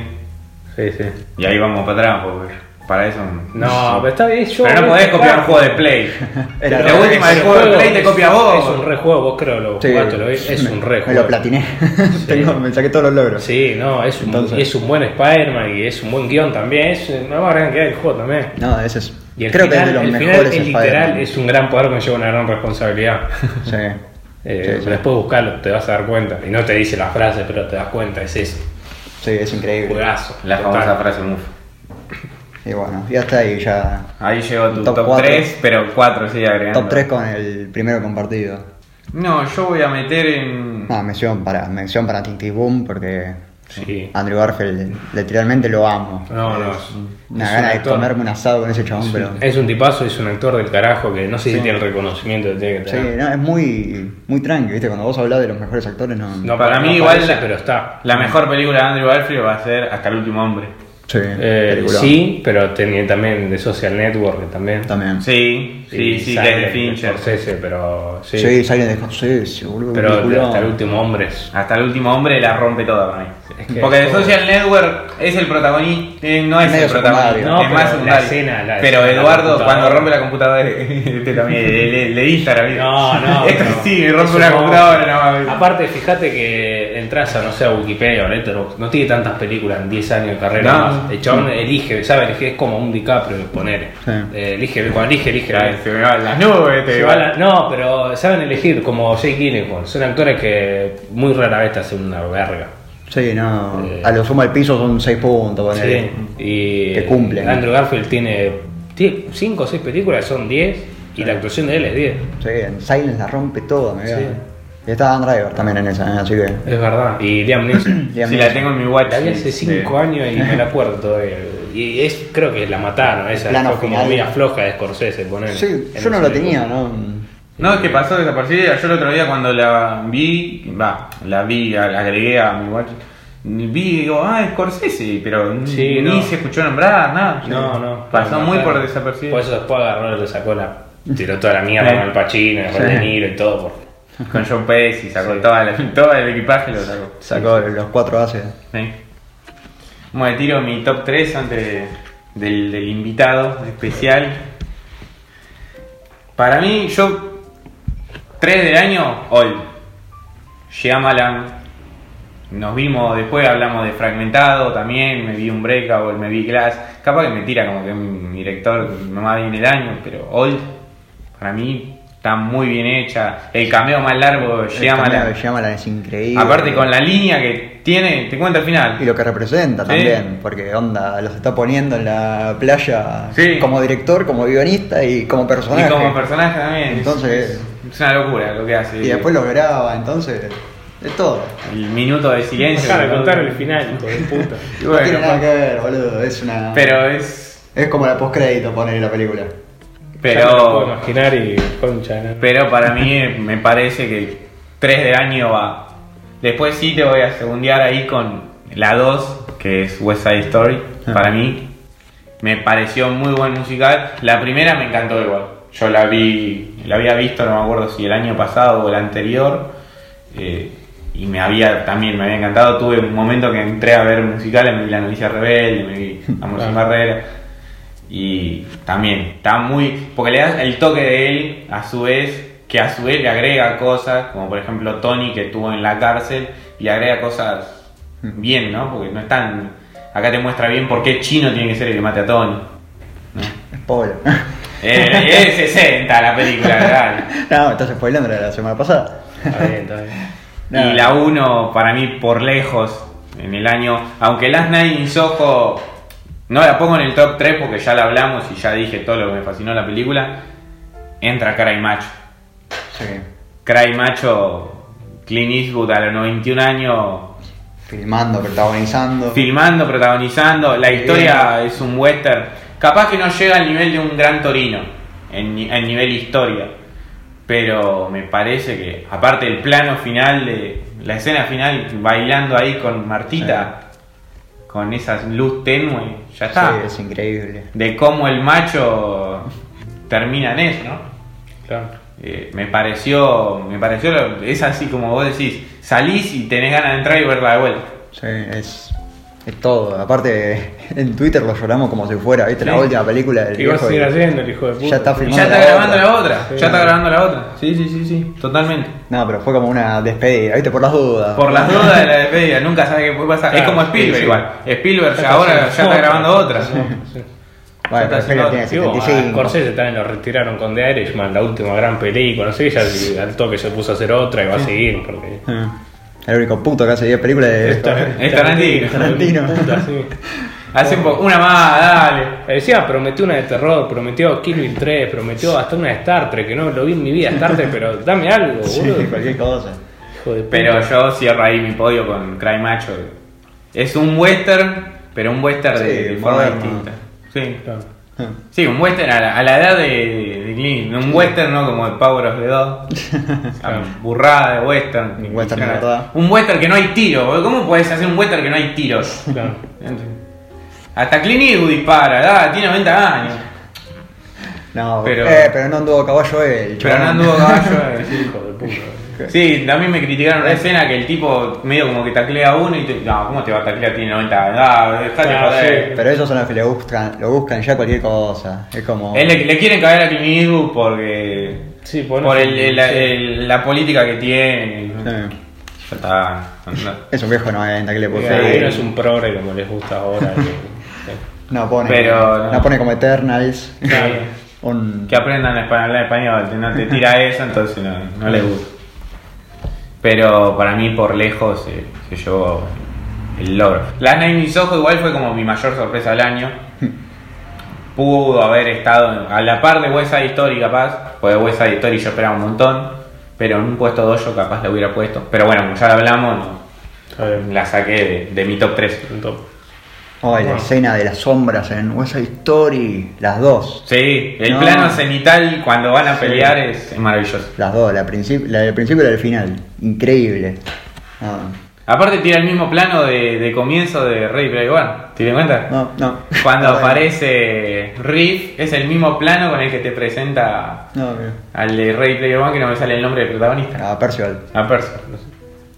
C: Sí, sí.
A: Y ahí vamos para atrás, porque para eso.
C: No, pero está bien. Yo
A: Pero no podés copiar un juego de Play. [laughs] La última del
C: el
A: juego de Play te
C: es-
A: copia vos.
C: Es un re juego, vos creo lo
B: Sí,
C: jugaste, lo vi, es
B: me-
C: un re
B: Me lo platiné. [laughs] Tengo- me saqué todos los logros.
C: Sí, no, es un,
B: Entonces-
C: es un buen Spider-Man y es un buen guion también. Es más gran que hay el juego también.
B: No, ese es.
C: Y el
B: creo
C: final,
B: que es de los
C: el final
B: mejores
C: es literal, es un gran poder que lleva una gran responsabilidad.
B: Sí. [laughs]
C: Eh,
B: Sí, sí.
C: Después buscarlo, te vas a dar cuenta. Y no te dice la frase, pero te das cuenta, es eso.
B: Sí, es increíble.
C: Juegazo.
A: La
C: Total.
A: famosa frase Muf.
B: Y bueno, ya está ahí, ya.
A: Ahí llegó tu
B: Top
A: top,
B: cuatro.
A: 3, pero 4 sigue agregando.
B: Top 3 con el primero compartido.
A: No, yo voy a meter en.
B: Ah, mención para, mención para Tinty Boom porque
C: Sí.
B: Andrew Garfield literalmente lo amo.
C: No, no. es-
B: Una
C: es un
B: gana de comerme un asado con ese chabón, pero.
C: Es un tipazo, es un actor del carajo que no sé si tiene el reconocimiento que tiene que
B: Sí, no, es muy, muy tranqui, ¿viste? Cuando vos hablás de los mejores actores, no.
C: No,
A: Para
C: no
A: mí, igual
C: parece,
A: la-
C: pero está.
A: La mejor película de Andrew Garfield va a ser Hasta el último hombre.
B: Sí,
C: Eh, sí, pero tenía también de Social Network también.
B: También.
A: Sí, sí, sí, que es de
C: Silent
A: Fincher.
C: Scorsese, pero sí.
B: Sí, Silent de Scorsese, boludo.
C: pero hasta el último hombre.
A: Hasta el último hombre la rompe toda para mí.
C: Es que
A: Porque The
C: todo-
A: Social Network es el protagonista, eh, no es el protagonista,
B: secundario.
C: No,
A: es
C: pero
A: más
C: la
A: secundario.
C: escena, la
A: pero
C: escena de la
A: Eduardo, cuando rompe la computadora, [laughs] este también, le, le, le Instagram.
C: No, no. [laughs]
A: Esto sí, rompe una computadora, no.
C: Aparte, fíjate que entras a, no sé, a Wikipedia o Letterboxd, no tiene tantas películas en 10 años de carrera
A: No.
C: más. El chabón elige, ¿sabes? Elige, es como un DiCaprio, poner.
B: Sí.
C: elige, cuando elige, elige.
A: Ya, Se me van las nubes, te
C: la- no, pero saben elegir, como Jake Gyllenhaal. Son actores que muy rara vez te hacen una verga.
B: Sí, no.
C: Eh.
B: A lo sumo al piso son 6 puntos,
C: Sí, y
B: Que cumplen.
C: Andrew Garfield tiene 5 o 6 películas, son 10, y la actuación de él es 10.
B: Sí, en Silent la rompe todo, me
C: Sí.
B: Y está Dan Driver también en esa, ¿eh? así que.
C: Es verdad. Y Liam Neeson. [coughs]
B: Liam
A: Si la
B: Neeson.
A: tengo en mi watch.
C: La vi hace 5 años y me la acuerdo todavía. [laughs] Y es, creo que la mataron, esa
B: Plano
C: fue como
B: final.
C: media floja de Scorsese, poner.
B: Sí, yo no la tenía, ¿no?
A: No, es que pasó desapercibida. Yo el otro día cuando la vi, va, la vi, la agregué a mi watch. Vi y digo, ah, Scorsese, pero
C: Sí,
A: ni
C: no.
A: se escuchó nombrar, nada.
C: No, no.
A: Pasó muy por desapercibido.
C: Por eso después agarró, le sacó la. Tiró toda la mierda con el Pacino, con
B: Sí.
C: De Niro y todo. Por...
A: Con John Pesci, sacó
C: Sí.
A: toda la- [laughs] todo el equipaje, lo sacó.
B: Sacó los cuatro haces.
A: Sí. Bueno, tiro mi top 3 antes de- del, invitado especial. Para mí, yo, 3 del año, All. Shyamalan. Nos vimos, después hablamos de Fragmentado también, me vi un Breakout, me vi Glass. Capaz que me tira como que mi director más bien el año, pero All, para mí, está muy bien hecha. El cameo más largo de Shyamalan.
B: Shyamalan es increíble.
A: Aparte con la línea que tiene, te cuenta al final.
B: Y lo que representa
A: Sí.
B: también, porque onda, los está poniendo en la playa
A: Sí.
B: como director, como guionista y como personaje.
A: Y como personaje también.
B: Entonces-
A: es, es una locura lo que hace.
B: Y después lo graba, entonces, de todo.
A: El minuto de silencio.
C: Dejá de contar el final, hijo de puta. [laughs]
B: No tiene nada que ver, boludo, es una...
A: Pero es.
B: Es como la postcrédito poner la película.
C: Ya me lo puedo
A: Pero.
C: imaginar y concha. ¿no?
A: Pero para mí me parece que el 3 del año va. Después sí te voy a segundear ahí con la 2, que es West Side Story.
B: Ah.
A: Para mí me pareció muy buen musical. La primera me encantó igual. Yo la vi, la había visto, no me acuerdo si el año pasado o el anterior. eh, y me había también me había encantado. Tuve un momento que entré a ver musicales, me vi La Novicia Rebelde, me vi Amor sin. Barrera. Y también está muy. Porque le das el toque de él, a su vez, que a su vez le agrega cosas, como por ejemplo Tony que estuvo en la cárcel, y agrega cosas bien, ¿no? Porque no están. Acá te muestra bien por qué Chino tiene que ser el que mate a Tony. ¿no?
B: Spoiler.
A: Eh, es 60 la película, [laughs] ¿verdad?
B: no, estás spoilando la de la semana pasada.
C: Está bien, está bien. [laughs]
B: No.
A: Y la 1, para mí, por lejos, en el año. Aunque Last Night in Soho no la pongo en el top 3 porque ya la hablamos y ya dije todo lo que me fascinó la película. Entra Cry Macho.
B: Sí.
A: Cry Macho, Clint Eastwood a los 91 años,
B: Filmando, protagonizando.
A: filmando, protagonizando. La historia es un western. Capaz que no llega al nivel de un gran Torino, en, en nivel historia. Pero me parece que, aparte del plano final, de la escena final, bailando ahí con Martita, con esa luz tenue, ya está.
B: Sí, es increíble.
A: De cómo el macho termina en eso, ¿no?
C: Claro.
A: Eh, me pareció, me pareció, es así como vos decís, salís y tenés ganas de entrar y verla de vuelta.
B: Sí, es, es todo. Aparte, [laughs] en Twitter lo lloramos como si fuera, ¿viste? La última película del
C: ¿Qué vas a seguir
B: y-
C: haciendo el hijo de puta?
B: Ya está
A: Y
B: filmando.
A: ya está
B: la
A: grabando
B: otra.
A: la otra,
C: Sí.
A: ya está grabando la otra. Sí, sí, sí, sí, totalmente.
B: No, pero fue como una despedida, ¿viste? Por las dudas.
A: Por las [laughs] dudas de la despedida, nunca sabe qué puede pasar. es como Spielberg
C: sí,
A: igual. Spielberg
C: Ya
A: ahora ya está grabando otra.
C: Sí, sí.
B: Bueno,
A: ya
B: pero Spielberg tiene
A: haciendo-
C: Digo, a
B: 75.
C: Scorsese también lo retiraron con The Irishman, la última gran película, no sé, ya al toque se puso a hacer otra y va a seguir, porque...
B: El único puto que hace 10 películas de
A: Es Tarantino.
B: Tarantino.
C: Puta, sí. [laughs]
A: Hace un poco, una más, dale.
C: Decía, prometió una de terror, prometió Kill Bill 3, prometió hasta una de Star Trek, que no lo vi en mi vida Star Trek, pero dame algo, [laughs]
B: Sí,
C: boludo.
B: cualquier cosa.
C: Hijo de puta.
A: Pero yo cierro ahí mi podio con Cry Macho. Es un western, pero un western de,
B: Sí,
A: de forma distinta. Sí.
C: Claro. [laughs]
A: Sí, un western a la, a la edad de, de Clint. Un western, ¿no? Como el Power of the Dog. [laughs]
C: Claro.
A: Burrada de western.
B: Un western verdad.
A: Un western que no hay tiro. boludo. ¿Cómo puedes hacer un western que no hay tiros? [laughs]
C: Claro.
A: Hasta Clint Eastwood dispara, tiene 90 años.
B: No,
A: Pero-
B: eh, pero no anduvo a caballo él.
A: Pero no anduvo caballo. [laughs] eh, sí.
C: Hijo de puta.
A: Sí, también me criticaron una escena que el tipo medio como que taclea a uno y te, no, ¿cómo te va a taclear? Tiene 90 años. Ah, dejate
C: Ah,
A: joder.
C: sí.
B: Pero esos son los que le buscan, lo buscan ya cualquier cosa. Es como.
A: Él le, le quieren caer a Clint Eastwood porque.
C: Sí, por
A: por el, el-
C: sí.
A: el- la política que tiene.
B: Sí.
A: Ya está. no-
B: Es un viejo 90 que le
C: Sí,
B: puso.
C: ahí no es un progre como les gusta ahora. [laughs] que-.
B: No pone.
A: Pero no.
B: no pone como Eternals.
A: Claro. [laughs]
B: un.
A: Que aprendan a hablar español, no te tira [laughs] eso, entonces no, no le gusta. Pero para mí por lejos se, se llevó el logro. La Nine Mis Ojos igual fue como mi mayor sorpresa del año. Pudo haber estado a la par de West Side Story capaz, porque West Side Story yo esperaba un montón, pero en un puesto 2 yo capaz la hubiera puesto. Pero bueno, como ya lo hablamos, no, la saqué de, de mi top 3.
C: Un top.
B: Oh, la escena de las sombras en West Side Story. Las dos.
A: Sí, el
B: No.
A: plano cenital cuando van a
B: Sí.
A: pelear es, es maravilloso.
B: Las dos, la, la del principio y la del final. Increíble. No,
A: Aparte tira el mismo plano de, de comienzo de Rey Player One. ¿Te das cuenta?
B: no. no.
A: Cuando
B: No,
A: aparece Riff, es el mismo plano con el que te presenta
B: No,
A: al de Rey Player One, que no me sale el nombre del protagonista.
B: Ah, Percival.
A: A Percy.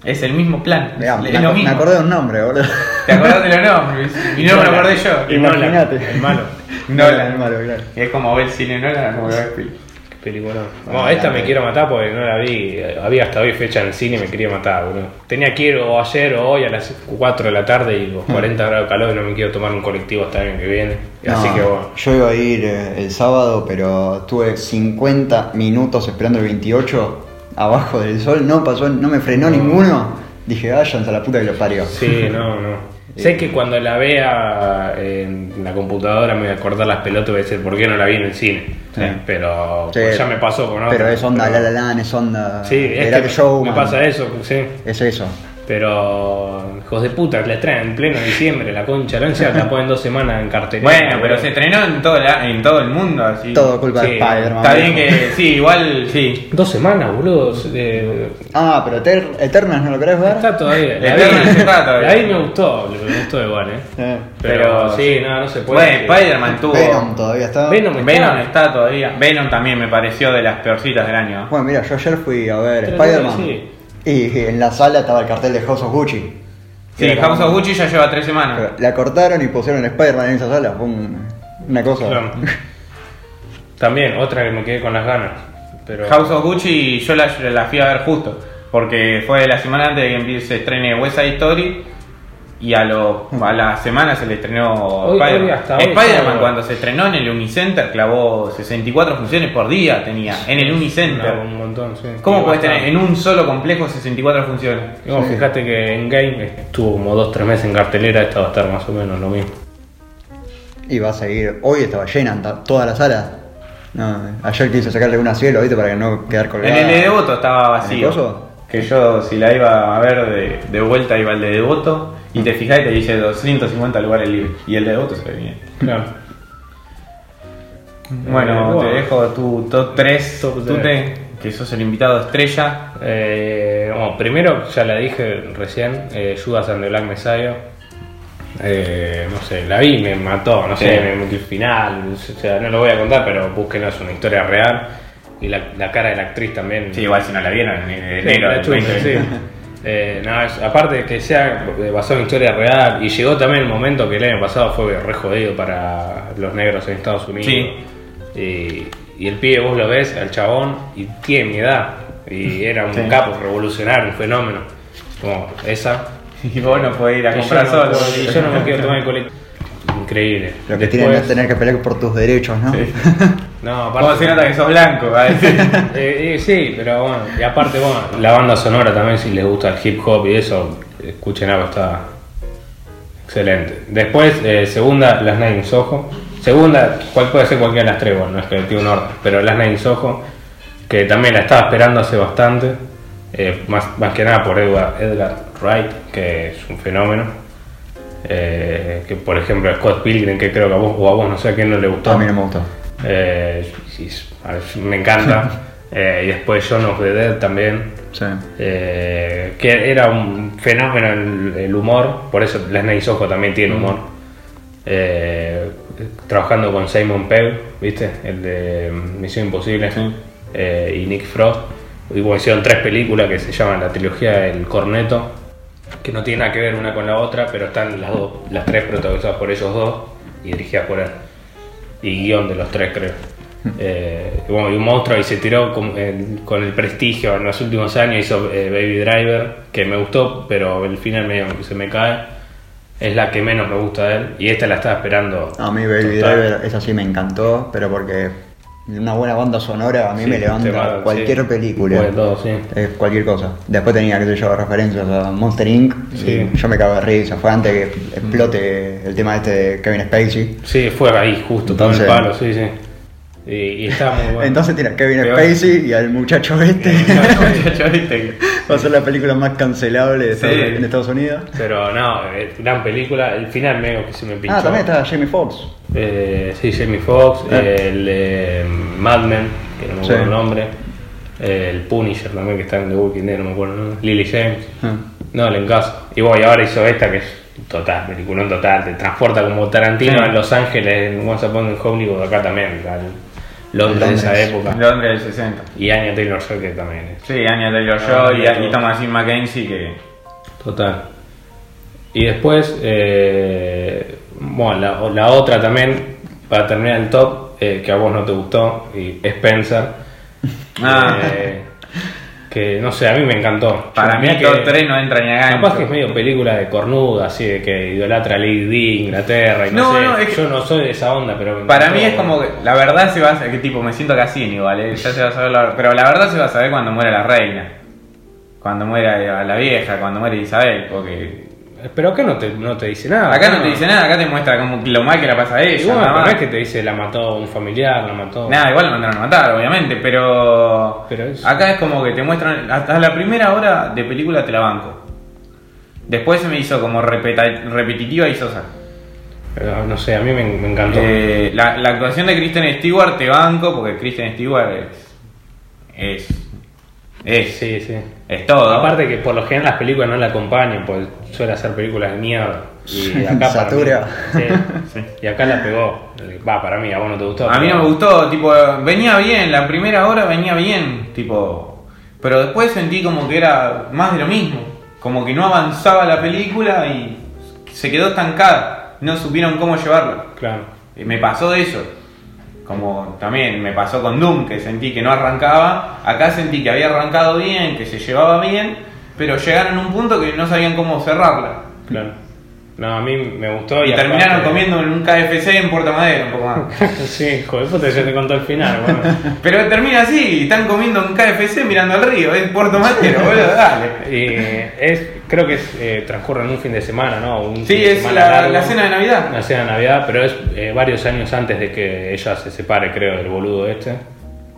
A: Es el mismo.
B: Mirá,
A: es
B: me,
A: lo
B: aco- me
A: mismo.
B: acordé de un nombre, boludo.
A: ¿Te acordás de los nombres? Y no me lo acordé yo.
B: Imagínate.
C: el [laughs] malo.
A: Nolan.
B: el malo, claro.
A: Es como ver cine Nolan, como ver Spielberg.
C: Qué película. No, esta me quiero matar porque no la vi. Había hasta hoy fecha en el cine y me quería matar, boludo. Tenía que ir o ayer o hoy a las 4 de la tarde y los 40 grados de calor y no me quiero tomar un colectivo hasta el año que viene. Así
B: No,
C: que bueno.
B: Yo iba a ir eh, el sábado, pero tuve 50 minutos esperando el 28 abajo del sol. No pasó, no me frenó ninguno. Dije, váyanse a la puta que lo parió.
C: Sí, no, no. [laughs] Sé que cuando la vea en la computadora me voy a acordar las pelotas y voy a decir por qué no la vi en el cine.
B: Sí.
C: Pero
B: Sí,
C: pues ya me pasó con
B: Pero
C: otra,
B: es onda
C: pero-
B: La La Land, es onda.
C: Sí, es que
B: que show,
C: me
B: man.
C: pasa eso, sí.
B: Es eso.
C: Pero, hijos de puta, la traen en pleno diciembre, la concha, la la ponen dos semanas en cartelera.
A: Bueno, pero se estrenó en todo, la- en todo el mundo, así.
B: Todo culpa
C: Sí,
B: de Spider-Man.
A: Está bien que, sí, igual, sí.
C: Dos semanas, boludo.
B: Ah, pero Eter- Eternals no lo querés ver.
C: Está todavía. [laughs] Vi,
A: está todavía.
C: vi me gustó, me gustó igual, eh.
B: Eh.
C: Pero,
A: Pero-
C: sí, no, no se puede.
A: Bueno, Spider-Man tuvo.
B: Venom todavía está.
C: Venom está.
A: Venom está todavía. Venom también me pareció de las peorcitas del año.
B: Bueno, mira, yo ayer fui a ver Spider-Man.
C: sí.
B: Y en la sala estaba el cartel de House of Gucci.
A: Sí, House
B: como-
A: of Gucci ya lleva tres semanas.
B: La cortaron y pusieron Spider-Man en esa sala. Fue un Una cosa.
C: Claro. [laughs] También, otra que me quedé con las ganas. Pero...
A: House of Gucci yo la, la fui a ver justo. Porque fue la semana antes de que empiece se estrene West Side Story. Y a, lo, a la semana se le estrenó Spider-Man. Spider-Man cuando se estrenó en el Unicenter clavó 64 funciones por día tenía. En el Unicenter.
C: No, un montón, sí.
A: ¿Cómo puedes tener en un solo complejo 64 funciones?
C: Y vos fíjate que en Game estuvo como 2-3 meses en cartelera, esta va a estar más o menos lo mismo.
B: Y va a seguir. Hoy estaba llena ta- toda la sala. No, ayer quise sacarle una cielo, ¿viste? Para que no quedar colgada.
A: En el de Devoto estaba
B: ¿En el
A: vacío. Que yo, si la iba a ver de, de vuelta, iba al de Devoto. Y te fijás y te dice 250 lugares libres. Y el de Devoto se ve bien.
C: Claro. [laughs]
A: Bueno,
C: Eh,
A: te dejo tu top 3,
C: Top
A: Tute,
C: tres.
A: que sos el invitado estrella.
C: Eh, bueno, primero, ya la dije recién, eh, Judas and the Black Messiah. Eh, no sé, la vi me mató, no sé, me metió el final, o sea, no lo voy a contar, pero búsquenlo, es una historia real. Y la, la cara de la actriz también.
A: Sí, igual si no la vieron en enero
C: Sí, [laughs] la
A: del
C: chupa,
A: 2020.
C: sí. Eh, no, es- aparte de que sea basado en historia real, y llegó también el momento que el año pasado fue re jodido para los negros en Estados Unidos.
A: Sí.
C: Y, y el pibe, vos lo ves, al chabón, y tiene mi edad. Y [laughs] era un
A: Sí.
C: capo revolucionario, un fenómeno. Como esa. [laughs]
A: Y vos no podés ir a
C: yo,
A: comprar
C: no,
A: solo.
C: y yo no me quiero tomar el [laughs] colectivo. Increíble.
B: Lo que es
C: Después-
B: tener que pelear por tus derechos, ¿no?
A: Sí.
C: No, aparte.
A: ¿Cómo se nota que sos blanco? [laughs]
C: Eh, eh, sí, pero bueno, y aparte, bueno, la banda sonora también, si les gusta el hip hop y eso, escuchen algo, está excelente. Después, eh, segunda, Las Nine Soho. Segunda, cual puede ser cualquiera de las tres, bueno, no es que tiene un orden, pero Las Nine Soho, que también la estaba esperando hace bastante, eh, más, más que nada por Edward, Edgar Wright, que es un fenómeno. Eh, que por ejemplo Scott Pilgrim, que creo que a vos o a vos no sé a quién no le gustó.
B: A mí no me gustó.
C: Eh, me encanta. [laughs] Eh, y después John of the Dead también.
B: Sí.
C: eh, que era un fenómeno el, el humor, por eso Les Nine Soho también tiene humor. Eh, trabajando con Simon Pegg, ¿viste? El de Misión Imposible.
A: Sí.
C: y Nick Frost. Y bueno, hicieron tres películas que se llaman la trilogía El Corneto, que no tiene nada que ver una con la otra, pero están las, dos, las tres protagonizadas por ellos dos y dirigidas por él. Y guion de los tres, creo. [laughs] Eh, y bueno, y un monstruo y se tiró con, el- con el prestigio en los últimos años, hizo eh, Baby Driver, que me gustó, pero el final medio se me cae. Es la que menos me gusta de él. Y esta la estaba esperando.
B: A mí Baby
C: total.
B: Driver, esa sí me encantó, pero porque una buena banda sonora a mí
C: Sí,
B: me levanta
C: va-
B: cualquier
C: sí.
B: película.
C: Puede todo, sí.
B: Es cualquier cosa. Después tenía, que sé yo, referencias a Monster Inc.
C: Sí.
B: Y yo me cago de risa. Fue antes que explote el tema este de Kevin Spacey.
C: Sí, fue ahí, justo, todo el palo, sí, sí. Y, y estaba muy bueno.
B: Entonces tiene a Kevin Spacey y al muchacho este.
A: Muchacho, ¿viste? [laughs]
B: Va a ser la película más cancelable de. Estados- en Estados Unidos.
C: Pero no, eh, gran película. El final medio que se me pinchó.
B: Ah, también está Jamie Foxx.
C: Eh, sí, Jamie Foxx,
B: Ah.
C: el eh, Mad Men, que no me acuerdo
B: Sí.
C: el nombre. el Punisher también, que está en The Walking Dead, no me acuerdo el nombre. Lily James.
B: Ah.
C: No, le encaso. Y bueno, y ahora hizo esta que es total, peliculón total. Te transporta como Tarantino en Los Ángeles, en Once Upon a Hollywood, acá también. Londres de esa época.
A: Londres del 60.
C: Y Anya Taylor Joy que también es.
A: Sí, Anya Taylor
C: Ah,
A: Joy
C: mira
A: y, y. Thomasin Mackenzie que.
C: Total. Y después, eh, bueno, la, la otra también, para terminar el top, eh, que a vos no te gustó, y Spencer. [laughs]
A: Ah.
C: Eh, que no sé, a mí me encantó.
A: Para mí
C: mirá
A: top 3 no entra ni a gancho.
C: Capaz que es medio película de cornuda, así de que idolatra a Lady Di, Inglaterra y no,
A: No,
C: sé.
A: no, es que-
C: Yo no soy de esa onda, pero. me
A: Para mí es como que la verdad se va a saber, que tipo me siento casi igual, ¿eh? ya se va a saber la- pero la verdad se va a saber cuando muera la reina, cuando muera la vieja, cuando muere Isabel, porque
C: Pero acá no te, no te dice nada.
A: acá no te dice nada, acá te muestra como lo mal que la pasa a ella,
C: Igual,
A: nada más.
C: es que te dice la mató un familiar, la mató.
A: Nada, igual lo mandaron a matar, obviamente, pero,
C: Pero es-
A: acá es como que te muestran, hasta la primera hora de película te la banco. Después se me hizo como repeta- repetitiva y sosa.
C: Pero, no sé, a mí me, me encantó.
A: Eh, la, la actuación de Kristen Stewart te banco, porque Kristen Stewart es. es. es,
C: Sí, sí.
A: Es todo.
C: Aparte que por lo general las películas no la acompañan, pues suele hacer películas de mierda. Y acá para
B: Satura.
C: mí- sí.
A: Sí.
C: Y acá la pegó. Va, para mí, a vos no te gustó.
A: A mí no me gustó, tipo, venía bien, la primera hora venía bien, tipo. Pero después sentí como que era más de lo mismo. Como que no avanzaba la película y se quedó estancada. No supieron cómo llevarla.
C: Claro.
A: Y me pasó eso. Como también me pasó con Doom, que sentí que no arrancaba. Acá sentí que había arrancado bien, que se llevaba bien, pero llegaron a un punto que no sabían cómo cerrarla.
C: Claro. No, a mí me gustó.
A: Y, terminaron
C: aparte-
A: comiendo en un KFC en Puerto Madero, un poco más. [laughs]
C: sí, joder, puta, ya te contó el final, [laughs] bueno.
A: Pero termina así, están comiendo en KFC mirando al río, es Puerto Madero, boludo, dale.
C: Y es, creo que es, eh, transcurre en un fin de semana, ¿no? Un
A: Sí, es
C: semana
A: la,
C: largo.
A: la cena de Navidad.
C: La cena de Navidad, pero es eh, varios años antes de que ella se separe, creo, del boludo este.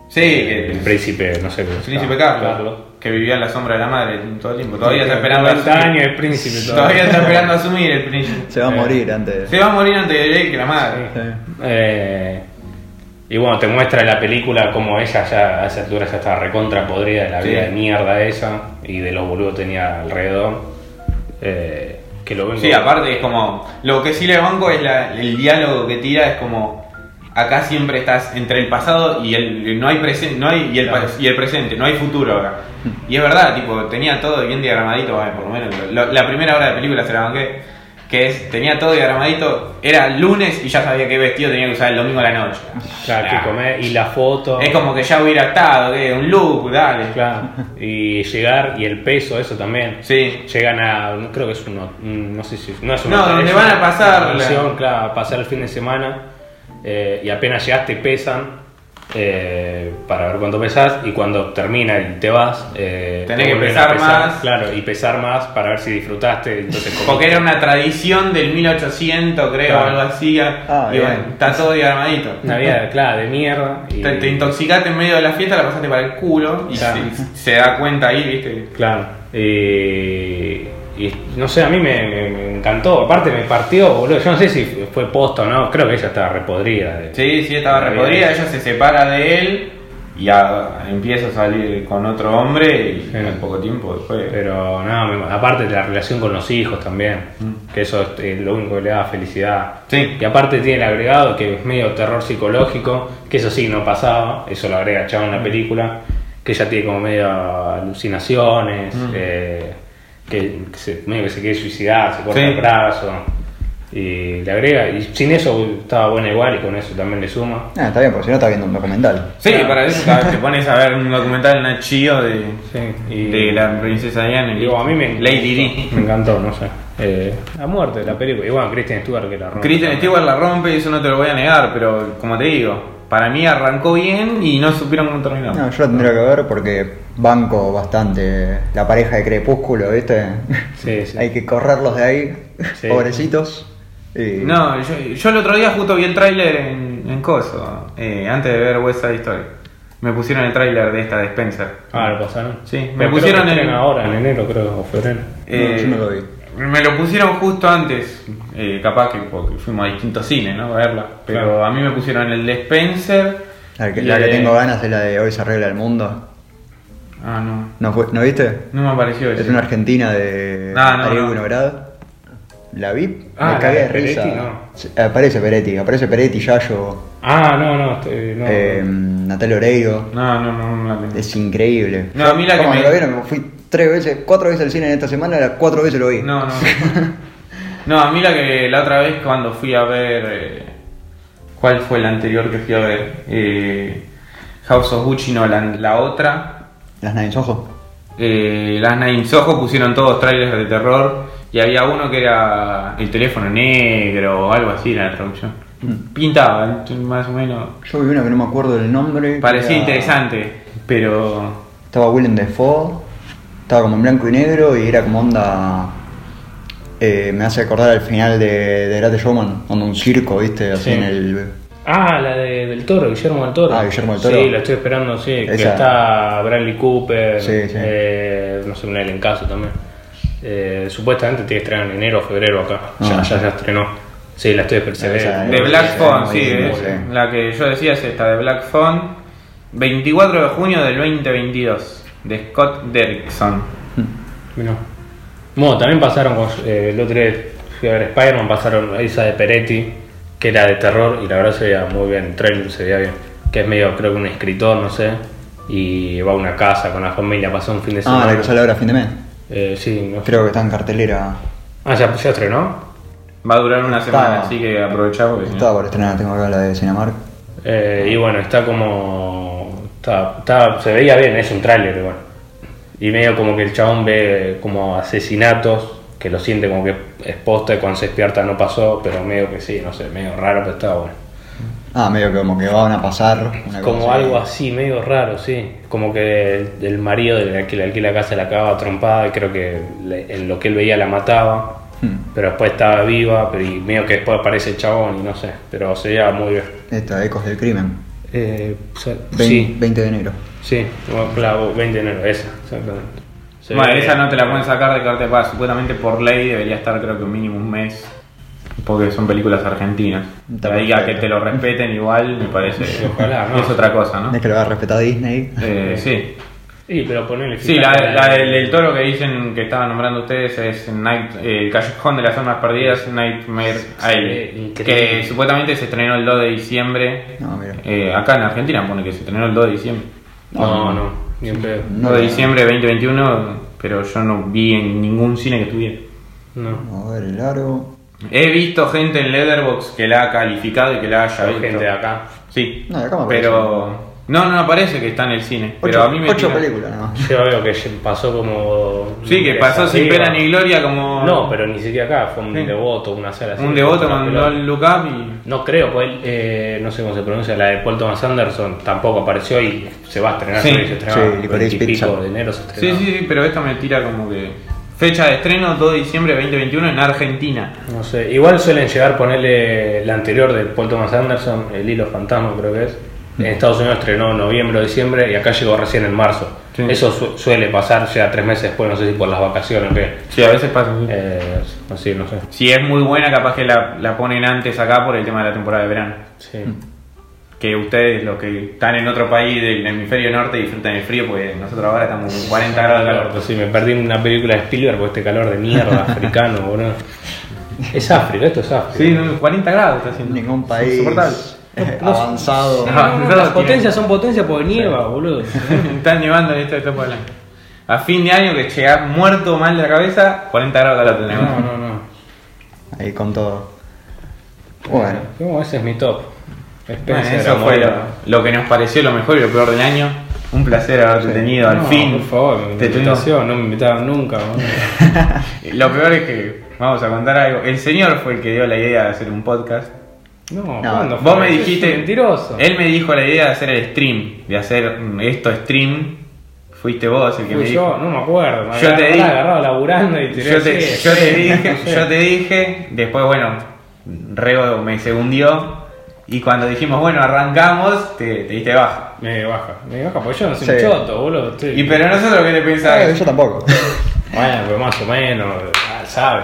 A: Sí, que
C: El príncipe, no sé.
A: el príncipe Carlos, que vivía en la sombra de la madre todo el tiempo. Todavía está esperando a
C: 90
A: asumir.
C: años el príncipe todavía.
A: Todavía está esperando a asumir el príncipe.
B: Se va a
C: Eh.
B: morir antes.
A: Se va a morir antes de él que la madre.
B: Sí.
C: Eh, y bueno, te muestra en la película cómo ella ya a esa altura ya estaba recontra podrida de la
A: Sí.
C: vida de mierda esa y de los boludos tenía alrededor. Eh, que lo vengo-
A: Sí, aparte es como. Lo que sí le banco es la- el diálogo que tira, es como. Acá siempre estás entre el pasado y el. No hay presente, no hay, y, el,
C: Claro.
A: y el presente, no hay futuro acá. Y es verdad, tipo, tenía todo bien diagramadito, por lo menos. lo- la primera hora de película se la banqué. Que es, tenía todo diagramadito, era lunes y ya sabía qué vestido tenía que usar el domingo a la noche.
C: Claro, que
A: Ah.
C: comer, y la foto.
A: Es como que ya hubiera estado, que un look, dale.
C: Claro, y llegar y el peso, eso también.
A: Sí.
C: Llegan a, no creo que es uno, un- no sé si, no es
A: No,
C: una
A: donde van
C: una
A: a pasar la-
C: mansión, claro, a pasar el fin de semana eh, y apenas llegaste pesan eh, para ver cuánto pesas y cuando termina y te vas eh,
A: Tenés
C: te
A: que pesar más.
C: claro, y pesar más para ver si disfrutaste. Entonces.
A: Porque era una tradición del 1800, creo,
C: Claro.
A: algo así.
B: Ah,
A: y bueno, está todo diagramadito.
C: una vida, claro, de mierda. Y,
A: Te, te intoxicaste en medio de la fiesta, la pasaste para el culo y
C: Claro.
A: se, se da cuenta ahí, ¿viste?
C: Claro. Y, y no sé, a mí me, me- me encantó. Aparte me partió, boludo. Yo no sé si fue posta o no. Creo que ella estaba repodrida. de-
A: Sí, sí, estaba
C: de
A: repodrida, ella se separa de él y a- empieza a salir con otro hombre y
C: Sí.
A: en poco tiempo después.
C: Pero no, aparte de la relación con los hijos también.
A: Mm.
C: Que eso es eh, lo único que le da felicidad.
A: Sí.
C: Y aparte tiene el agregado que es medio terror psicológico. Que eso sí no pasaba. Eso lo agrega Chavo en la película. Que ella tiene como medio alucinaciones.
A: Mm.
C: eh, que, que se, medio que se quiere suicidar, se corta
A: Sí.
C: el brazo. Y le agrega. Y sin eso estaba buena igual y con eso también le suma.
B: Ah, está bien, porque si no está viendo un documental.
A: Sí,
C: Claro.
A: para eso te pones a ver un documental en Chio de,
C: Sí, y-
A: de la princesa Diana y
C: Digo, a mí me
A: Lady Di.
C: me encantó, no sé. Eh, la muerte de la película. Y bueno, Kristen Stewart que la rompe.
A: Kristen Stewart la rompe, eso no te lo voy a negar, pero como te digo, para mí arrancó bien y no supieron cómo terminó.
B: No, yo la tendría que ver porque banco bastante la pareja de Crepúsculo, ¿viste?
C: Sí, [laughs] sí.
B: Hay que correrlos de ahí,
C: Sí.
B: pobrecitos. Y-
A: No, yo, yo el otro día justo vi el tráiler en, en Coso, eh, antes de ver West Side Story. Me pusieron el tráiler de esta de Spencer.
C: Ah, lo pasaron.
A: Sí, me
C: Pero
A: pusieron
C: creo que
A: en-
C: ahora, en enero creo, o febrero.
A: Eh,
B: yo no lo vi.
A: Me lo pusieron justo antes, eh, capaz que porque fuimos a distintos cines, ¿no? A verla. Pero
C: Claro.
A: a mí me pusieron el de Spencer.
B: La que, la que
A: de-
B: tengo ganas es la de Hoy se arregla el mundo.
A: Ah, no.
B: ¿No, fue- ¿no viste?
A: No me apareció eso.
B: Es una argentina de
A: Ah, no, no.
B: ¿La vi?
C: Ah,
B: Me cagué
C: la
B: de
C: de
B: risa.
C: Peretti, no.
B: Sí, Aparece Peretti, aparece Peretti, Yayo,
C: Ah, no, no, estoy- no.
B: eh, Natalia Oreiro.
A: No, no, no, no la tengo.
B: Es increíble.
A: No, a mí la que
B: ¿Cómo
A: me-
B: lo vieron? Fui tres veces, cuatro veces al cine en esta semana, las cuatro veces lo vi.
A: No, no. [laughs] No, a mí la que la otra vez cuando fui a ver. eh, ¿Cuál fue la anterior que fui a ver? Eh, House of Gucci, no, la, la otra.
B: Las Nines Ojo.
A: Eh, las Nine Soho pusieron todos trailers de terror y había uno que era el teléfono negro o algo así en la traducción. Pintaba, más o menos.
B: Yo vi una que no me acuerdo del nombre.
A: Parecía
B: era-
A: interesante, pero.
B: Estaba Willem Dafoe, estaba como en blanco y negro y era como onda. eh, me hace acordar al final de, de Great Showman, onda un circo, ¿viste? Así
C: Sí.
B: en el.
C: Ah, la de, del Toro, Guillermo del Toro.
B: Ah, Guillermo del Toro.
C: Sí, la estoy esperando, sí. Que
B: Esa.
C: está Bradley Cooper.
B: Sí, sí.
C: eh, no sé, un elencazo también. Eh, supuestamente tiene que estrenar en enero o febrero acá. Ya,
B: Ah.
C: ya se estrenó. Sí, la estoy esperando.
A: De Black Phone, sí, es la que yo decía es esta de Black Phone. 24 de junio del 2022, de Scott Derrickson.
C: Mirá. Bueno, también pasaron con, eh, el otro día fui a ver Spider-Man, pasaron esa de Peretti, que era de terror y la verdad se veía muy bien, el trailer se veía bien. Que es medio, creo que un escritor, no sé, y va a una casa con la familia, pasa un fin de
B: Ah,
C: semana.
B: la que sale ahora a fin de mes.
C: Eh, sí, no sé.
B: Creo que está en cartelera.
C: Ah, ¿ya, ya estrenó?
A: Va a durar una semana, así que aprovechá porque si no-
B: Estaba por estrenar, tengo acá la de Cinemark.
C: Eh, y bueno, está como. Está, está- se veía bien, es un tráiler igual. Y medio como que el chabón ve como asesinatos, que lo siente como que es posta y cuando se despierta no pasó, pero medio que sí, no sé, medio raro, pero estaba bueno.
B: Ah, medio que como que van a pasar. Una
C: Como
B: cosa
C: algo así, medio raro, sí. Como que el, el marido del que le alquila la casa la acaba trompada y creo que le- en lo que él veía la mataba.
B: Hmm.
C: Pero después estaba viva, pero y medio que después aparece el chabón y no sé. Pero se veía muy bien.
B: Esta, Ecos del Crimen.
C: Eh, o sea,
B: 20,
C: sí,
B: 20 de enero.
C: sí, claro, 20 de enero, esa, exactamente.
A: Bueno, esa no te la pueden sacar de carta de paz. Supuestamente por ley debería estar, creo que mínimo un mes. Porque son películas argentinas.
B: Está
A: La diga que te lo respeten igual, me parece.
C: Ojalá, ¿no?
A: Es otra cosa, ¿no?
B: Es que lo va a respetar Disney.
A: Eh, sí.
C: Sí, pero ponele
A: Sí, la, la del, del toro que dicen que estaban nombrando ustedes es Night, eh, el Callejón de las Almas Perdidas, Nightmare Alley. Que supuestamente se estrenó el 2 de diciembre.
B: No, mira.
A: Eh, acá en Argentina pone que se estrenó el 2 de diciembre.
C: No, no,
A: 2 de diciembre de 2021, pero yo no vi en ningún cine que estuviera.
C: No.
B: A ver, el aro.
A: He visto gente en Letterboxd que la ha calificado y que la haya
C: Hay
A: visto.
C: gente de acá.
A: Sí,
B: No, de acá me
A: pero... No, no aparece que está en el cine. pero
B: Ocho,
A: a mí me
B: ocho
A: tira-
B: películas más.
C: Yo veo que pasó como.
A: Sí, que pasó sin pena ni gloria como...
C: No, pero ni siquiera acá, fue un
A: Sí.
C: devoto, una sala así.
A: Un devoto mandó el look up y...
C: No creo, pues él, eh, no sé cómo se pronuncia, la de Paul Thomas Anderson tampoco apareció y se va a estrenar.
A: Sí.
C: se
B: Sí,
C: el
B: Licorice
C: 20 y pico
B: Pizza.
C: de enero se
A: Sí,
C: estrenaba.
A: sí, sí, pero esta me tira como que... Fecha de estreno 2 de diciembre de 2021 en Argentina.
C: No sé, igual suelen llegar ponerle la anterior de Paul Thomas Anderson, El Hilo Fantasma creo que es. En Estados Unidos estrenó en noviembre o diciembre y acá llegó recién en marzo.
A: Sí.
C: Eso su- suele pasar ya tres meses después, no sé si por las vacaciones o qué.
A: Sí, a veces pasa así.
C: Eh, así, no sé.
A: Si es muy buena, capaz que la, la ponen antes acá por el tema de la temporada de verano.
C: Sí.
A: Que ustedes, los que están en otro país del hemisferio norte, disfrutan el frío, porque nosotros ahora estamos con 40 grados de calor.
C: Pues sí, me perdí en una película de Spielberg por este calor de mierda [laughs] africano, boludo. Es África, esto es África.
A: Sí, no, 40 grados está haciendo.
B: Ningún país
A: Insoportable.
B: Avanzado. [laughs]
A: No.
C: No, no,
A: Nosotros
C: las potencias son potencias porque nieva, boludo. [laughs]
A: Están nevando en esta etapa del año. A fin de año que llega muerto mal de la cabeza, 40 grados de calor
C: No,
A: tenemos.
C: no, no.
B: Ahí con todo. Bueno,
C: No, ese es mi top.
A: Bueno, eso fue lo, lo que nos pareció lo mejor y lo peor del año. Un placer haberte
B: Sí.
A: tenido al fin.
C: Por favor,
A: Te
C: invitación, no me invitaban nunca. boludo. [laughs]
A: Lo peor es que, vamos a contar algo. El señor fue el que dio la idea de hacer un podcast.
C: No,
B: No,
C: ¿cuándo
A: Vos me dijiste.
C: Mentiroso.
A: Él me dijo la idea de hacer el stream, de hacer mm, esto stream. Fuiste vos el que me
C: Fui
A: dijo.
C: yo, no me acuerdo. Me
A: Yo te
C: agarraba-
A: di-
C: agarraba laburando y tiré
A: Yo te,
C: así,
A: yo te dije, yo te dije, después bueno, Rego me segundió y cuando dijimos bueno arrancamos, te, te diste baja.
C: Me baja, me baja, porque yo no soy
B: Sí.
C: un choto, boludo. estoy-
A: Y pero nosotros qué te
B: eh,
A: pensabas.
B: yo tampoco.
C: Bueno, pero más o menos, ah, sabe.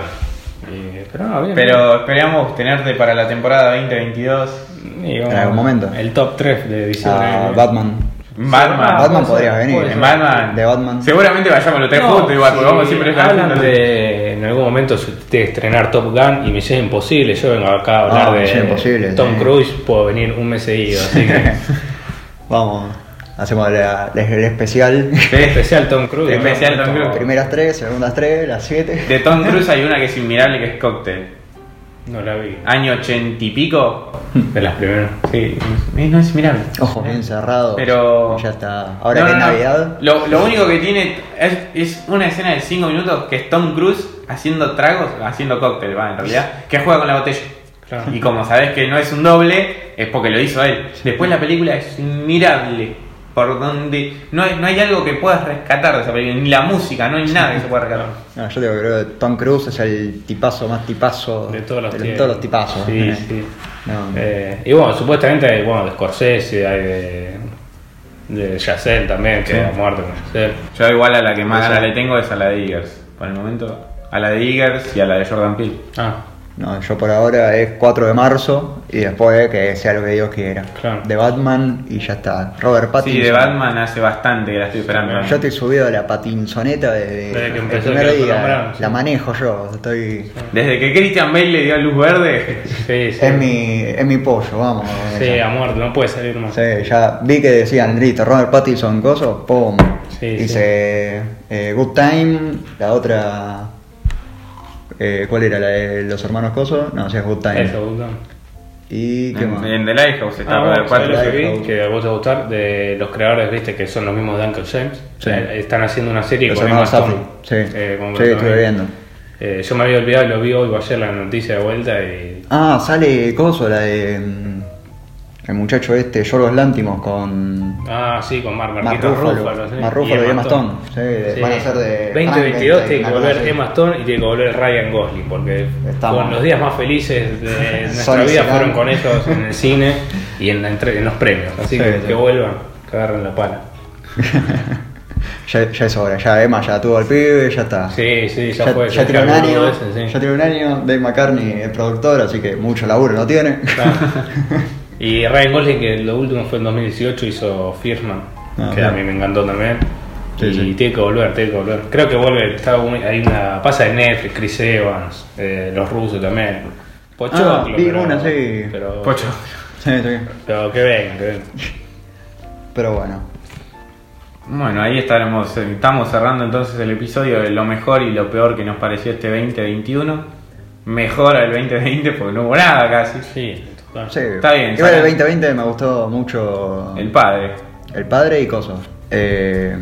C: Y- pero no, bien.
A: Pero esperamos tenerte para la temporada 2022.
C: bien. Y vamos-
B: En algún momento.
C: El top 3 de diciembre.
B: A Batman.
A: Batman.
C: Ah,
B: Batman podría
C: ser,
B: venir.
A: En. Batman.
B: De Batman.
A: Seguramente vayamos los tres
C: No,
A: juntos igual, porque vamos siempre
C: hablan
A: juntos.
C: de en algún momento se estrenar Top Gun y Misión Imposible. Yo vengo acá a hablar
B: Ah,
C: de Tom
B: sí.
C: Cruise, puedo venir un mes seguido. Así que [laughs]
B: Vamos, hacemos la- la- el especial. [laughs]
C: especial Tom Cruise.
A: Especial. Tom Cruise.
B: Primeras tres, segundas tres, las siete.
A: De Tom Cruise hay una que es inmirable que es Cocktail.
C: No la vi.
A: Año ochenta y pico. [laughs]
C: De las primeras.
A: Sí, no es inmirable.
B: Ojos bien cerrados.
A: Pero.
B: Ya está. Ahora
A: No,
B: que
A: no,
B: es. Navidad.
A: Lo, lo único que tiene es, es una escena de 5 minutos que es Tom Cruise haciendo tragos, haciendo cóctel, va, en realidad, que juega con la botella.
C: Claro.
A: Y como sabes que no es un doble, es porque lo hizo él. Después la película es admirable. Por donde no hay, no hay algo que puedas rescatar de esa película, ni la música, no hay nada que se pueda rescatar.
B: No, yo digo que creo que Tom Cruise es el tipazo más tipazo
C: De todos los
B: de
C: tiempos.
B: todos los tipazos.
C: Sí,
B: Eh,
C: sí.
B: No.
C: Eh, y bueno, supuestamente hay bueno, de Scorsese, hay de, de Yacel también, que
A: Sí.
C: ha muerto con Yacel.
A: Yo igual a la que más
B: Esa.
A: ganas le tengo es a la de Eagers. Por el momento, a la de Eagers y a la de Jordan Peele.
C: Ah,
B: No, yo por ahora es 4 de marzo y después que sea lo que Dios quiera.
C: Claro.
B: De Batman y ya está. Robert Pattinson.
A: Sí, de Batman hace bastante que la estoy esperando.
B: Yo estoy subido a la patinsoneta de,
C: Desde que
B: el
C: empezó
B: primer
C: que
B: día.
C: nombraron, sí.
B: La manejo yo. Estoy.
A: Desde que Christian Bale le dio luz verde,
C: sí, sí.
B: Es mi, es mi pollo, vamos.
C: Sí,
B: esa.
C: ha muerto, no puede salir más.
B: Sí, ya vi que decían, listo, Robert Pattinson, coso, pum.
C: Sí,
B: Hice eh, Good Time, la otra. Eh, ¿Cuál era? ¿La de los hermanos Coso? No, sí, es Good Time.
C: Eso, Good Time.
B: ¿Y qué
A: En,
B: más?
A: en The Lighthouse está
C: Ah, bueno,
A: el cuatro.
C: ¿sabés lo que
B: Lighthouse.
C: vi? Que a vos te va a gustar de los creadores, viste, que son los mismos de Uncle James.
B: Sí.
C: Eh, Están haciendo una serie
B: Los
C: con Emma Stone.
B: Sí.
C: Eh, como
B: Sí,
C: que
B: estuve viendo.
C: Eh, yo me había olvidado y lo vi hoy o ayer la noticia de vuelta y.
B: Ah, sale Coso, la de. El muchacho este, Yorgos Lántimos, con.
C: Ah, sí, con Mar Marquito. Rúfalo. sí.
B: Mark Ruffalo y Emma Stone. Sí, van a ser de
C: 2022
B: Frankenstein,
C: tiene que volver
B: así.
C: Emma Stone y tiene que volver Ryan Gosling porque
B: Estamos-
C: con los días más felices de [laughs] nuestra vida fueron con ellos en el cine y en, la entre- en los premios. Así
B: Sí,
C: que vuelvan, que agarren la pala. [laughs]
B: Ya, ya es hora, ya Emma ya tuvo al pibe, ya está.
C: Sí, sí, ya,
B: ya,
C: fue.
B: ya tiene un año, ya tiene un año, Dave McCartney es productor, así que mucho laburo no tiene.
C: Claro. [laughs] Y Ryan Gosling, que lo último fue en 2018, hizo Fiersman,
B: Ah,
C: que a mí me encantó también.
B: Sí,
C: y
B: sí.
C: tiene que volver, tiene que volver. Creo que vuelve, está un- hay una pasa de Netflix, Chris Evans, eh, los rusos también. Pochoclo,
B: Ah, vi
C: pero,
B: una, sí.
C: Pero,
A: Pocho.
B: Sí, sí.
C: pero que vengan, que vengan.
B: Pero bueno,
A: Bueno, ahí estaremos, estamos cerrando entonces el episodio de lo mejor y lo peor que nos pareció este 2021. Mejor al 2020 porque no hubo nada casi.
C: Sí,
B: sí.
A: Está bien,
B: Igual el
A: sale.
B: 2020 me gustó mucho
A: El padre.
B: El padre y Coso. Eh,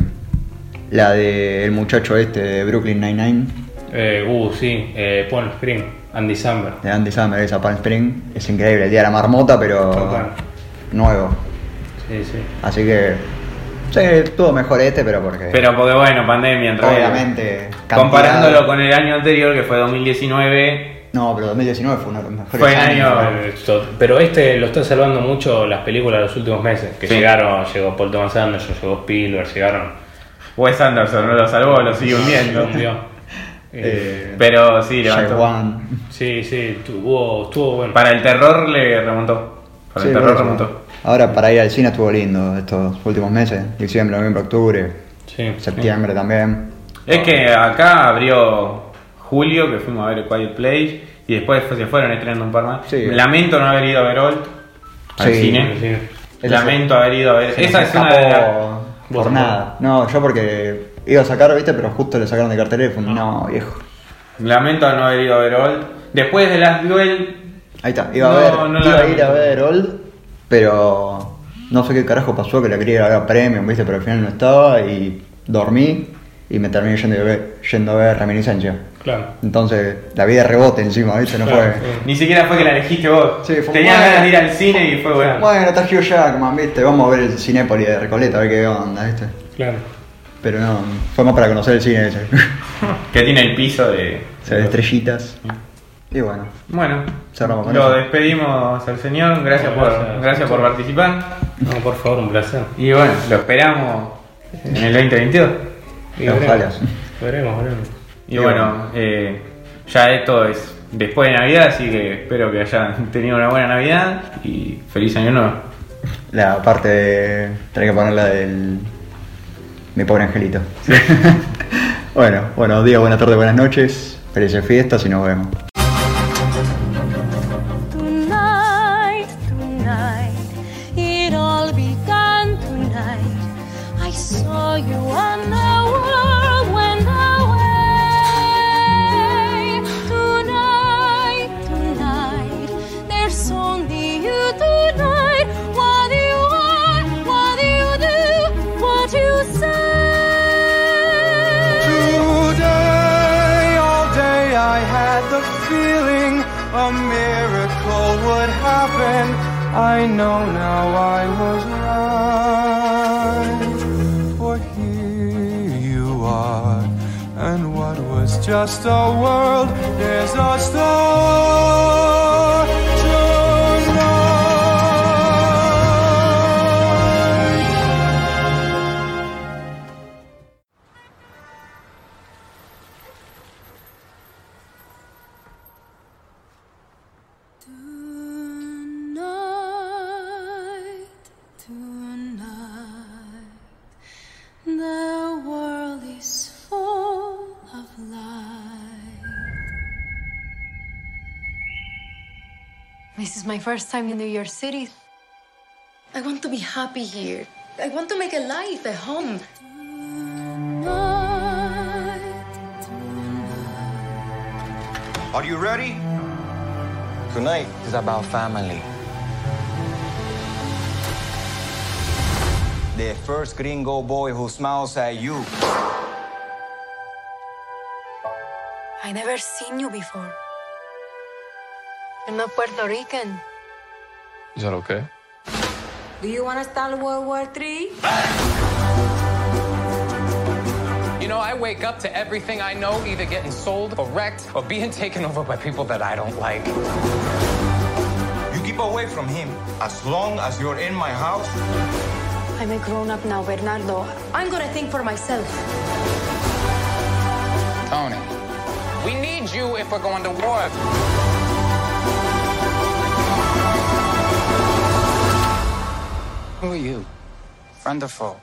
B: la de el muchacho este de Brooklyn Nine-Nine,
C: Eh, uh, sí, eh, Paul Spring, Andy Samberg.
B: de Andy Samberg, esa Palm Spring. Es increíble, el día de la marmota, pero
C: Total.
B: nuevo.
C: Sí, sí.
B: Así que, sí, estuvo mejor este, pero porque.
A: Pero porque bueno, pandemia entre medio.
B: obviamente.
A: Comparándolo con el año anterior que fue 2019.
B: No, pero 2019 fue uno de los mejores
A: Fue
B: años.
A: año-
C: Pero este lo está salvando mucho las películas de los últimos meses. Que
A: Sí.
C: llegaron, llegó Paul Thomas Anderson, llegó Spielberg, llegaron.
A: Wes Anderson no lo salvó, lo sigue
C: Lo
A: hundiendo. [laughs]
B: Eh,
C: Eh,
A: Pero sí, levantó.
C: Sí, sí, tuvo, estuvo bueno.
A: Para el terror le remontó. Para
B: Sí,
A: el terror remontó.
B: Ahora para ir al cine estuvo lindo estos últimos meses. Diciembre, noviembre, octubre,
C: Sí,
B: septiembre también.
A: Es que acá abrió Julio, que fuimos a ver Quiet Place, y después se fueron estrenando un par más.
B: Sí.
A: Lamento no haber ido a ver Old al
B: Sí.
A: cine.
C: sí.
A: Lamento haber ido a ver.
B: Se
A: Esa es una de las.
B: por
C: no.
B: nada. No, yo porque iba a sacar, viste, pero justo le sacaron de cartelera y fue, no, viejo.
A: Lamento no haber ido a ver Old. Después de Last Duel,
B: Ahí está, iba a
A: No,
B: ver,
A: no
B: iba a ir a ver Old, pero no sé qué carajo pasó, que la quería ir a ver a Premium, viste, pero al final no estaba y dormí y me terminé yendo a ver, yendo a ver Reminiscencia.
C: Claro.
B: Entonces, la vida de rebote encima, viste, no
C: Claro,
B: fue...
C: sí.
A: ni siquiera fue que la elegiste vos.
B: Sí, fue
A: Tenías ganas de ir al cine y fue bueno.
B: Bueno, está Hugh Jackman, viste, vamos a ver el Cinépolis de Recoleta, a ver qué onda, viste.
C: Claro.
B: Pero no, fue más para conocer el cine ese. [laughs]
A: Que tiene el piso de.
B: Se ve estrellitas. Y bueno,
A: Bueno,
B: Cerramos con
A: lo
B: eso.
A: despedimos al señor. Gracias, por,
C: gracias.
A: gracias por participar.
C: No, por favor, un placer.
A: Y bueno, lo esperamos en el 2022.
C: Y
B: Ojalá.
C: veremos, veremos, veremos.
A: Y bueno,
B: bueno.
A: eh, ya esto es después de Navidad, así que espero que hayan [laughs] tenido una buena Navidad y feliz año nuevo.
B: la parte de... Tenés que poner la del... Mi pobre angelito. [laughs] bueno, buenos días, buenas tardes, buenas noches. Felices fiestas y nos vemos.
D: Just a world is a star
E: first time in New York City. I want to be happy here. I want to make a life, a home. Tonight, tonight,
F: Are you ready? Tonight is about family. The first gringo boy who smiles at you.
G: I never seen you before. You're not Puerto Rican.
H: Is that okay?
G: Do you want to start World War III?
I: You know, I wake up to everything I know either getting sold or wrecked or being [laughs] taken over by people that I don't like.
F: You keep away from him as long as you're in my house.
G: I'm a grown up now, Bernardo. I'm gonna think for myself.
I: Tony, we need you if we're going to war. Who are you? Friend or foe?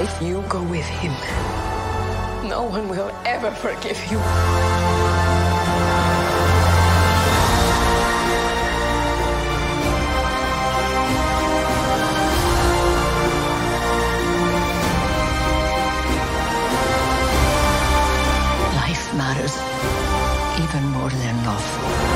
G: If you go with him, no one will ever forgive you. Life matters even more than love.